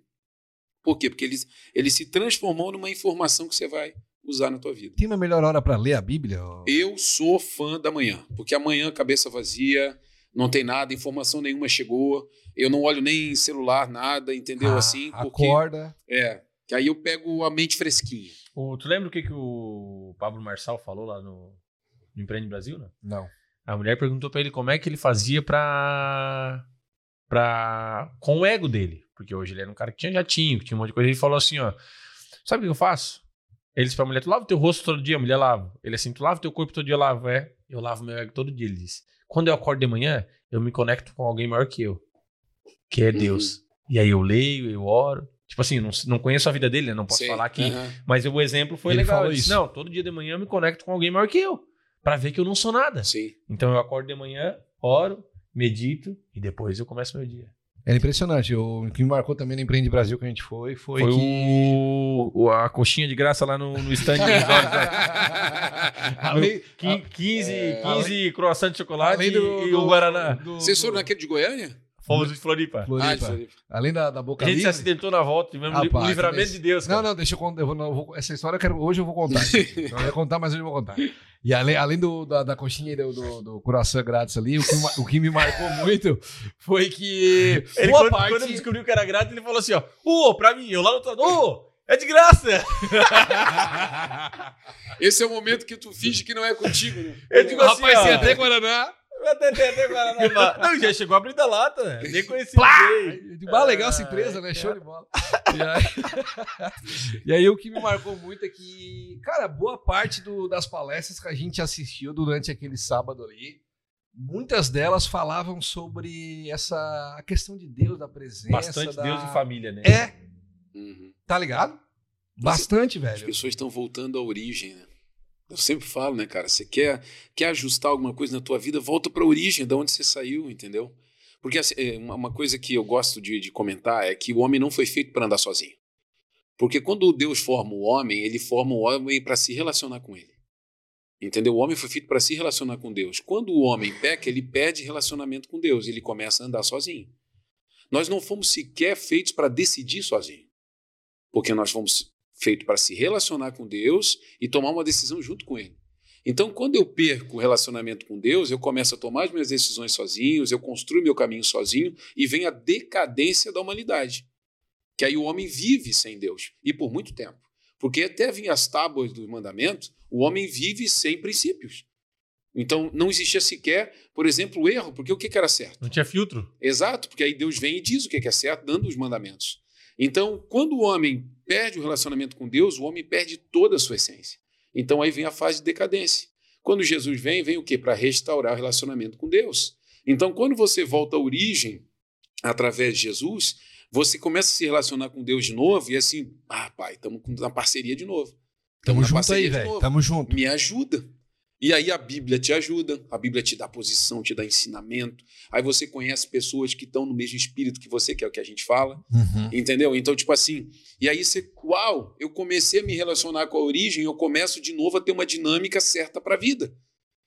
Por quê? Porque ele, ele se transformou numa informação que você vai usar na tua vida. Tem uma melhor hora para ler a Bíblia? Eu sou fã da manhã, porque amanhã cabeça vazia, não tem nada, informação nenhuma chegou, eu não olho nem celular, nada, entendeu? Ah, assim, porque, acorda. É, que aí eu pego a mente fresquinha. tu lembra o que, que o Pablo Marçal falou lá no, no Empreende Brasil, né? Não. A mulher perguntou para ele como é que ele fazia pra. pra. com o ego dele. Porque hoje ele era um cara que tinha jatinho, que tinha um monte de coisa. Ele falou assim: ó, sabe o que eu faço? Ele disse pra mulher: tu lava o teu rosto todo dia? A mulher lava. Ele assim: tu lava o teu corpo todo dia? Eu lavo. É, eu lavo meu ego todo dia. Ele disse: quando eu acordo de manhã, eu me conecto com alguém maior que eu, que é Deus. Uhum. E aí eu leio, eu oro. Tipo assim, não, não conheço a vida dele, né? não posso Sim. falar aqui. Uhum. Mas o exemplo foi ele legal. Falou disse, não, todo dia de manhã eu me conecto com alguém maior que eu para ver que eu não sou nada. Sim. Então eu acordo de manhã, oro, medito e depois eu começo meu dia. É impressionante. O que me marcou também no Empreende Brasil que a gente foi foi, foi que... o, a coxinha de graça lá no, no stand. além, 15, é, 15 croissant de chocolate do, e, o Guaraná. Do, Vocês foram naquele de Goiânia? Fomos de Floripa. Floripa. Ah, de Floripa. Além da, da boca A gente livre. se acidentou na volta, tivemos o um livramento de Deus. Cara. Não, não, deixa eu contar. Eu vou, eu vou, essa história eu quero, hoje eu vou contar. não ia contar, mas hoje eu vou contar. E além, além do, da, da coxinha e do, do, do coração grátis ali, o que, o que me marcou muito foi que. Ele, quando, parte... quando ele descobriu que era grátis, ele falou assim: ó, ô, oh, pra mim, eu lá no ô, oh, é de graça! Esse é o momento que tu finge que não é contigo, né? Eu digo assim, Rapaz, ó, até Guaraná. Até, até Guaraná. Não, já chegou a lata. Nem conheci ninguém. Ah, legal essa empresa, né? Show de bola. E aí, e aí, o que me marcou muito é que, cara, boa parte do, das palestras que a gente assistiu durante aquele sábado ali, muitas delas falavam sobre essa a questão de Deus, da presença. Bastante da... Deus e família, né? É. Uhum. Tá ligado? Bastante, velho. As pessoas estão voltando à origem, né? Eu sempre falo, né, cara? Você quer, quer ajustar alguma coisa na tua vida, volta para a origem, de onde você saiu, entendeu? Porque assim, é, uma coisa que eu gosto de, de comentar é que o homem não foi feito para andar sozinho. Porque quando Deus forma o homem, ele forma o homem para se relacionar com ele. Entendeu? O homem foi feito para se relacionar com Deus. Quando o homem peca, ele perde relacionamento com Deus, ele começa a andar sozinho. Nós não fomos sequer feitos para decidir sozinho. Porque nós fomos feitos para se relacionar com Deus e tomar uma decisão junto com Ele. Então, quando eu perco o relacionamento com Deus, eu começo a tomar as minhas decisões sozinhos, eu construo meu caminho sozinho e vem a decadência da humanidade. Que aí o homem vive sem Deus e por muito tempo. Porque até vir as tábuas dos mandamentos, o homem vive sem princípios. Então não existia sequer, por exemplo, o erro, porque o que era certo? Não tinha filtro. Exato, porque aí Deus vem e diz o que é certo, dando os mandamentos. Então, quando o homem perde o relacionamento com Deus, o homem perde toda a sua essência. Então aí vem a fase de decadência. Quando Jesus vem, vem o quê? Para restaurar o relacionamento com Deus. Então, quando você volta à origem através de Jesus, você começa a se relacionar com Deus de novo e assim, ah, pai, estamos na parceria de novo. Tamo junto aí, velho. Tamo junto. Me ajuda. E aí a Bíblia te ajuda, a Bíblia te dá posição, te dá ensinamento. Aí você conhece pessoas que estão no mesmo espírito que você, que é o que a gente fala, Uhum. entendeu? Então, tipo assim, e aí você, uau, eu comecei a me relacionar com a origem, eu começo de novo a ter uma dinâmica certa para a vida.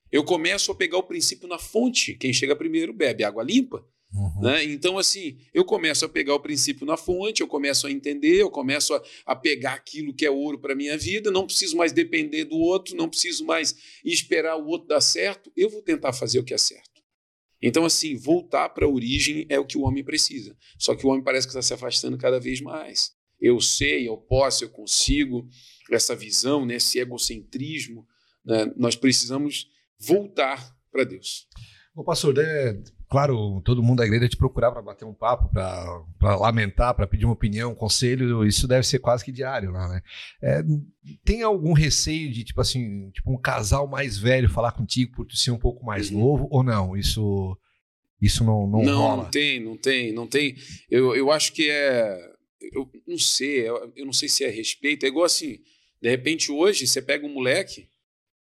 Eu começo a pegar o princípio na fonte. Quem chega primeiro bebe água limpa. Uhum. Né? Então, assim, eu começo a pegar o princípio na fonte, eu começo a entender, eu começo a, a pegar aquilo que é ouro para minha vida, não preciso mais depender do outro, não preciso mais esperar o outro dar certo, eu vou tentar fazer o que é certo. Então, assim, voltar para a origem é o que o homem precisa. Só que o homem parece que está se afastando cada vez mais. Eu sei, eu posso, eu consigo, essa visão, né, esse egocentrismo, né, nós precisamos voltar para Deus. Ô, pastor, é, claro, todo mundo da igreja te procurar para bater um papo, para lamentar, para pedir uma opinião, um conselho, isso deve ser quase que diário lá, né? É, tem algum receio de, tipo assim, tipo um casal mais velho falar contigo por tu ser um pouco mais Uhum. novo, ou não? Isso, isso não, não, não, rola? não tem, não tem, não tem. Eu, eu acho que é. Eu não sei, eu, eu não sei se é respeito. É igual assim, de repente hoje você pega um moleque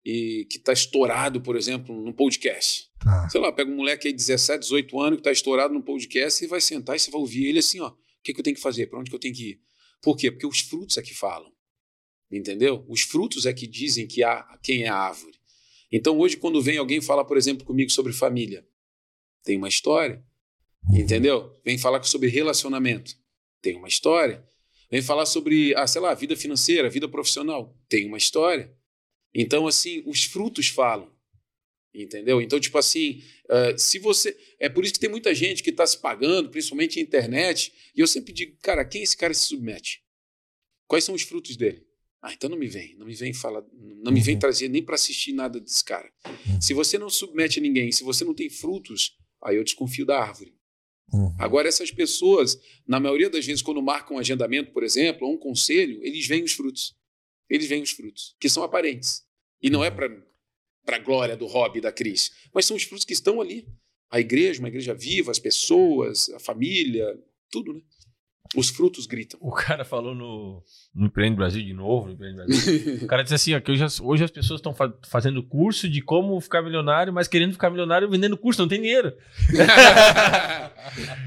e que está estourado, por exemplo, no podcast. Tá. Sei lá, pega um moleque aí de 17, 18 anos que está estourado no podcast e vai sentar e você vai ouvir ele assim, ó. O que, que eu tenho que fazer? Para onde que eu tenho que ir? Por quê? Porque os frutos é que falam. Entendeu? Os frutos é que dizem que há quem é a árvore. Então hoje, quando vem alguém falar, por exemplo, comigo sobre família, tem uma história. Entendeu? Vem falar sobre relacionamento. Tem uma história. Vem falar sobre, ah, sei lá, vida financeira, vida profissional. Tem uma história. Então, assim, os frutos falam. Entendeu? Então, tipo assim, eh, se você. É por isso que tem muita gente que está se pagando, principalmente na internet, e eu sempre digo, cara, quem esse cara se submete? Quais são os frutos dele? Ah, então não me vem, não me vem falar, não me vem Uhum. trazer nem para assistir nada desse cara. Se você não submete a ninguém, se você não tem frutos, aí eu desconfio da árvore. Uhum. Agora, essas pessoas, na maioria das vezes, quando marcam um agendamento, por exemplo, ou um conselho, eles veem os frutos. Eles veem os frutos, que são aparentes. E não é para a glória do hobby da Cris, mas são os frutos que estão ali. A igreja, uma igreja viva, as pessoas, a família, tudo, né? Os frutos gritam. O cara falou no, no Empreende Brasil de novo, no Brasil. O cara disse assim, ó, que hoje, as- hoje as pessoas estão fa- fazendo curso de como ficar milionário, mas querendo ficar milionário vendendo curso, não tem dinheiro.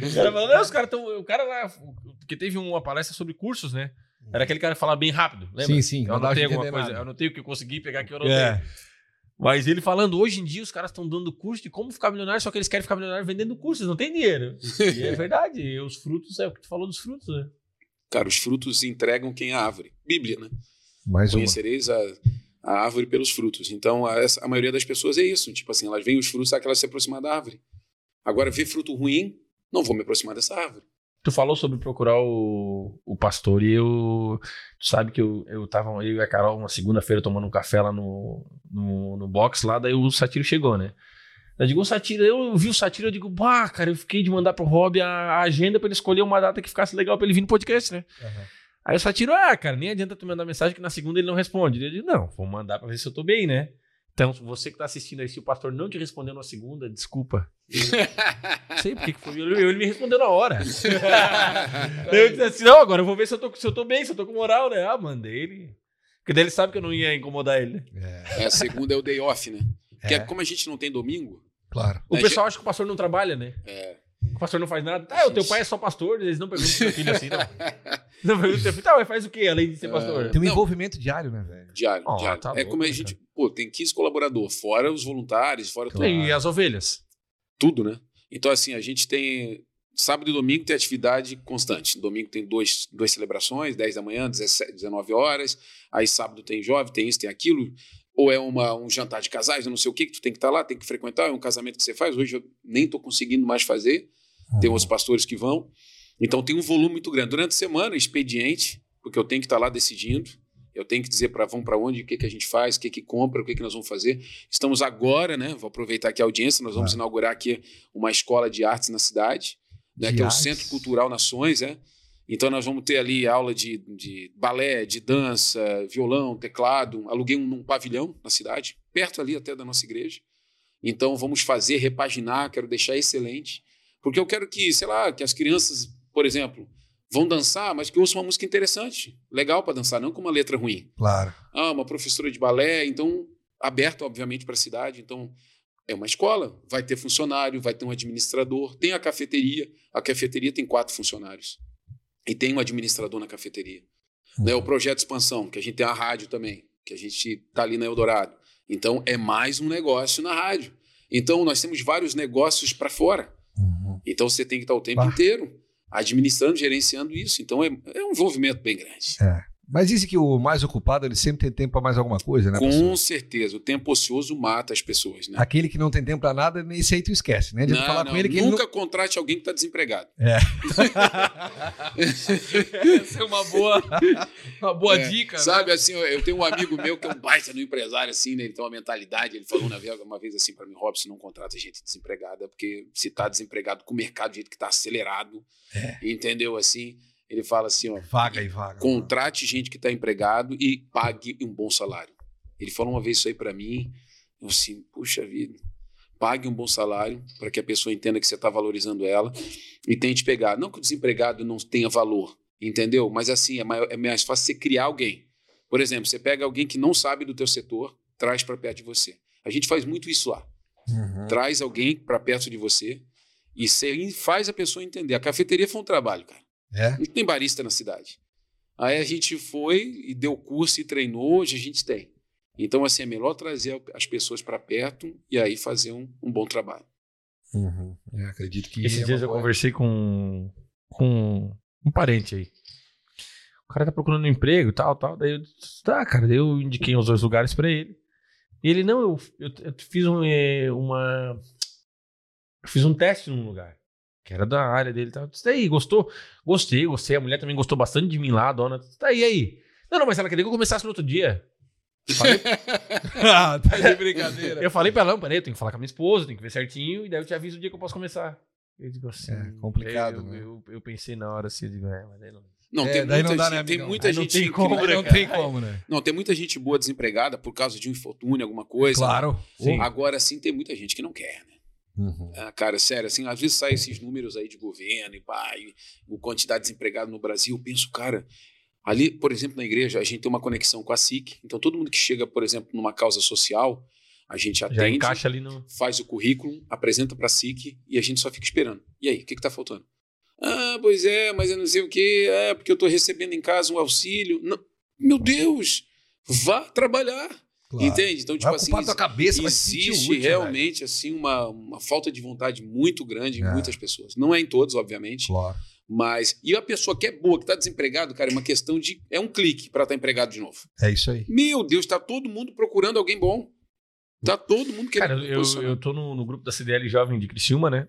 O cara falou, não, os caras estão... O cara lá, porque teve uma palestra sobre cursos, né? Era aquele cara que falava bem rápido, lembra? Sim, sim. Eu não anotei alguma coisa, nada. eu anotei o que eu consegui pegar aqui, eu anotei. É. Mas ele falando, hoje em dia os caras estão dando curso de como ficar milionário, só que eles querem ficar milionário vendendo cursos, não tem dinheiro. E é verdade, e os frutos, é o que tu falou dos frutos, né? Cara, os frutos entregam quem é a árvore. Bíblia, né? Mais uma. Conhecereis a, a árvore pelos frutos. Então, a, a maioria das pessoas é isso. Tipo assim, elas veem os frutos, sabe que elas se aproximar da árvore. Agora, ver fruto ruim, não vou me aproximar dessa árvore. Tu falou sobre procurar o, o pastor e eu. Tu sabe que eu, eu tava, eu e a Carol, uma segunda-feira, tomando um café lá no, no, no box lá, daí o Satiro chegou, né? Eu digo, o Satiro, eu vi o Satiro, eu digo, bah, cara, eu fiquei de mandar pro Rob a, a agenda pra ele escolher uma data que ficasse legal pra ele vir no podcast, né? Aí o Satiro, ah, cara, nem adianta tu mandar mensagem que na segunda ele não responde. Eu digo, não, vou mandar pra ver se eu tô bem, né? Então, você que tá assistindo aí, se o pastor não te respondeu na segunda, desculpa. Não sei porque que foi. Ele, ele me respondeu na hora. eu disse assim, não, agora eu vou ver se eu, tô, se eu tô bem, se eu tô com moral, né? Ah, mandei ele. Porque daí ele sabe que eu não ia incomodar ele. né? É, É, a segunda é o day off, né? Porque É. como a gente não tem domingo, claro. O É, pessoal acha que o pastor não trabalha, né? é, O pastor não faz nada. Ah, o teu pai é só pastor, eles não perguntam pro teu filho assim, não. Não perguntam pro teu filho, tá, mas faz o quê, além de ser pastor? Tem um Não. envolvimento diário, né, velho? diário. Oh, diário. tá é louco, como a né, gente, pô, tem 15 colaboradores, fora os voluntários, fora tudo, E as ovelhas? tudo, né? Então, assim, a gente tem. Sábado e domingo tem atividade constante. Domingo tem dois, duas celebrações, 10 da manhã, 17, 19 horas. Aí sábado tem jovem, tem isso, tem aquilo. Ou é uma, um jantar de casais, não sei o que, que tu tem que estar lá, tem que frequentar. É um casamento que você faz. Hoje eu nem estou conseguindo mais fazer. Tem outros pastores que vão. Então tem um volume muito grande. Durante a semana, expediente, porque eu tenho que estar lá decidindo. Eu tenho que dizer para vamos para onde, o que, que a gente faz, o que, que compra, o que, que nós vamos fazer. Estamos agora, né? Vou aproveitar aqui a audiência, nós vamos Ah. inaugurar aqui uma escola de artes na cidade, né, que é o artes? Centro Cultural Nações, é. Então nós vamos ter ali aula de, de balé, de dança, violão, teclado. Aluguei um, um pavilhão na cidade, perto ali até da nossa igreja. Então vamos fazer, repaginar, quero deixar excelente. Porque eu quero que, sei lá, que as crianças, por exemplo, vão dançar, mas que ouçam uma música interessante, legal para dançar, não com uma letra ruim. Claro. Ah, uma professora de balé, então aberta, obviamente, para a cidade. Então, é uma escola, vai ter funcionário, vai ter um administrador, tem a cafeteria. A cafeteria tem quatro funcionários. E tem um administrador na cafeteria. Né, o projeto de expansão, que a gente tem a rádio também, que a gente está ali na Eldorado. Então, é mais um negócio na rádio. Então, nós temos vários negócios para fora. Uhum. Então, você tem que estar o tempo Bah. inteiro administrando, gerenciando isso. Então, é, é um envolvimento bem grande. Mas dizem que o mais ocupado, ele sempre tem tempo para mais alguma coisa, né? Com professor? certeza, o tempo ocioso mata as pessoas, né? Aquele que não tem tempo para nada, esse aí tu esquece, né? De Não, falar não, com ele que ele nunca contrate alguém que está desempregado. Essa é uma boa, uma boa É, dica. né? Sabe, assim, eu- tenho um amigo meu que é um baita no empresário, assim, né? Ele tem uma mentalidade. Ele falou uma vez, uma vez assim para mim, Robson, não contrata gente desempregada, porque se tá desempregado com o mercado do jeito que tá acelerado, entendeu? Assim, ele fala assim, ó. Vaga e vaga. contrate gente que está empregado e pague um bom salário. Ele falou uma vez isso aí para mim, eu assim, puxa vida, pague um bom salário para que a pessoa entenda que você está valorizando ela e tente pegar. Não que o desempregado não tenha valor, entendeu? Mas assim, é mais, é mais fácil você criar alguém. Por exemplo, você pega alguém que não sabe do teu setor, traz para perto de você. A gente faz muito isso lá. Uhum. Traz alguém para perto de você e você faz a pessoa entender. A cafeteria foi um trabalho, cara. É? Não tem barista na cidade. Aí a gente foi e deu curso e treinou, hoje a gente tem. Então, assim, é melhor trazer as pessoas para perto e aí fazer um, um bom trabalho. Uhum. É, acredito que. Esses é dias eu boa- conversei com, com um parente aí. O cara tá procurando um emprego e tal, tal. Daí eu disse, tá, cara. Daí eu indiquei os dois lugares pra ele. E ele, não, eu, eu, eu fiz um, eh, uma. Eu fiz um teste num lugar. Que era da área dele. Eu Disse, daí, gostou? Gostei, gostei. A mulher também gostou bastante de mim lá, a dona. Tá aí, aí. Não, não, mas ela queria que eu começasse no outro dia. Falei- ah, tá de brincadeira. eu falei pra ela, não, peraí, eu tenho que falar com a minha esposa, tenho que ver certinho, e daí eu te aviso o dia que eu posso começar. Eu digo assim. É, complicado, eu, né? eu, eu pensei na hora assim, eu digo, é, mas daí não. Não, É, tem muita, não dá, gente, né, tem muita gente tem como, incrível. Não cara. tem como, né? Não, tem muita gente boa desempregada por causa de um infortúnio, alguma coisa. Claro. Sim. Agora sim tem muita gente que não quer, né? Uhum. Ah, cara, sério, assim, às vezes saem esses números aí de governo e pá, e o quantidade de desempregado no Brasil, eu penso, cara, ali, por exemplo, na igreja, a gente tem uma conexão com a SIC, então todo mundo que chega, por exemplo, numa causa social, a gente atende, encaixa ali no. faz o currículo, apresenta para a SIC e a gente só fica esperando. E aí, o que está faltando? Ah, pois é, mas eu não sei o quê, é porque eu estou recebendo em casa um auxílio. Não, meu Deus, vá trabalhar, Claro. entende? Então, tipo Vai assim, tua cabeça, existe útil, realmente assim uma, uma falta de vontade muito grande em É. muitas pessoas. Não é em todos, obviamente. Claro. mas e a pessoa que é boa, que está desempregado, cara, é uma questão de é um clique para estar empregado de novo. É isso aí. Meu Deus, está todo mundo procurando alguém bom. Tá todo mundo querendo. Cara, eu, eu tô no, no grupo da CDL Jovem de Criciúma, né?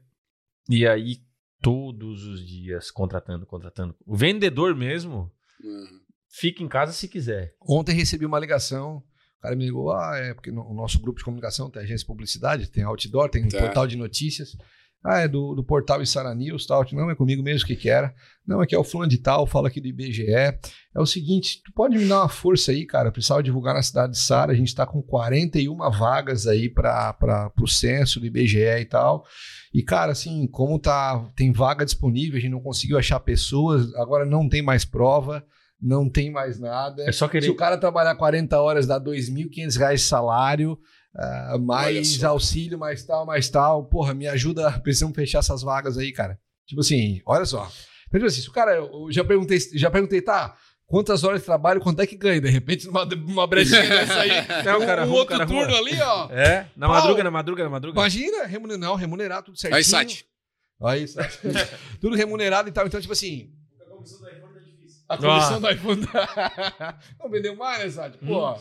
E aí, todos os dias, contratando, contratando. O vendedor mesmo Uhum. fica em casa se quiser. Ontem recebi uma ligação. O cara me ligou, ah, é porque no, o nosso grupo de comunicação tem agência de publicidade, tem outdoor, tem um Tá. portal de notícias. Ah, é do, do portal Isara News, tal. Não, é comigo mesmo, que que era? Não, aqui é o fulano de tal, fala aqui do IBGE. É o seguinte, tu pode me dar uma força aí, cara? Eu precisava divulgar na cidade de Sara, a gente tá com 41 vagas aí para o censo do IBGE e tal. E, cara, assim, como tá, tem vaga disponível, a gente não conseguiu achar pessoas, agora não tem mais prova, não tem mais nada. É só Se querer. o cara trabalhar 40 horas, dá 2.500 reais de salário, Olha mais auxílio, mais tal, mais tal. Porra, me ajuda, precisamos fechar essas vagas aí, cara. Tipo assim, olha só. Mas, tipo assim, se o cara, eu já perguntei, já perguntei, tá, quantas horas de trabalho, quanto é que ganha? De repente, numa, numa brechinha dessa aí, Não, um, cara, um outro cara, turno ali, ó. É, na Pau. madruga, na madruga, na madruga. Imagina, remunerar, não, remunerar tudo certinho. Aí, Sati. Aí, Sati. tudo remunerado e tal. Então, tipo assim, a Ah. comissão do iPhone. não vendeu mais, né, Sati? Pô.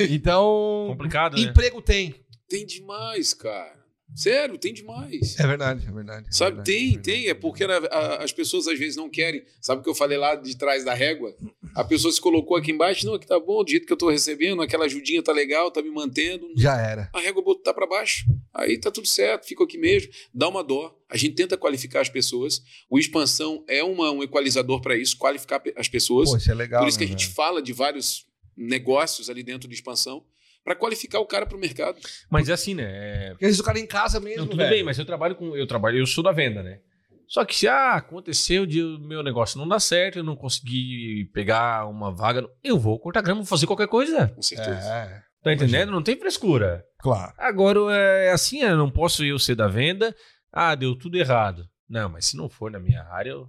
Então, Complicado, né? emprego tem. Tem demais, cara. Sério, tem demais. É verdade, é verdade. é Sabe, verdade, tem, verdade. tem. É porque a- a- as pessoas às vezes não querem. Sabe o que eu falei lá de trás da régua? A pessoa se colocou aqui embaixo, não, aqui tá bom, do jeito que eu tô recebendo, aquela ajudinha tá legal, tá me mantendo. Já era. A régua botar para baixo. Aí tá tudo certo, fica aqui mesmo. Dá uma dó. A gente tenta qualificar as pessoas. O expansão é uma, um equalizador para isso, qualificar as pessoas. Pô, isso é legal. Por isso que a né, gente velho? fala de vários negócios ali dentro de expansão para qualificar o cara para o mercado. Mas é assim, né? É- Porque às vezes o cara em casa mesmo. Não, tudo velho. bem, mas eu trabalho com. Eu trabalho, eu sou da venda, né? Só que se ah, aconteceu de o meu negócio não dar certo, eu não consegui pegar uma vaga, eu vou cortar grama, vou fazer qualquer coisa. Com certeza. É. Tá entendendo? Não tem frescura. Claro. Agora é assim, eu não posso eu ser da venda. Ah, deu tudo errado. Não, mas se não for na minha área, eu.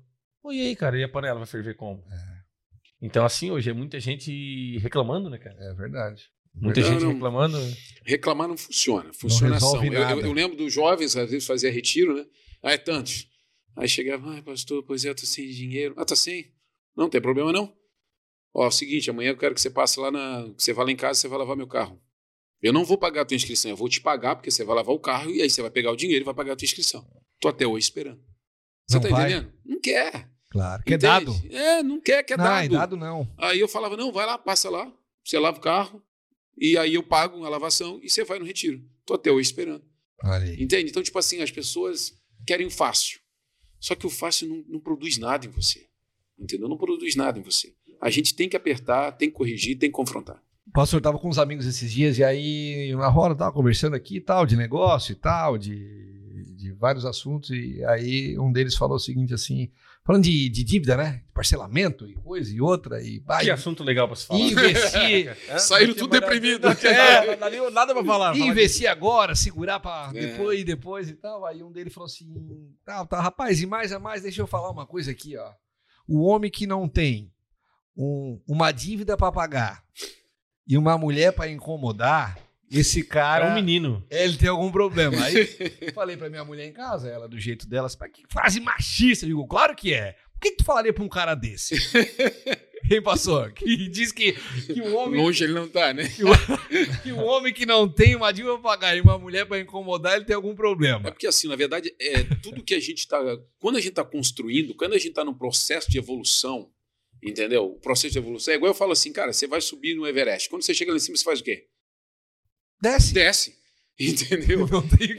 E aí, cara? E a panela vai ferver como? Então, assim, hoje é muita gente reclamando, né, cara? É verdade. Muita Não, gente não. reclamando. Reclamar não funciona. Funciona ação. Eu, eu- eu lembro dos jovens, às vezes fazia retiro, né? Ah, é tantos. Aí chegava, ai, pastor, pois é, eu tô sem dinheiro. Ah, tá sem? Não, tem problema não. Ó, é o seguinte, amanhã eu quero que você passe lá na. que você vá lá em casa e você vai lavar meu carro. Eu não vou pagar a tua inscrição, eu vou te pagar, porque você vai lavar o carro e aí você vai pegar o dinheiro e vai pagar a tua inscrição. Tô até hoje esperando. Você Não tá vai? entendendo? Não quer. Claro. Que é Entende? dado. É, não quer, quer não, dado. é dado não. Aí eu falava, não, vai lá, passa lá, você lava o carro, e aí eu pago a lavação e você vai no retiro. Tô até hoje esperando. Aí. Entende? Então, tipo assim, as pessoas querem o fácil. Só que o fácil não, não produz nada em você. Entendeu? Não produz nada em você. A gente tem que apertar, tem que corrigir, tem que confrontar. Pastor tava com uns amigos esses dias e aí na roda tava conversando aqui e tal, de negócio e tal, de, de vários assuntos. E aí um deles falou o seguinte assim, falando de, de dívida, né? Parcelamento e coisa e outra. E, vai Que assunto legal pra se falar. investir, Hã? Saíram tudo deprimido. nada- É, não nada pra falar. falar investir agora, segurar pra É. depois e depois e tal. Aí um deles falou assim: tá, tá, rapaz, e mais a mais, deixa eu falar uma coisa aqui, ó. O homem que não tem um- uma dívida pra pagar e uma mulher pra incomodar, esse cara. É um menino. Ele tem algum problema. Aí falei pra minha mulher em casa, ela do jeito dela, assim, "Mas que frase machista. Eu digo, claro que é. Por que, que tu falaria pra um cara desse? Quem passou? Que diz que, que o homem Longe ele não tá, né? que o homem que não tem uma dívida pra pagar e uma mulher pra incomodar, ele tem algum É problema. porque, assim, na verdade, é tudo que a gente está. Quando a gente está construindo, quando a gente está num processo de evolução, entendeu? O processo de evolução é igual eu falo assim, cara, você vai subir no Everest. Quando você chega lá em cima, você faz o quê? Desce. Desce. Entendeu?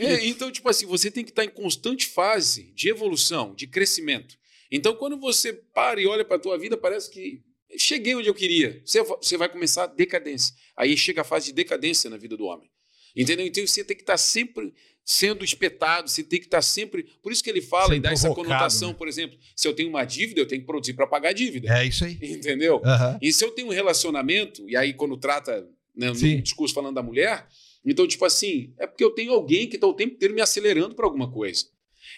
É, então, tipo assim, você tem que estar em constante fase de evolução, de crescimento. Então, quando você para e olha para a tua vida, parece que cheguei onde eu queria. Você, va- você vai começar a decadência. Aí chega a fase de decadência na vida do homem. Entendeu? Então, você tem que estar sempre sendo espetado, você tem que estar sempre... Por isso que ele fala e dá essa conotação, né? por exemplo, se eu tenho uma dívida, eu tenho que produzir para pagar a dívida. É isso aí. Entendeu? Aham. E se eu tenho um relacionamento, e aí quando trata né, no Sim. discurso falando da mulher, então, tipo assim, é porque eu tenho alguém que está o tempo inteiro me acelerando para alguma coisa.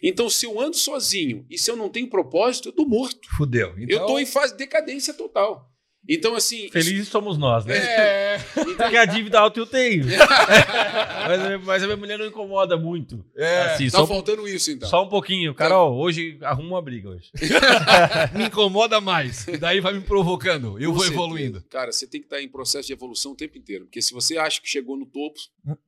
Então, se eu ando sozinho e se eu não tenho propósito, eu tô morto. Fudeu. eu Então, tô em fase de decadência total. Então, assim. Felizes somos nós, né? É, Porque a dívida alta eu tenho. mas, mas a minha mulher não incomoda muito. é, Assim, tá só, faltando isso, então. só um pouquinho. Carol, hoje arruma uma briga hoje. me incomoda mais. E daí vai me provocando. Eu Com vou certeza. evoluindo. Cara, você tem que estar em processo de evolução o tempo inteiro. Porque se você acha que chegou no topo,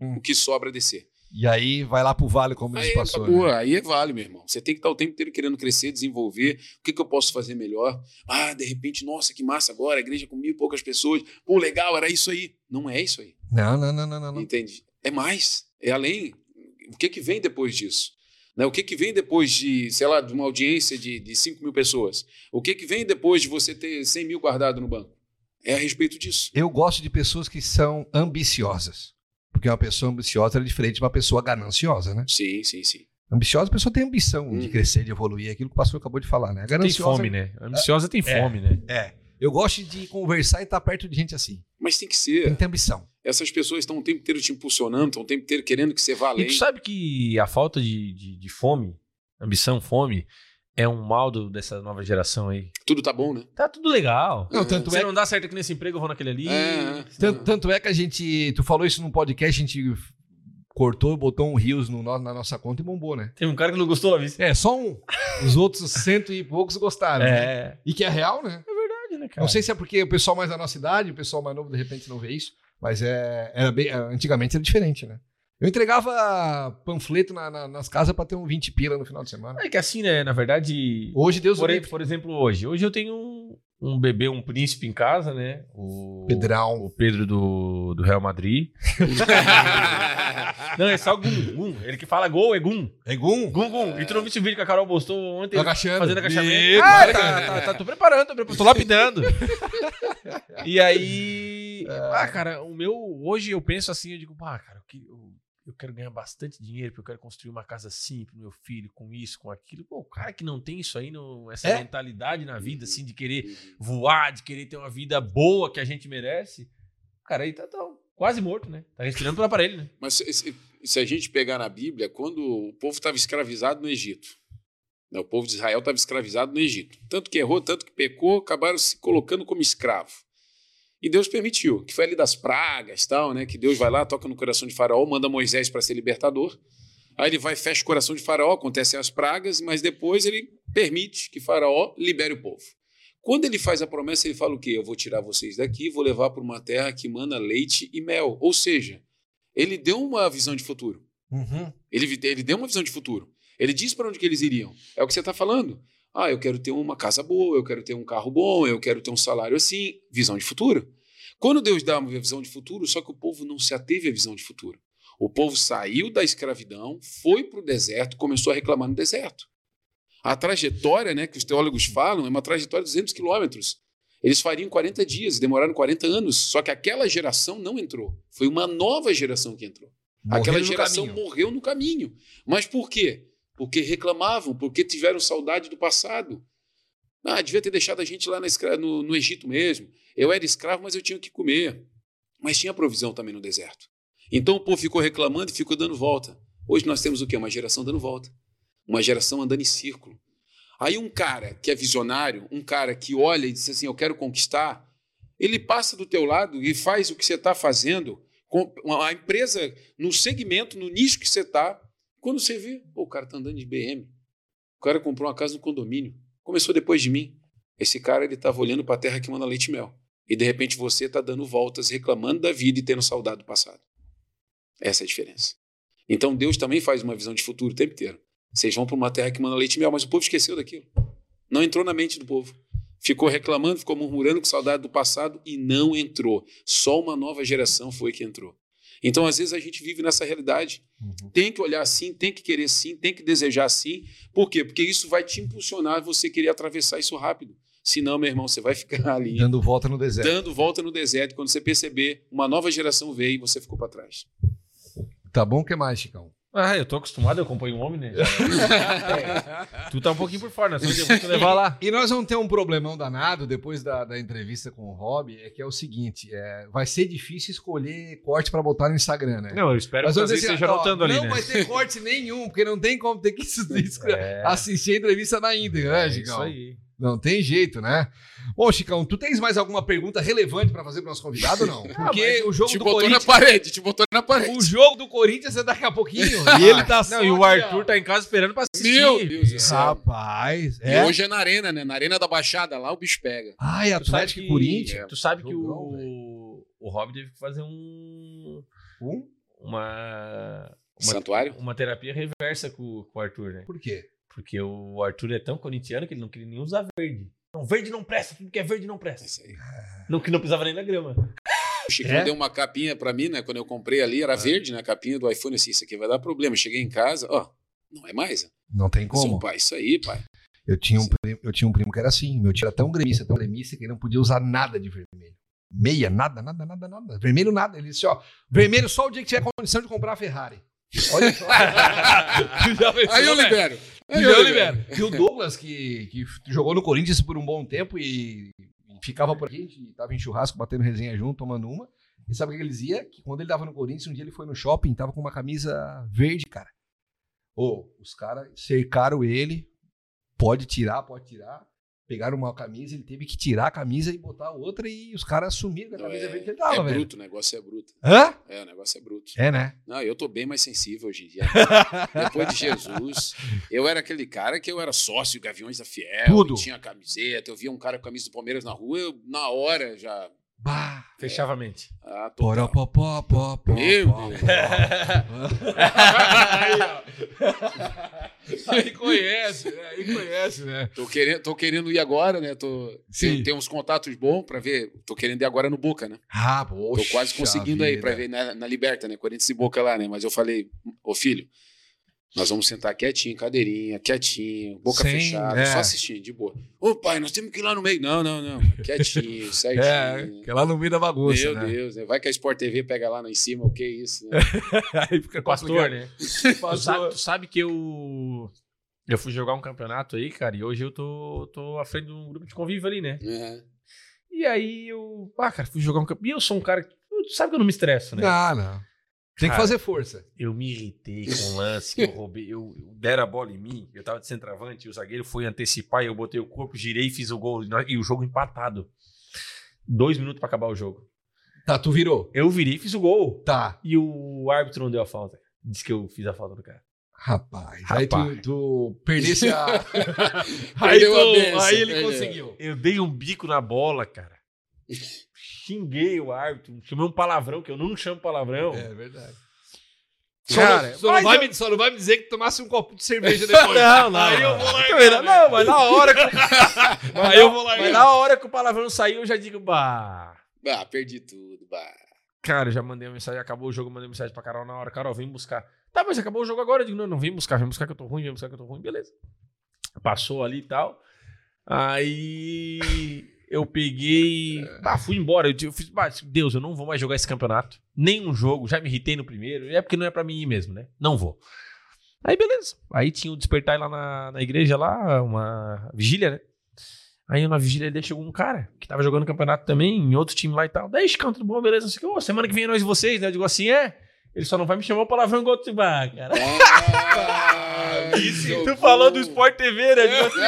Hum, o que sobra é descer. E aí vai lá pro vale, como diz Aí, o pastor. acabou, né? aí é vale, meu irmão. Você tem que estar o tempo inteiro querendo crescer, desenvolver. O que, que eu posso fazer melhor? Ah, de repente, nossa, que massa agora, a igreja com mil e poucas pessoas. Pô, legal, era isso aí. Não é isso aí. Não, não, não, não, não. não. Entende? É mais. É além. O que, que vem depois disso? Né? O que, que vem depois de, sei lá, de uma audiência de, de 5 mil pessoas? O que, que vem depois de você ter 100 mil guardado no banco? É a respeito disso. Eu gosto de pessoas que são ambiciosas. Porque uma pessoa ambiciosa é diferente de uma pessoa gananciosa, né? Sim, sim, sim. Ambiciosa, a pessoa tem ambição de Uhum. crescer, de evoluir. Aquilo que o pastor acabou de falar, né? Tem Gananciosa, fome, né? Ambiciosa tem É. fome, né? É. Eu gosto de conversar e estar perto de gente assim. Mas tem que Tem ser. que ter ambição. Essas pessoas estão o tempo inteiro te impulsionando, estão o tempo inteiro querendo que você vá E além. tu sabe que a falta de, de, de fome, ambição, fome, é um mal do- dessa nova geração aí. Tudo tá bom, né? Tá tudo legal. Não, tanto Se é não dá certo aqui nesse emprego, eu vou naquele ali. É, é. Tanto, tanto é que a gente. Tu falou isso num podcast, a gente cortou, botou um rios no, na nossa conta e bombou, né? Tem um cara que não gostou, Lavis. É, só um. Os outros cento e poucos gostaram. né? É. E que é real, né? verdade, né, cara? Não sei se é porque o pessoal mais da nossa idade, o pessoal mais novo, de repente não vê isso, mas é, era bem, antigamente era diferente, né? Eu entregava panfleto na- na- nas casas pra ter um 20 pila no final de semana. É que assim, né? Na verdade. Hoje, Deus Por, por exemplo, hoje. Hoje eu tenho um, um bebê, um príncipe em casa, né? O, Pedrão. o Pedro do, do Real Madrid. Não, é só Gum. Gum. Ele que fala gol é Gum. É Gum? Gum, Gum. E tu não viste o vídeo que a Carol postou ontem? Agachando. Fazendo agachamento. Ah, para, tá, tá, tá, tô preparando, tô, preparando, tô lapidando. e aí. Ah, cara, o meu. Hoje eu penso assim, eu digo, ah, cara, que- eu, eu quero ganhar bastante dinheiro, porque eu quero construir uma casa assim pro meu filho, com isso, com aquilo. Pô, o cara que não tem isso aí, não, essa É. mentalidade na vida, assim, de querer voar, de querer ter uma vida boa que a gente merece, cara, aí tá, tá, quase morto, né? Tá respirando pelo aparelho, né? Mas se, se- se a gente pegar na Bíblia, quando o povo estava escravizado no Egito, né, o povo de Israel estava escravizado no Egito. Tanto que errou, tanto que pecou, acabaram se colocando como escravo. E Deus permitiu, que foi ali das pragas, tal, né? Que Deus vai lá, toca no coração de Faraó, manda Moisés para ser libertador. Aí ele vai, fecha o coração de Faraó, acontecem as pragas, mas depois ele permite que Faraó libere o povo. Quando ele faz a promessa, ele fala o quê? Eu vou tirar vocês daqui e vou levar para uma terra que mana leite e mel. Ou seja, ele deu uma visão de futuro. Uhum. Ele, ele deu uma visão de futuro. Ele disse para onde que eles iriam. É o que você está falando. Ah, eu quero ter uma casa boa, eu quero ter um carro bom, eu quero ter um salário assim. Visão de futuro. Quando Deus dá uma visão de futuro, só que o povo não se ateve à visão de futuro. O povo saiu da escravidão, foi para o deserto, começou a reclamar no deserto. A trajetória né, que os teólogos falam é uma trajetória de 200 quilômetros. Eles fariam 40 dias, demoraram 40 anos, só que aquela geração não entrou. Foi uma nova geração que entrou. Aquela Morreram no geração morreu no caminho. Mas por quê? Porque reclamavam, porque tiveram saudade do passado. Ah, devia ter deixado a gente lá no, no Egito mesmo. Eu era escravo, mas eu tinha que comer. Mas tinha provisão também no deserto. Então o povo ficou reclamando e ficou dando volta. Hoje nós temos o quê? Uma geração dando volta. Uma geração andando em círculo. Aí um cara que é visionário, um cara que olha e diz assim, eu quero conquistar, ele passa do teu lado e faz o que você está fazendo, a empresa no segmento, no nicho que você está. Quando você vê, pô, o cara está andando de BM, o cara comprou uma casa no condomínio, começou depois de mim. Esse cara ele estava olhando para a terra que manda leite e mel. E de repente você está dando voltas, reclamando da vida e tendo saudade do passado. Essa é a diferença. Então Deus também faz uma visão de futuro o tempo inteiro. Vocês vão para uma terra que manda leite e mel, mas o povo esqueceu daquilo. Não entrou na mente do povo. Ficou reclamando, ficou murmurando com saudade do passado e não entrou. Só uma nova geração foi que entrou. Então, às vezes, a gente vive nessa realidade. Uhum. Tem que olhar assim, tem que querer sim, tem que desejar sim. Por quê? Porque isso vai te impulsionar você querer atravessar isso rápido. Senão, meu irmão, você vai ficar ali Dando volta no deserto. dando volta no deserto. Quando você perceber, uma nova geração veio e você ficou para trás. Tá bom, o que mais, Chicão? Ah, eu tô acostumado, eu acompanho o homem, né? É, tu tá um pouquinho por fora, né? Só eu vou te levar lá. E nós vamos ter um problemão danado depois da, da entrevista com o Rob, é que é o seguinte, é, vai ser difícil escolher corte pra botar no Instagram, né? Não, eu espero Nós que vocês dizer assim, anotando ali, não né? vai ter corte nenhum, porque não tem como ter que É, assistir a entrevista na íntegra, né, é Chicão? isso aí. Não tem jeito, né? Bom, Chicão, tu tens mais alguma pergunta relevante pra fazer pro nosso convidado ou não? Porque o jogo Te do botou Corinthians... na parede, te botou na parede. O jogo do Corinthians é daqui a pouquinho. e ele tá Não, e o Arthur ó. tá em casa esperando pra assistir. Meu Deus do céu. Rapaz, E é. hoje é na arena, né? Na arena da Baixada, lá o bicho pega. Ai, Tu sabe Atlético que, e Corinthians. Tu sabe que Jogão, o, o Rob teve que fazer um, Um? uma, uma, Santuário? uma terapia reversa com, com o Arthur, né? Por quê? Porque o Arthur é tão corintiano que ele não queria nem usar verde. Não, verde não presta, tudo que é verde não presta. isso aí. Não, que não precisava nem na grama. O Chicão É? deu uma capinha pra mim, né? Quando eu comprei ali, era verde, né? A capinha do iPhone. Assim, isso aqui vai dar problema. Cheguei em casa, ó, não é mais. Não tem disse, como. pai, isso aí, pai. Eu tinha, um primo, eu tinha um primo que era assim. Meu tio era tão gremista, tão gremista, que ele não podia usar nada de vermelho. Meia, nada, nada, nada, nada. Vermelho, nada. Ele disse, ó, vermelho só o dia que tiver condição de comprar a Ferrari. Olha só. Aí eu né? libero. Aí Eu libero. E o Douglas, que, que jogou no Corinthians por um bom tempo e, e ficava por aqui, a gente tava em churrasco, batendo resenha junto, tomando uma. E sabe o que ele dizia? Que quando ele tava no Corinthians, um dia ele foi no shopping, tava com uma camisa verde, cara. Ô, os caras cercaram ele, pode tirar, pode tirar. Pegaram uma camisa, ele teve que tirar a camisa e botar outra e os caras assumiram a camisa é, verde que ele é tava, velho. bruto, o negócio é bruto. Hã? É, o negócio é bruto. É, né? Não, eu tô bem mais sensível hoje em dia. Depois de Jesus, eu era aquele cara que eu era sócio Gaviões da Fiel, Tudo. tinha camiseta, eu via um cara com camisa do Palmeiras na rua, eu na hora já. Bah. Fechava a mente. Ah, Poró, total. pó, pó, pó, pó, Meu pó, Deus. aí, ó. Aí conhece, né? Aí conhece, né? Tô querendo, tô querendo ir agora, né? Tô, Sim. tem, tem uns contatos bons pra ver. Tô querendo ir agora no Boca, né? Ah, Tô poxa quase conseguindo aí pra ver na, na Liberta, né? Corinthians e Boca lá, né? Mas eu falei, ô filho, nós vamos sentar quietinho, cadeirinha, quietinho, boca Sim, fechada, é. só assistindo, de boa. Ô pai, nós temos que ir lá no meio. Não, não, não. Quietinho, certinho. É, que é lá no meio da bagunça, Meu né? Deus, né? Vai que a Sport TV pega lá em cima, o que é isso, né? Aí fica Pastor, né? Tu Pastor. sabe, tu sabe que eu. Eu fui jogar um campeonato aí, cara, e hoje eu tô, tô à frente de um grupo de convívio ali, né? É. E aí eu. Ah, cara, fui jogar um campeonato. E eu sou um cara. que- tu sabe que eu não me estresso, né? Não, não. Tem que fazer força. Eu me irritei com o lance que eu roubei. Eu, eu deram a bola em mim, eu tava de centroavante, e o zagueiro foi antecipar, eu botei o corpo, girei e fiz o gol. e o jogo empatado. Dois minutos pra acabar o jogo. Tá, tu virou. Eu virei e fiz o gol. Tá. E o árbitro não deu a falta. Disse que eu fiz a falta do cara. Rapaz. Aí Rapaz. tu, tu perdesse a. aí, a tu- benção, aí ele conseguiu. Eu dei um bico na bola, cara. Xinguei o árbitro, chamei um palavrão, que eu não chamo palavrão. É verdade. Cara, só, não, vai eu- me, só não vai me dizer que tomasse um copo de cerveja depois. Não, não. Aí eu não. vou largar, Também não? Não, mas na hora que, mas Aí eu vou largar. Mas na hora que o palavrão saiu, eu já digo, bah. Ah, perdi tudo. Bah. Cara, eu já mandei uma mensagem, acabou o jogo, mandei mensagem pra Carol na hora. Carol, vem buscar. Tá, mas acabou o jogo agora. Eu digo, não, não, vem buscar, vem buscar que eu tô ruim, vem buscar que eu tô ruim, beleza. Passou ali e tal. Aí eu peguei. Ah, fui embora. Eu, eu fiz, bah, Deus, eu não vou mais jogar esse campeonato. Nem um jogo, já me irritei no primeiro. É porque não é pra mim ir mesmo, né? Não vou. Aí beleza. Aí tinha o despertar lá na, na igreja, lá, uma vigília, né? Aí na vigília dele chegou um cara que tava jogando campeonato também, em outro time lá e tal. Daí, Chicão, tudo bom, beleza? Não sei o que. Ô, semana que vem é nós e vocês, né? Eu digo assim, é. Ele só não vai me chamar palavrão igual tu. Ah, cara. Ah, Tu falou do Sport TV, né? Digo assim,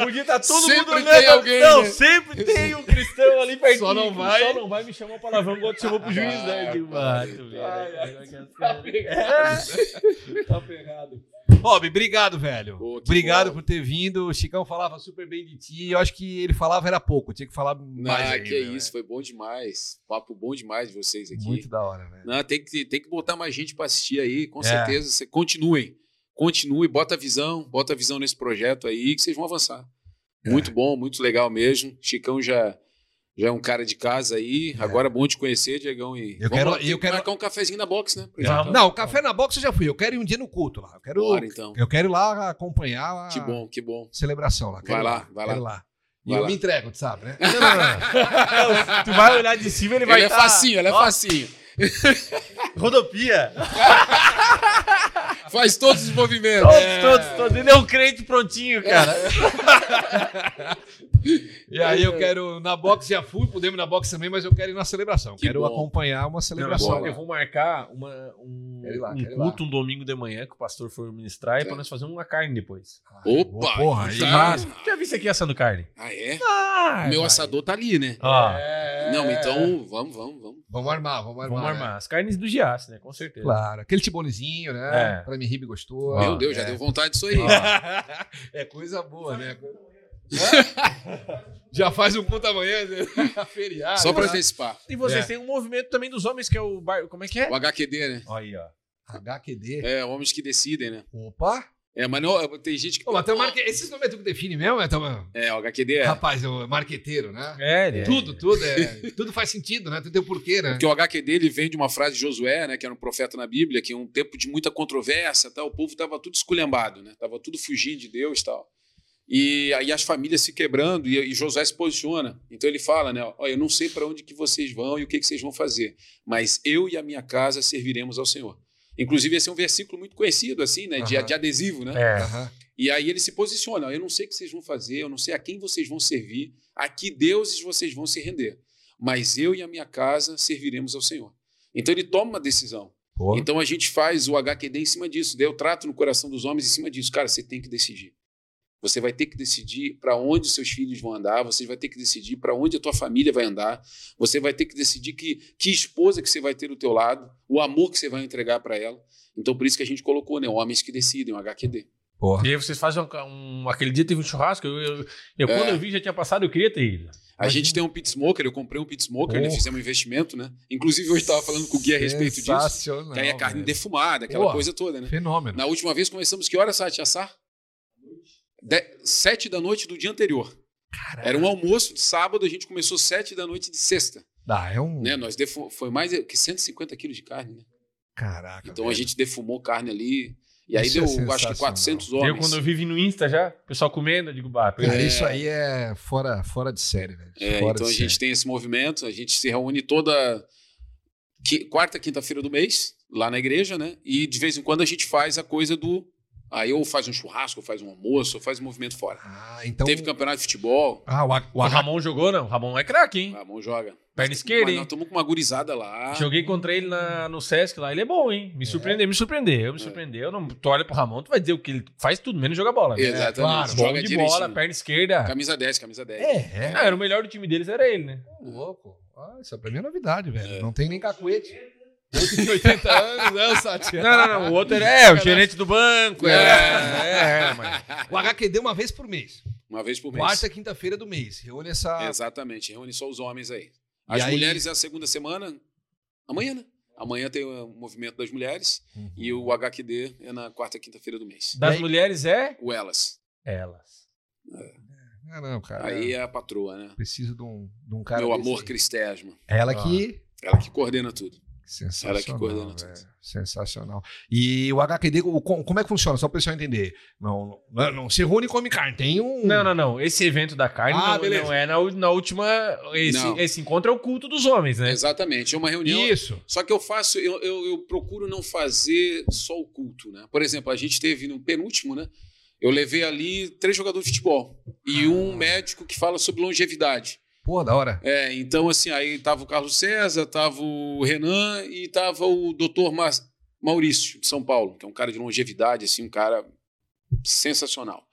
ó, podia estar todo Sempre mundo olhando. alguém, não, né? sempre tem um cristão ali pertinho. Só não vai- Só não vai me chamar o palavrão igual tu chamou pro juiz, né? Eu digo, ah, tu vê, Ai, né? Tá pegado. Bob, obrigado, velho. Pô, obrigado bom. por ter vindo. O Chicão falava super bem de ti. Eu acho que ele falava era pouco. Tinha que falar mais. aí, que né, isso, foi bom demais. Papo bom demais de vocês aqui. Muito da hora, velho. Não, tem que, tem que botar mais gente para assistir aí, com É. certeza. Cê- Continuem. Continue, bota a visão, bota a visão nesse projeto aí que vocês vão avançar. É. Muito bom, muito legal mesmo. Chicão já, já é um cara de casa aí. Agora é bom te conhecer, Diegão. E Eu quero- lá, eu que quero- marcar um cafezinho na box, né? gente. Não, o café na box eu já fui. Eu quero ir um dia no culto lá. Eu quero, Bora, então. eu quero ir lá acompanhar a Que bom, que bom. celebração lá. Vai lá, vai quero lá. ir E Vai eu lá. me entrego, tu sabe, né? Não, não, não. tu vai olhar de cima, ele vai Ele é tá- facinho, ele é Ó, facinho. Rodopia. Faz todos os movimentos. Todos, todos, todos. Ele é um crente prontinho, cara. E aí eu quero, na box já fui, podemos ir na box também, mas eu quero ir na celebração. Que quero bom. acompanhar uma celebração. bom. eu vou marcar uma, um, lá, um culto um domingo de manhã que o pastor for ministrar e É. pra nós fazer uma carne depois. Opa! Porra, aí. tá. Mas, já vi isso aqui assando carne? Ah, é? Ah, Meu vai. assador tá ali, né? Ó, É. Não, então vamos, vamos, vamos. Vamos armar, vamos armar. vamos né? armar. As carnes do Giasse, né? Com certeza. Claro, aquele tibonezinho, né? É. Pra mim, ribe gostoso. Meu Deus, já é. deu vontade disso aí. é coisa boa, né? Já faz um culto amanhã, né? feriado. Só pra né? antecipar. E vocês É. têm um movimento também dos homens que é o bar... Como é que é? O HQD, né? Aí, ó. HQD. É, homens que decidem, né? Opa! É, mas não, tem gente que. Tem um marque... Esses nomes é tu que define mesmo, é, Toma? É, o HQD é. Rapaz, é o marqueteiro, né? É, ele é. Tudo, tudo é. tudo faz sentido, né? Tudo tem um porquê, né? Porque o HQD ele vem de uma frase de Josué, né, que era um profeta na Bíblia, que é um tempo de muita controvérsia, tal, o povo estava tudo esculhambado, né? Tava tudo fugindo de Deus, tal. E aí as famílias se quebrando e, e Josué se posiciona. Então ele fala, né, ó, eu não sei para onde que vocês vão e o que que vocês vão fazer, mas eu e a minha casa serviremos ao Senhor. Inclusive esse é um versículo muito conhecido assim, né, de, Aham. de adesivo, né? É. Aham. E aí ele se posiciona: eu não sei o que vocês vão fazer, eu não sei a quem vocês vão servir, a que deuses vocês vão se render, mas eu e a minha casa serviremos ao Senhor. Então ele toma uma decisão. Pô. Então a gente faz o HQD em cima disso. Daí eu trato no coração dos homens em cima disso. Cara, você tem que decidir. Você vai ter que decidir para onde seus filhos vão andar, você vai ter que decidir para onde a tua família vai andar, você vai ter que decidir que, que esposa que você vai ter do teu lado, o amor que você vai entregar para ela. Então por isso que a gente colocou, né, homens que decidem, o HQD. Porra. E aí vocês fazem um, um- Aquele dia teve um churrasco. Eu, eu- eu- É. quando eu vi, já tinha passado, eu queria ter ido. A gente tem um pit smoker, eu comprei um pit smoker, né, fizemos um investimento, né? Inclusive hoje estava falando com o Gui a respeito disso, que aí é carne velho. defumada, aquela Porra. coisa toda, né? Fenômeno. Na última vez começamos que horas, Sati, a assar? De- sete da noite do dia anterior. Era um almoço de sábado, a gente começou sete da noite de sexta. Dá, é um. Né? Nós defu- foi mais que 150 quilos de carne, né? Caraca. Então a velho. gente defumou carne ali. E aí Isso é deu, acho que sensacional. 400 Eu, homens. quando eu vi no Insta já, o pessoal comendo, eu digo, bah, É. isso aí é fora, fora de série, velho. É, Fora então a de gente série. tem esse movimento, a gente se reúne toda quarta, quinta-feira do mês, lá na igreja, né? E de vez em quando a gente faz a coisa do Aí ou faz um churrasco, ou faz um almoço, ou faz um movimento fora. Ah, então. Teve campeonato de futebol, Ah, o, A- o O Ramon jogou, não? O Ramon é craque, hein? o Ramon joga. Perna esquerda, nós hein? estamos com uma gurizada lá. Joguei contra ele na- no Sesc lá. Ele é bom, hein? Me surpreendeu, me surpreendeu, me surpreendeu. Não, tu olha pro Ramon, tu vai dizer o que ele faz tudo, menos jogar bola. Né? Exatamente. claro, Bom joga de direitinho. bola, perna esquerda. Camisa 10, camisa 10. É, é. Ah, era o melhor do time deles, era ele, né? Louco. Ah, isso pra mim é novidade, velho. Não tem nem cacuete. Outro de 80 anos, né, o Sati? Não, não, não. O outro era é, o gerente do banco. É, é, é, mas. O HQD uma vez por mês. Uma vez por mês. Quarta e quinta-feira do mês. Reúne essa. Exatamente, reúne só os homens aí. E As aí- mulheres é a segunda semana, amanhã, né? Amanhã tem o movimento das mulheres Uhum. e o HQD é na quarta e quinta-feira do mês. Das E aí- mulheres é O Elas. elas. Ah, não, cara. Aí é a patroa, né? Preciso de um, de um cara. Meu amor aí. Cristesma. Ela que. Ela que coordena tudo. Sensacional. Ela que velho. tudo. Sensacional. E o HQD, o- como é que funciona? Só para o pessoal entender. Não, não, não se reúne e come carne. Tem um. Não, não, não. Esse evento da carne Ah, não, não é na, na última. Esse, Não. esse encontro é o culto dos homens, né? Exatamente. É uma reunião. Isso. Só que eu faço, eu, eu, eu procuro não fazer só o culto, né? Por exemplo, a gente teve no penúltimo, né? Eu levei ali três jogadores de futebol e um médico que fala sobre longevidade. Pô, da hora. É, então, assim, aí tava o Carlos César, tava o Renan e tava o doutor Ma- Maurício, de São Paulo, que é um cara de longevidade, assim, um cara sensacional.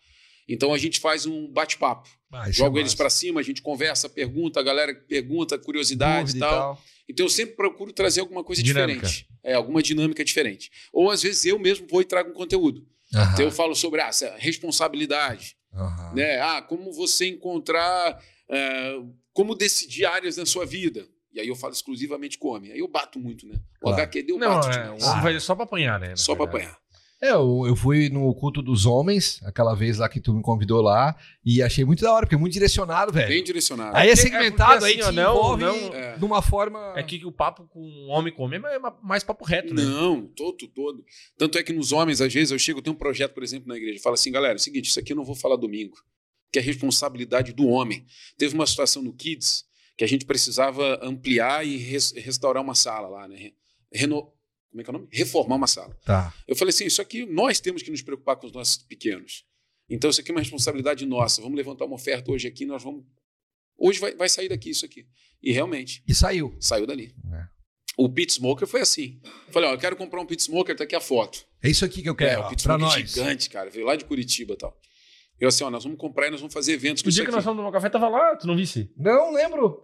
Então a gente faz um bate-papo. Ah, isso Jogo é eles para cima, a gente conversa, pergunta, a galera pergunta, curiosidade Dúvida e tal. Então eu sempre procuro trazer alguma coisa Dinâmica. diferente. É, alguma dinâmica diferente. Ou às vezes eu mesmo vou e trago um conteúdo. Aham, Então eu falo sobre ah, responsabilidade, aham. né? Ah, como você encontrar, é, como decidir áreas na sua vida. E aí eu falo exclusivamente com homem. Aí eu bato muito, né? O Claro. HQD eu Não, bato é, demais. vai só pra apanhar, né? Só pra apanhar. É, eu, eu fui no culto dos homens, aquela vez lá que tu me convidou lá, e achei muito da hora, porque é muito direcionado, velho. Bem direcionado. Aí é É, segmentado, é porque aí assim, te ó, não- envolve não- É. de uma forma... É que o papo com homem com homem é ma- mais papo reto, né? Não, todo, todo. Tanto é que nos homens, às vezes, eu chego, eu tenho um projeto, por exemplo, na igreja, fala assim, galera, é o seguinte, isso aqui eu não vou falar domingo, que é responsabilidade do homem. Teve uma situação no Kids que a gente precisava ampliar e res- restaurar uma sala lá, né? Re- Reno... Como é que é o nome? Reformar uma sala. Tá. Eu falei assim, isso aqui nós temos que nos preocupar com os nossos pequenos. Então isso aqui é uma responsabilidade nossa. Vamos levantar uma oferta hoje aqui, nós vamos... Hoje vai, vai sair daqui isso aqui. E realmente, E saiu. saiu dali. É. O Pit Smoker foi assim. Eu falei, ó, eu quero comprar um Pit Smoker, tá aqui a foto. É isso aqui que eu É, quero, o ó, Pit Smoker nós. gigante, cara. Veio lá de Curitiba e tal. Eu assim, ó, nós vamos comprar e nós vamos fazer eventos com O isso dia que aqui. nós fomos tomar café, tava lá, tu não visse? Não lembro.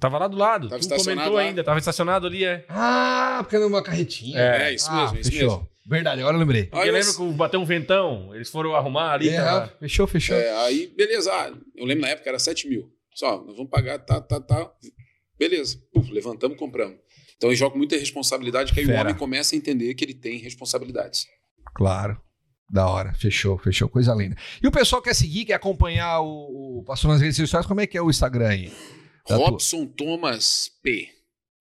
Tava lá do lado. Tava tu estacionado comentou lá. ainda, tava estacionado ali, é. Ah, porque era uma carretinha. É, isso ah, mesmo, isso fechou. mesmo. Verdade, agora eu lembrei. Porque Aí eu- que bateu um ventão, eles foram arrumar ali. É, tava- fechou, fechou. É, aí, beleza. Ah, eu lembro na época era 7 mil. Só, nós vamos pagar, tá, tá, tá. Beleza. Puf, levantamos, compramos. Então eu jogo muita responsabilidade, que aí Fera. o homem começa a entender que ele tem responsabilidades. Claro. Da hora. Fechou, fechou. Coisa linda. E o pessoal quer seguir, quer acompanhar o, o Pastor nas redes sociais, como é que é o Instagram aí? Da tua- Robson Thomas P.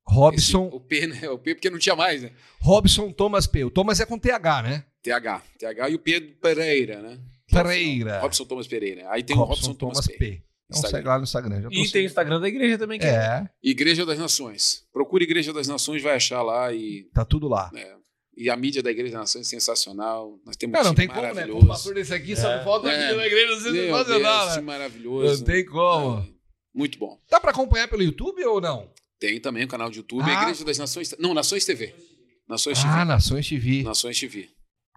Robson, Esse- o P, né? O P porque não tinha mais, né? Robson Thomas P. O Thomas é com TH, né? TH. TH e o Pedro Pereira, né? Pereira. Robson Thomas Pereira. Aí tem o Robson Thomas, P. Então Instagram. segue lá no Instagram. Já tô E tem o seguindo. Instagram da igreja também, que é. É, Igreja das Nações. Procure Igreja das Nações, vai achar lá e tá tudo lá. né, E a mídia da Igreja das Nações é sensacional. Nós temos Cara, um não tem como, né? Um pastor desse aqui, só É. não falta É. aqui na igreja do Meu sensacional, Deus, né? time maravilhoso. Não tem como. É, muito bom. Dá pra acompanhar pelo YouTube ou não? Tem também o canal de YouTube, Ah. a Igreja das Nações. Não, Nações TV. Nações TV. Ah, Nações TV. Nações TV.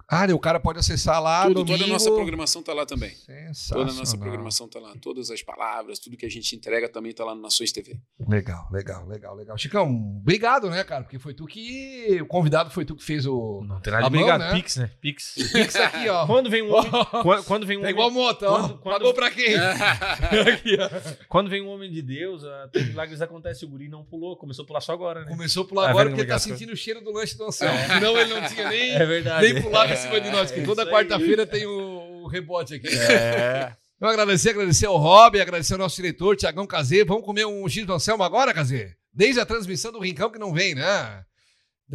Ah, e o cara pode acessar lá Tudo, domingo. toda a nossa programação tá lá também. Sensacional. Toda a nossa programação tá lá. Todas as palavras, tudo que a gente entrega também tá lá no Nações TV. Legal, legal, legal, legal. Chicão, obrigado, né, cara? Porque foi tu que. O convidado foi tu que fez o. Não tem nada A de mão, obrigado. né? Pix, né? Pix. Pix aqui, ó. Quando vem um homem. quando, quando vem um É homem, igual moto, ó. Quando- quando- Pagou pra quem? Aqui, ó. quando vem um homem de Deus, até milagres acontecem. O guri não pulou, começou a pular só agora, né? Começou a pular Tá agora porque ele tá é é sentindo o cheiro do lanche do Anselmo. Senão ele não tinha nem, É verdade. nem pulado em cima de nós, que É toda isso quarta-feira tem o, o rebote aqui. É. Então agradecer, agradecer ao Rob, agradecer ao nosso diretor, Tiagão Cazê. Vamos comer um X do Anselmo agora, Cazê? Desde a transmissão do Rincão que não vem, né?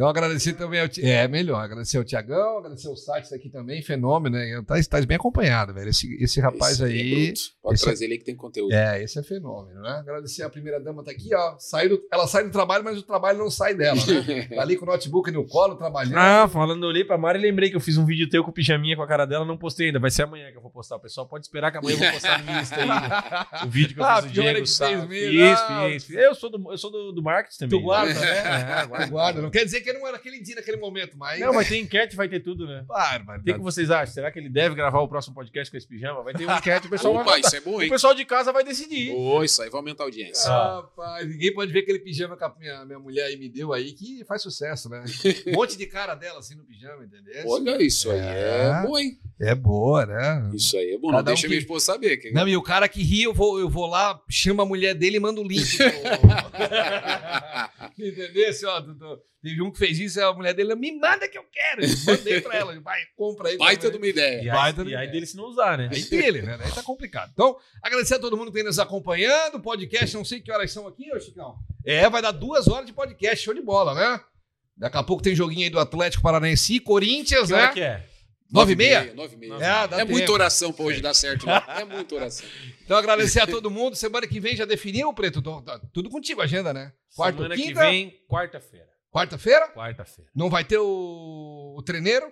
Então, agradecer também ao. É, melhor. Agradecer ao Tiagão, agradecer ao site aqui também, fenômeno, né? Tá, tá bem acompanhado, velho. Esse, esse rapaz Esse é aí. bruto. Pode esse- trazer ele que tem conteúdo. É, esse é fenômeno, né? Agradecer a primeira dama, tá aqui, ó. Saiu do- ela sai do trabalho, mas o trabalho não sai dela, né? Tá ali com o notebook no colo, trabalhando. Ah, falando, eu olhei pra Mari e lembrei que eu fiz um vídeo teu com pijaminha com a cara dela, não postei ainda. Vai ser amanhã que eu vou postar. O pessoal pode esperar que amanhã eu vou postar no Insta aí. O vídeo que eu Ah, fiz do é Diego fez Fiz, fiz, fiz. Eu sou do, eu sou do, do marketing também. Tu guarda, né? É, guarda. Guarda. Não quer dizer que não era aquele dia, naquele momento, mas. Não, vai ter enquete, vai ter tudo, né? Bárbaro. O que, que vocês acham? Será que ele deve gravar o próximo podcast com esse pijama? Vai ter uma enquete, o pessoal vai Opa, votar. isso é bom, O hein? pessoal de casa vai decidir. Ô, isso aí vai aumentar a audiência. Ah. Rapaz, ninguém pode ver aquele pijama que a minha, minha mulher aí me deu aí, que faz sucesso, né? Um monte de cara dela assim no pijama, entendeu? Olha, isso aí é, É. bom, hein? É boa, né? Isso aí é bom. Cada Não um deixa que- minha esposa saber. Que... Não, e o cara que ri, eu vou, eu vou lá, chamo a mulher dele e mando o link. Entendeu? Ó, teve um que fez isso, a mulher dele, me manda que eu quero. Eu mandei pra ela, vai, compra aí. Baita de uma ideia. E aí, e aí ideia. dele se não usar, né? Aí dele, né? Aí tá complicado. Então, agradecer a todo mundo que vem nos acompanhando. Podcast, não sei que horas são aqui, ô Chicão. É, vai dar duas horas de podcast, show de bola, né? Daqui a pouco tem joguinho aí do Atlético Paranaense e Corinthians, Que hora né? que é? Nove e meia? Nove e meia. É, É muita oração pra hoje dar certo. Né? É muita oração. Então, agradecer a todo mundo. Semana que vem já definiu, Preto? Tô- tá Tudo contigo, a agenda, né? Quarta ou Semana que quinta? vem, quarta-feira. Quarta-feira? Quarta-feira. Não vai ter o, o treineiro?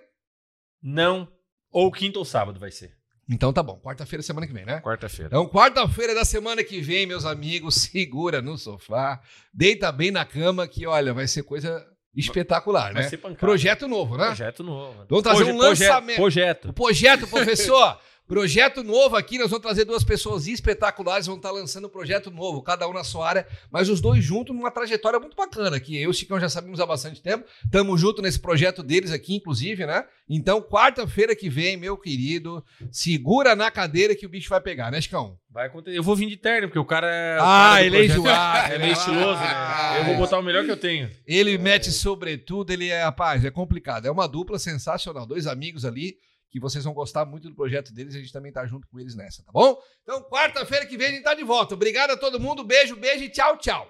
Não. Ou quinta ou sábado vai ser. Então tá bom. Quarta-feira, semana que vem, né? Quarta-feira. Então, quarta-feira da semana que vem, meus amigos, segura no sofá, deita bem na cama, que olha, vai ser coisa espetacular, Vai né? ser pancada. Projeto novo, né? Projeto novo. Vamos trazer um projeto- lançamento. O Projeto. projeto, professor, projeto novo aqui, nós vamos trazer duas pessoas espetaculares, vão estar lançando um projeto novo, cada um na sua área, mas os dois juntos numa trajetória muito bacana, que eu e o Chicão já sabemos há bastante tempo, estamos juntos nesse projeto deles aqui, inclusive, né? Então, quarta-feira que vem, meu querido, segura na cadeira que o bicho vai pegar, né, Chicão? Vai acontecer. Eu vou vir de terno, porque o cara é. o Ah, cara ele é enjoado. É meio estiloso, né? Eu vou botar o melhor que eu tenho. Ele mete sobretudo, ele é, rapaz, é complicado. É uma dupla sensacional. Dois amigos ali que vocês vão gostar muito do projeto deles. A gente também tá junto com eles nessa, tá bom? Então, quarta-feira que vem a gente tá de volta. Obrigado a todo mundo. Beijo, beijo e tchau, tchau.